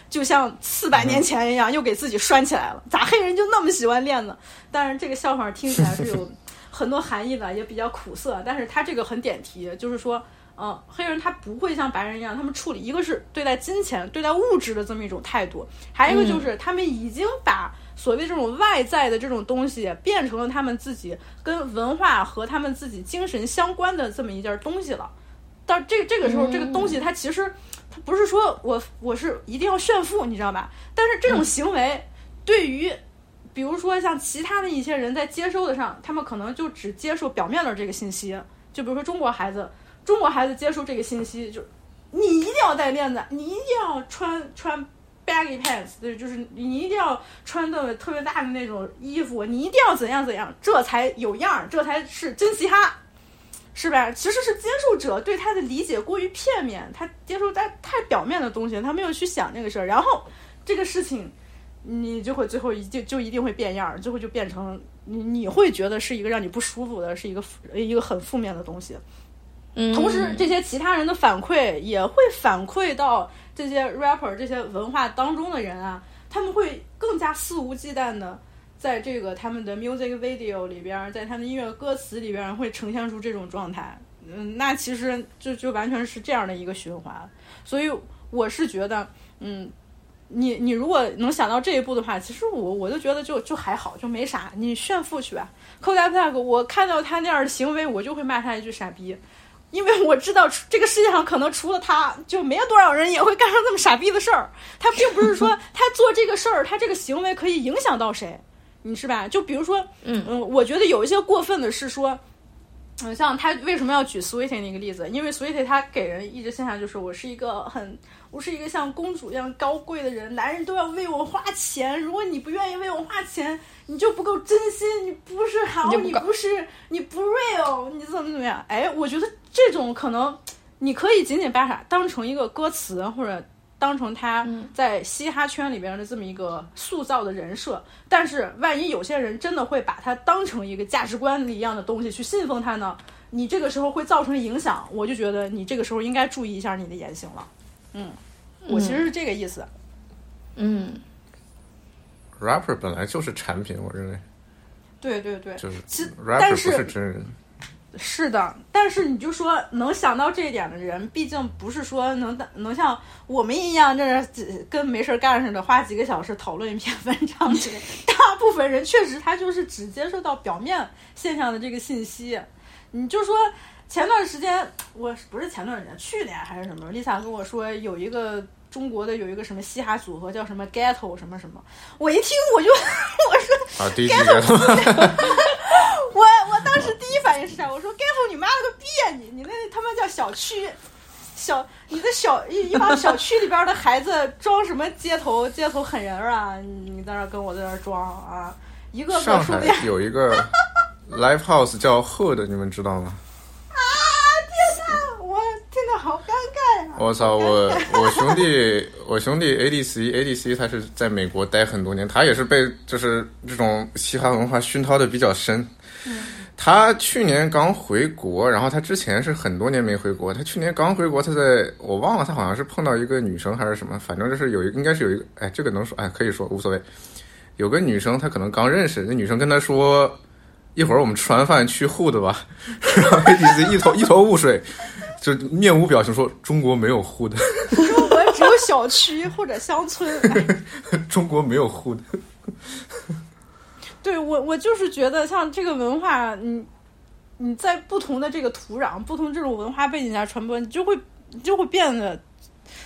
就像四百年前一样，又给自己拴起来了。咋黑人就那么喜欢链子？但是这个笑话听起来是有很多含义的，也比较苦涩。但是他这个很点题，就是说，嗯，黑人他不会像白人一样，他们处理一个是对待金钱、对待物质的这么一种态度，还有一个就是他们已经把所谓这种外在的这种东西变成了他们自己跟文化和他们自己精神相关的这么一件东西了。到这这个时候，这个东西它其实它不是说我我是一定要炫富，你知道吧？但是这种行为对于比如说像其他的一些人在接收的上，他们可能就只接受表面的这个信息。就比如说中国孩子，中国孩子接收这个信息，就你一定要戴链子，你一定要穿穿 baggy pants，对，就是你一定要穿的特别大的那种衣服，你一定要怎样怎样，这才有样儿，这才是真嘻哈。是吧？其实是接受者对他的理解过于片面，他接受太太表面的东西，他没有去想这个事儿，然后这个事情你就会最后一就就一定会变样儿，最后就变成你你会觉得是一个让你不舒服的，是一个负一个很负面的东西。嗯，同时，这些其他人的反馈也会反馈到这些 rapper 这些文化当中的人啊，他们会更加肆无忌惮的在这个他们的 music video 里边，在他们音乐歌词里边会呈现出这种状态。嗯，那其实就就完全是这样的一个循环。所以我是觉得，嗯，你你如果能想到这一步的话，其实我我就觉得就就还好，就没啥，你炫富去吧。，Kodak，我看到他那样的行为，我就会骂他一句傻逼。因为我知道这个世界上可能除了他，就没有多少人也会干上这么傻逼的事儿。他并不是说 他做这个事儿，他这个行为可以影响到谁，你是吧？就比如说，嗯嗯，我觉得有一些过分的是说，嗯，像他为什么要举 Sweetie 那个例子？因为 Sweetie 他给人一直现象就是我是一个很，我是一个像公主一样高贵的人，男人都要为我花钱。如果你不愿意为我花钱，你就不够真心，你不是好，你不是你不 real，你怎么怎么样？哎，我觉得这种可能你可以仅仅把它当成一个歌词，或者当成他在嘻哈圈里边的这么一个塑造的人设。但是万一有些人真的会把它当成一个价值观一样的东西去信奉它呢？你这个时候会造成影响，我就觉得你这个时候应该注意一下你的言行了。嗯，我其实是这个意思。嗯，rapper 本来就是产品，我认为对对对，就是其 rapper 不但是是真人。是的，但是你就说能想到这一点的人，毕竟不是说能能像我们一样，就是跟没事干似的，花几个小时讨论一篇文章之类。大部分人确实他就是只接受到表面现象的这个信息。你就说前段时间，我不是前段时间，去年还是什么，Lisa 跟我说有一个中国的有一个什么嘻哈组合叫什么 Ghetto 什么什么，我一听我就 我说 Ghetto，我我当时第一反应是啥？我说 ghetto 你妈了个逼啊你！你那他妈叫小区，小你的小一一帮小区里边的孩子装什么街头街头狠人啊？你你在那儿跟我在那儿装啊？一个个上海 有一个 live house 叫 Hood，你们知道吗？啊！天哪，我听得好尴尬呀、我操，我我兄弟，我兄弟 ADC ADC 他是在美国待很多年，他也是被就是这种嘻哈文化熏陶的比较深。他去年刚回国，然后他之前是很多年没回国。他去年刚回国，他在我忘了，他好像是碰到一个女生还是什么，反正就是有一应该是有一个，哎，这个能说，哎，可以说无所谓。有个女生，他可能刚认识，那女生跟他说，一会儿我们吃完饭去 Hood 吧，然后 ADC 一头一头雾水，就面无表情说中国没有 Hood。中国只有小区或者乡村。哎 中国没有 hood，对我，我就是觉得像这个文化，你你在不同的这个土壤、不同这种文化背景下传播，你就会就会变得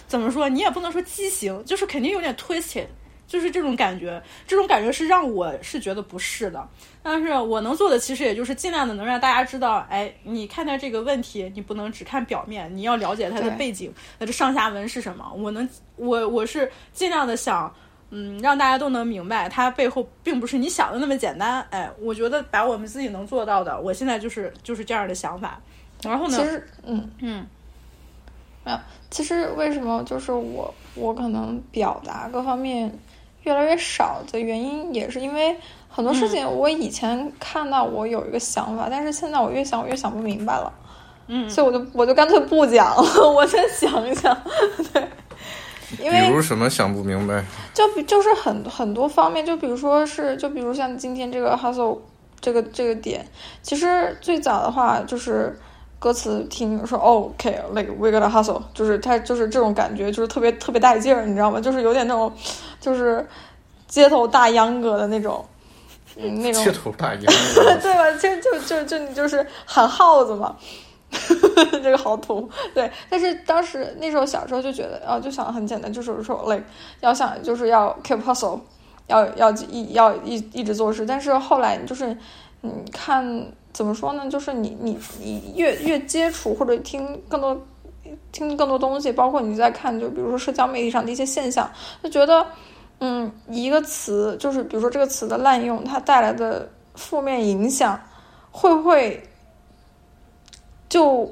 怎么说？你也不能说畸形，就是肯定有点 twisted，就是这种感觉。这种感觉是让我是觉得不适的。但是我能做的其实也就是尽量的能让大家知道，哎，你看待这个问题，你不能只看表面，你要了解它的背景，那这上下文是什么。我能，我我是尽量的想。嗯，让大家都能明白，它背后并不是你想的那么简单。哎，我觉得把我们自己能做到的，我现在就是就是这样的想法。然后呢，其实，嗯嗯，没有，其实为什么就是我我可能表达各方面越来越少的原因，也是因为很多事情我以前看到我有一个想法，但是现在我越想我越想不明白了，嗯。所以我就我就干脆不讲了，我先想一想，对，因为比如什么想不明白？就比就是很很多方面，就比如说是，就比如像今天这个 hustle 这个这个点，其实最早的话就是歌词听说哦，OK，like、we gotta hustle，就是他就是这种感觉，就是特别特别带劲儿，你知道吗？就是有点那种，就是街头大秧歌的那种，嗯，那种街头大秧 对吧？就就就就你就是喊号子嘛，这个好土。对，但是当时那时候小时候就觉得，啊，就想很简单，就是说，like 要想就是要 keep hustle，要要一要一一直做事。但是后来就是你看怎么说呢？就是你你你越越接触或者听更多。听更多东西，包括你在看，就比如说社交媒体上的一些现象，就觉得，嗯，一个词就是比如说这个词的滥用，它带来的负面影响，会不会就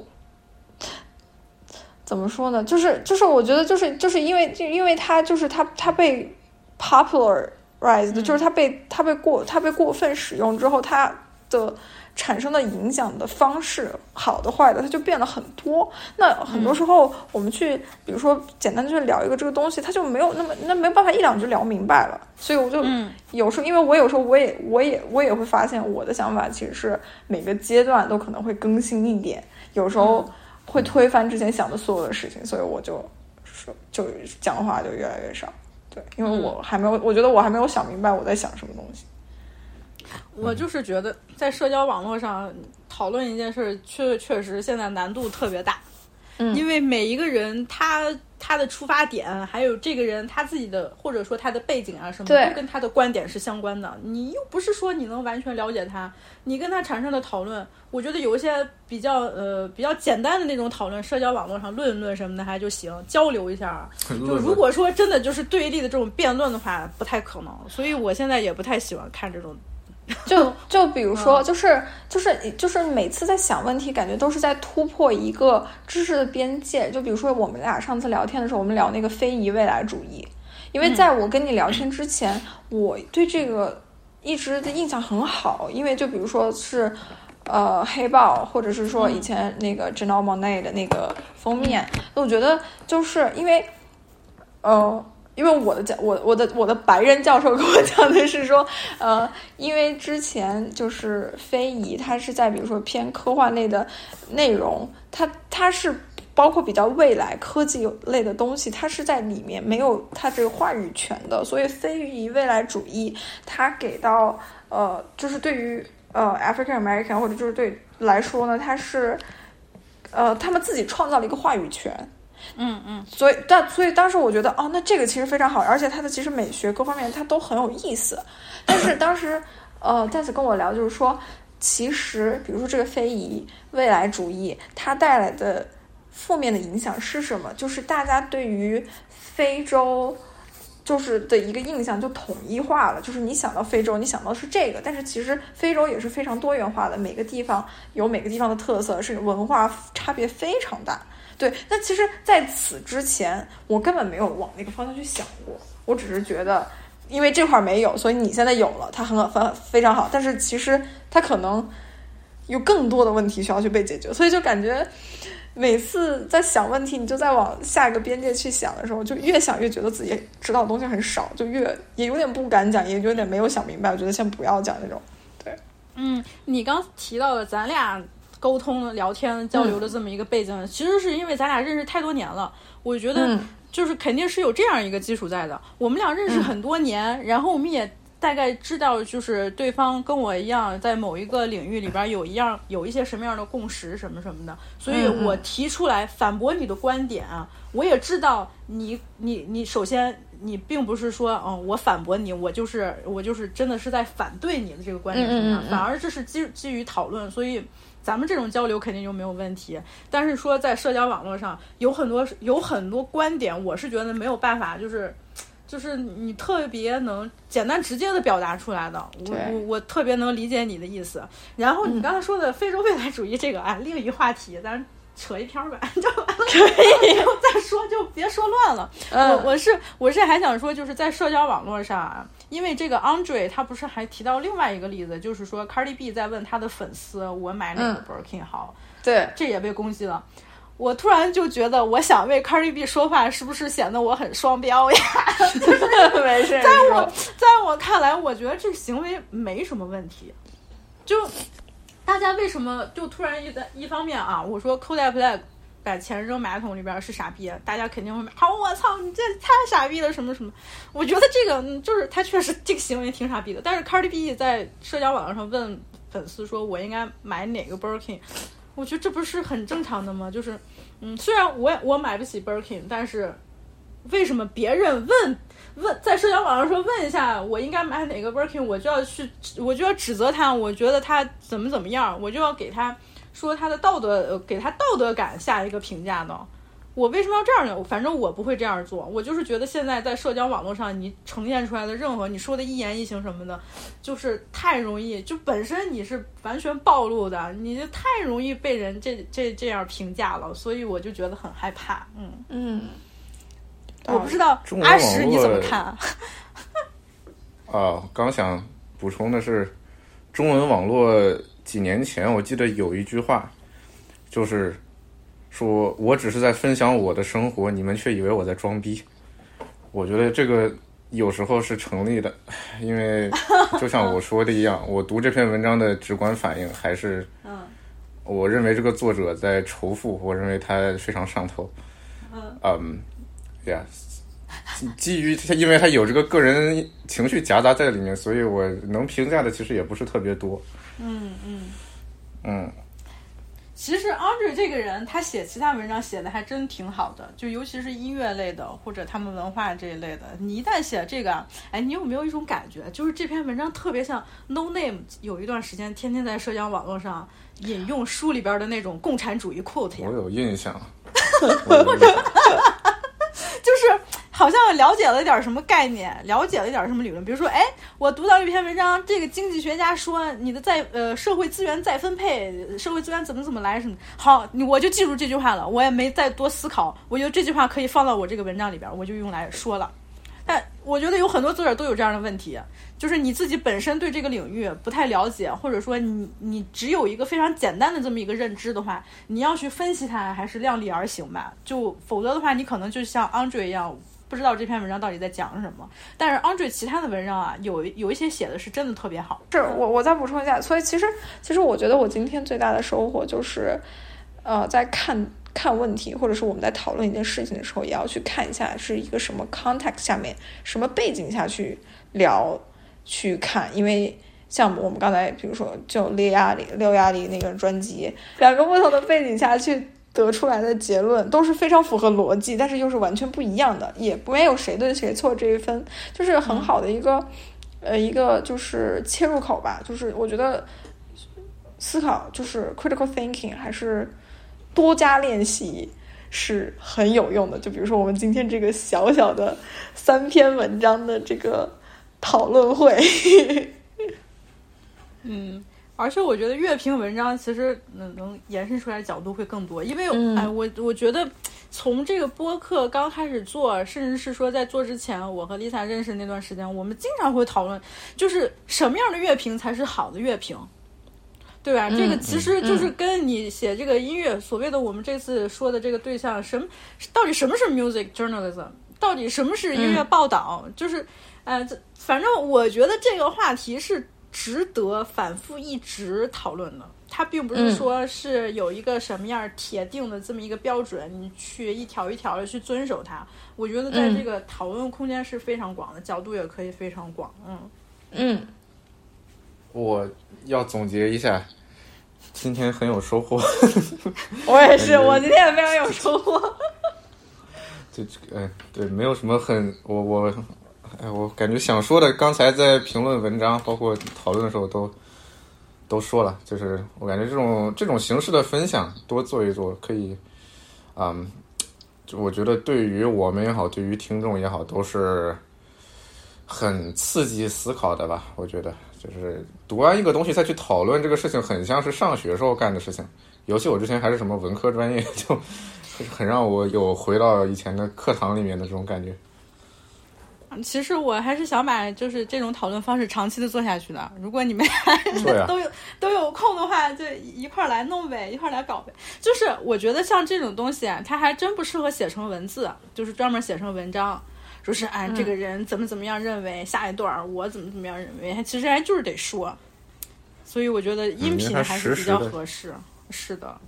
怎么说呢？就是就是，我觉得就是就是因为就因为它就是它它被 popularized，、就是它被它被过它被过分使用之后，它的产生的影响的方式，好的坏的，它就变了很多。那很多时候我们去，比如说简单的去聊一个这个东西，它就没有那么那没办法一两句聊明白了。所以我就嗯有时候，因为我有时候我也我也我也会发现，我的想法其实是每个阶段都可能会更新一点，有时候会推翻之前想的所有的事情，所以我就说就讲话就越来越少。对，因为我还没有，我觉得我还没有想明白我在想什么东西。我就是觉得在社交网络上讨论一件事，确确实现在难度特别大，嗯因为每一个人他他他的出发点，还有这个人他自己的或者说他的背景啊什么，都跟他的观点是相关的。你又不是说你能完全了解他，你跟他产生的讨论，我觉得有一些比较呃比较简单的那种讨论，社交网络上论一论什么的还就行，交流一下啊。就如果说真的就是对立的这种辩论的话，不太可能。所以我现在也不太喜欢看这种。就 就比如说，就是就是就是每次在想问题，感觉都是在突破一个知识的边界。就比如说我们俩上次聊天的时候，我们聊那个非遗未来主义，因为在我跟你聊天之前，我对这个一直的印象很好，因为就比如说是呃黑豹，或者是说以前那个 Janelle Monáe 的那个封面，我觉得就是因为呃。因为我的教我我的我的白人教授跟我讲的是说，呃，因为之前就是非遗，它是在比如说偏科幻类的内容，它它是包括比较未来科技类的东西，它是在里面没有它这个话语权的，所以非遗未来主义它给到呃，就是对于呃 African American 或者就是对来说呢，它是呃他们自己创造了一个话语权。嗯嗯，所以但所以当时我觉得哦，那这个其实非常好，而且它的其实美学各方面它都很有意思。但是当时呃，戴子跟我聊，就是说，其实比如说这个非遗未来主义，它带来的负面的影响是什么？就是大家对于非洲就是的一个印象就统一化了，就是你想到非洲，你想到是这个，但是其实非洲也是非常多元化的，每个地方有每个地方的特色，是文化差别非常大。对，那其实在此之前，我根本没有往那个方向去想过。我只是觉得，因为这块没有，所以你现在有了，它很很非常好。但是其实它可能有更多的问题需要去被解决，所以就感觉每次在想问题，你就在往下一个边界去想的时候，就越想越觉得自己知道的东西很少，就越也有点不敢讲，也有点没有想明白。我觉得先不要讲那种。对，嗯，你刚提到的咱俩。沟通、聊天、交流的这么一个背景，其实是因为咱俩认识太多年了。我觉得就是肯定是有这样一个基础在的。我们俩认识很多年，然后我们也大概知道，就是对方跟我一样，在某一个领域里边有一样有一些什么样的共识，什么什么的。所以我提出来反驳你的观点啊，我也知道你你你首先你并不是说嗯我反驳你，我就是我就是真的是在反对你的这个观点上，反而这是基基于讨论，所以。咱们这种交流肯定就没有问题，但是说在社交网络上有很多有很多观点，我是觉得没有办法，就是就是你特别能简单直接的表达出来的。我我我特别能理解你的意思。然后你刚才说的非洲未来主义这个啊，另一话题，咱。扯一篇吧，就完了。可以，再说就别说乱了。我我是我是还想说，就是在社交网络上啊，因为这个 Andre 他不是还提到另外一个例子，就是说 Cardi B 在问他的粉丝，我买哪个 Birkin 好？对，这也被攻击了。我突然就觉得，我想为 Cardi B 说话，是不是显得我很双标呀？没事，在我在我看来，我觉得这行为没什么问题，就。大家为什么就突然一在一方面啊？我说 Kodak Black 把钱扔马桶里边是傻逼，大家肯定会骂。好，我操，你这太傻逼了，什么什么？我觉得这个就是他确实这个行为挺傻逼的。但是 Cardi B 在社交网络上问粉丝说：“我应该买哪个 Birkin？” 我觉得这不是很正常的吗？就是，嗯，虽然我我买不起 Birkin，但是为什么别人问？问在社交网上说问一下我应该买哪个 Birkin，我就要去，我就要指责他，我觉得他怎么怎么样，我就要给他说他的道德，给他道德感下一个评价呢？我为什么要这样呢？反正我不会这样做，我就是觉得现在在社交网络上你呈现出来的任何你说的一言一行什么的，就是太容易，就本身你是完全暴露的，你就太容易被人这这这样评价了，所以我就觉得很害怕，嗯嗯。我不知道阿石你怎么看？啊，刚想补充的是，中文网络几年前我记得有一句话，就是说我只是在分享我的生活，你们却以为我在装逼。我觉得这个有时候是成立的，因为就像我说的一样，我读这篇文章的直观反应还是，嗯，我认为这个作者在仇富，我认为他非常上头，嗯，嗯。对呀，基于他，因为他有这个个人情绪夹杂在里面，所以我能评价的其实也不是特别多。嗯嗯嗯。其实 Andre 这个人，他写其他文章写的还真挺好的，就尤其是音乐类的或者他们文化这一类的。你一旦写这个，哎，你有没有一种感觉，就是这篇文章特别像 No Name 有一段时间天天在社交网络上引用书里边的那种共产主义 quote 呀？我有印象，就是好像了解了点什么概念，了解了点什么理论。比如说，哎，我读到一篇文章，这个经济学家说你的再呃社会资源再分配，社会资源怎么怎么来什么。好，我就记住这句话了，我也没再多思考。我觉得这句话可以放到我这个文章里边，我就用来说了。但我觉得有很多作者都有这样的问题，就是你自己本身对这个领域不太了解，或者说你你只有一个非常简单的这么一个认知的话，你要去分析它，还是量力而行吧。就否则的话，你可能就像 Andre 一样，不知道这篇文章到底在讲什么。但是 Andre 其他的文章啊，有有一些写的是真的特别好。是我我再补充一下，所以其实其实我觉得我今天最大的收获就是，呃，在看。看问题，或者是我们在讨论一件事情的时候，也要去看一下是一个什么 context 下面，什么背景下去聊，去看。因为像我们刚才，比如说就列亚里六亚里那个专辑，两个不同的背景下去得出来的结论都是非常符合逻辑，但是又是完全不一样的，也没有谁对谁错这一分，就是很好的一个、呃一个就是切入口吧。就是我觉得思考就是 critical thinking 还是。多加练习是很有用的。就比如说我们今天这个小小的三篇文章的这个讨论会，嗯，而且我觉得乐评文章其实能能延伸出来角度会更多，因为、嗯、哎，我我觉得从这个播客刚开始做，甚至是说在做之前，我和 Lisa 认识那段时间，我们经常会讨论，就是什么样的乐评才是好的乐评。对吧？这个其实就是跟你写这个音乐，所谓的我们这次说的这个对象，什么到底什么是 music journalism？到底什么是音乐报道？就是，呃，反正我觉得这个话题是值得反复一直讨论的。它并不是说是有一个什么样铁定的这么一个标准，你去一条一条的去遵守它。我觉得在这个讨论空间是非常广的，角度也可以非常广。嗯嗯。我要总结一下，今天很有收获。我也是，我今天也非常有收获。就嗯，对，没有什么很我我，哎，我感觉想说的，刚才在评论文章包括讨论的时候都都说了，就是我感觉这种这种形式的分享多做一做，可以，嗯，我觉得对于我们也好，对于听众也好，都是很刺激思考的吧。我觉得。就是读完一个东西再去讨论这个事情，很像是上学时候干的事情。尤其我之前还是什么文科专业，就很让我有回到以前的课堂里面的这种感觉。其实我还是想把就是这种讨论方式长期的做下去的。如果你们啊、都有都有空的话，就一块儿来弄呗，一块儿来搞呗。就是我觉得像这种东西啊，它还真不适合写成文字，就是专门写成文章。说是哎，这个人怎么怎么样认为，下一段我怎么怎么样认为，其实还就是得说，所以我觉得音频还是比较合适。是的，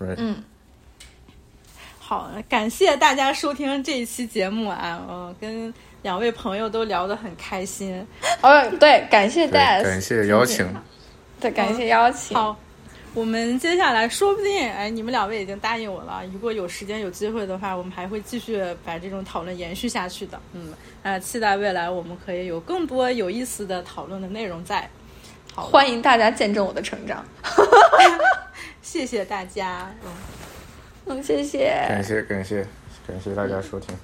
嗯，好，感谢大家收听这一期节目啊，嗯，跟两位朋友都聊得很开心。哦，对，感谢 Des，感谢邀请，对，感谢邀请。好。我们接下来说不定，哎，你们两位已经答应我了。如果有时间有机会的话，我们还会继续把这种讨论延续下去的。嗯，啊，期待未来我们可以有更多有意思的讨论的内容在。好，欢迎大家见证我的成长。谢谢大家，嗯嗯，谢谢，感谢感谢感谢大家收听。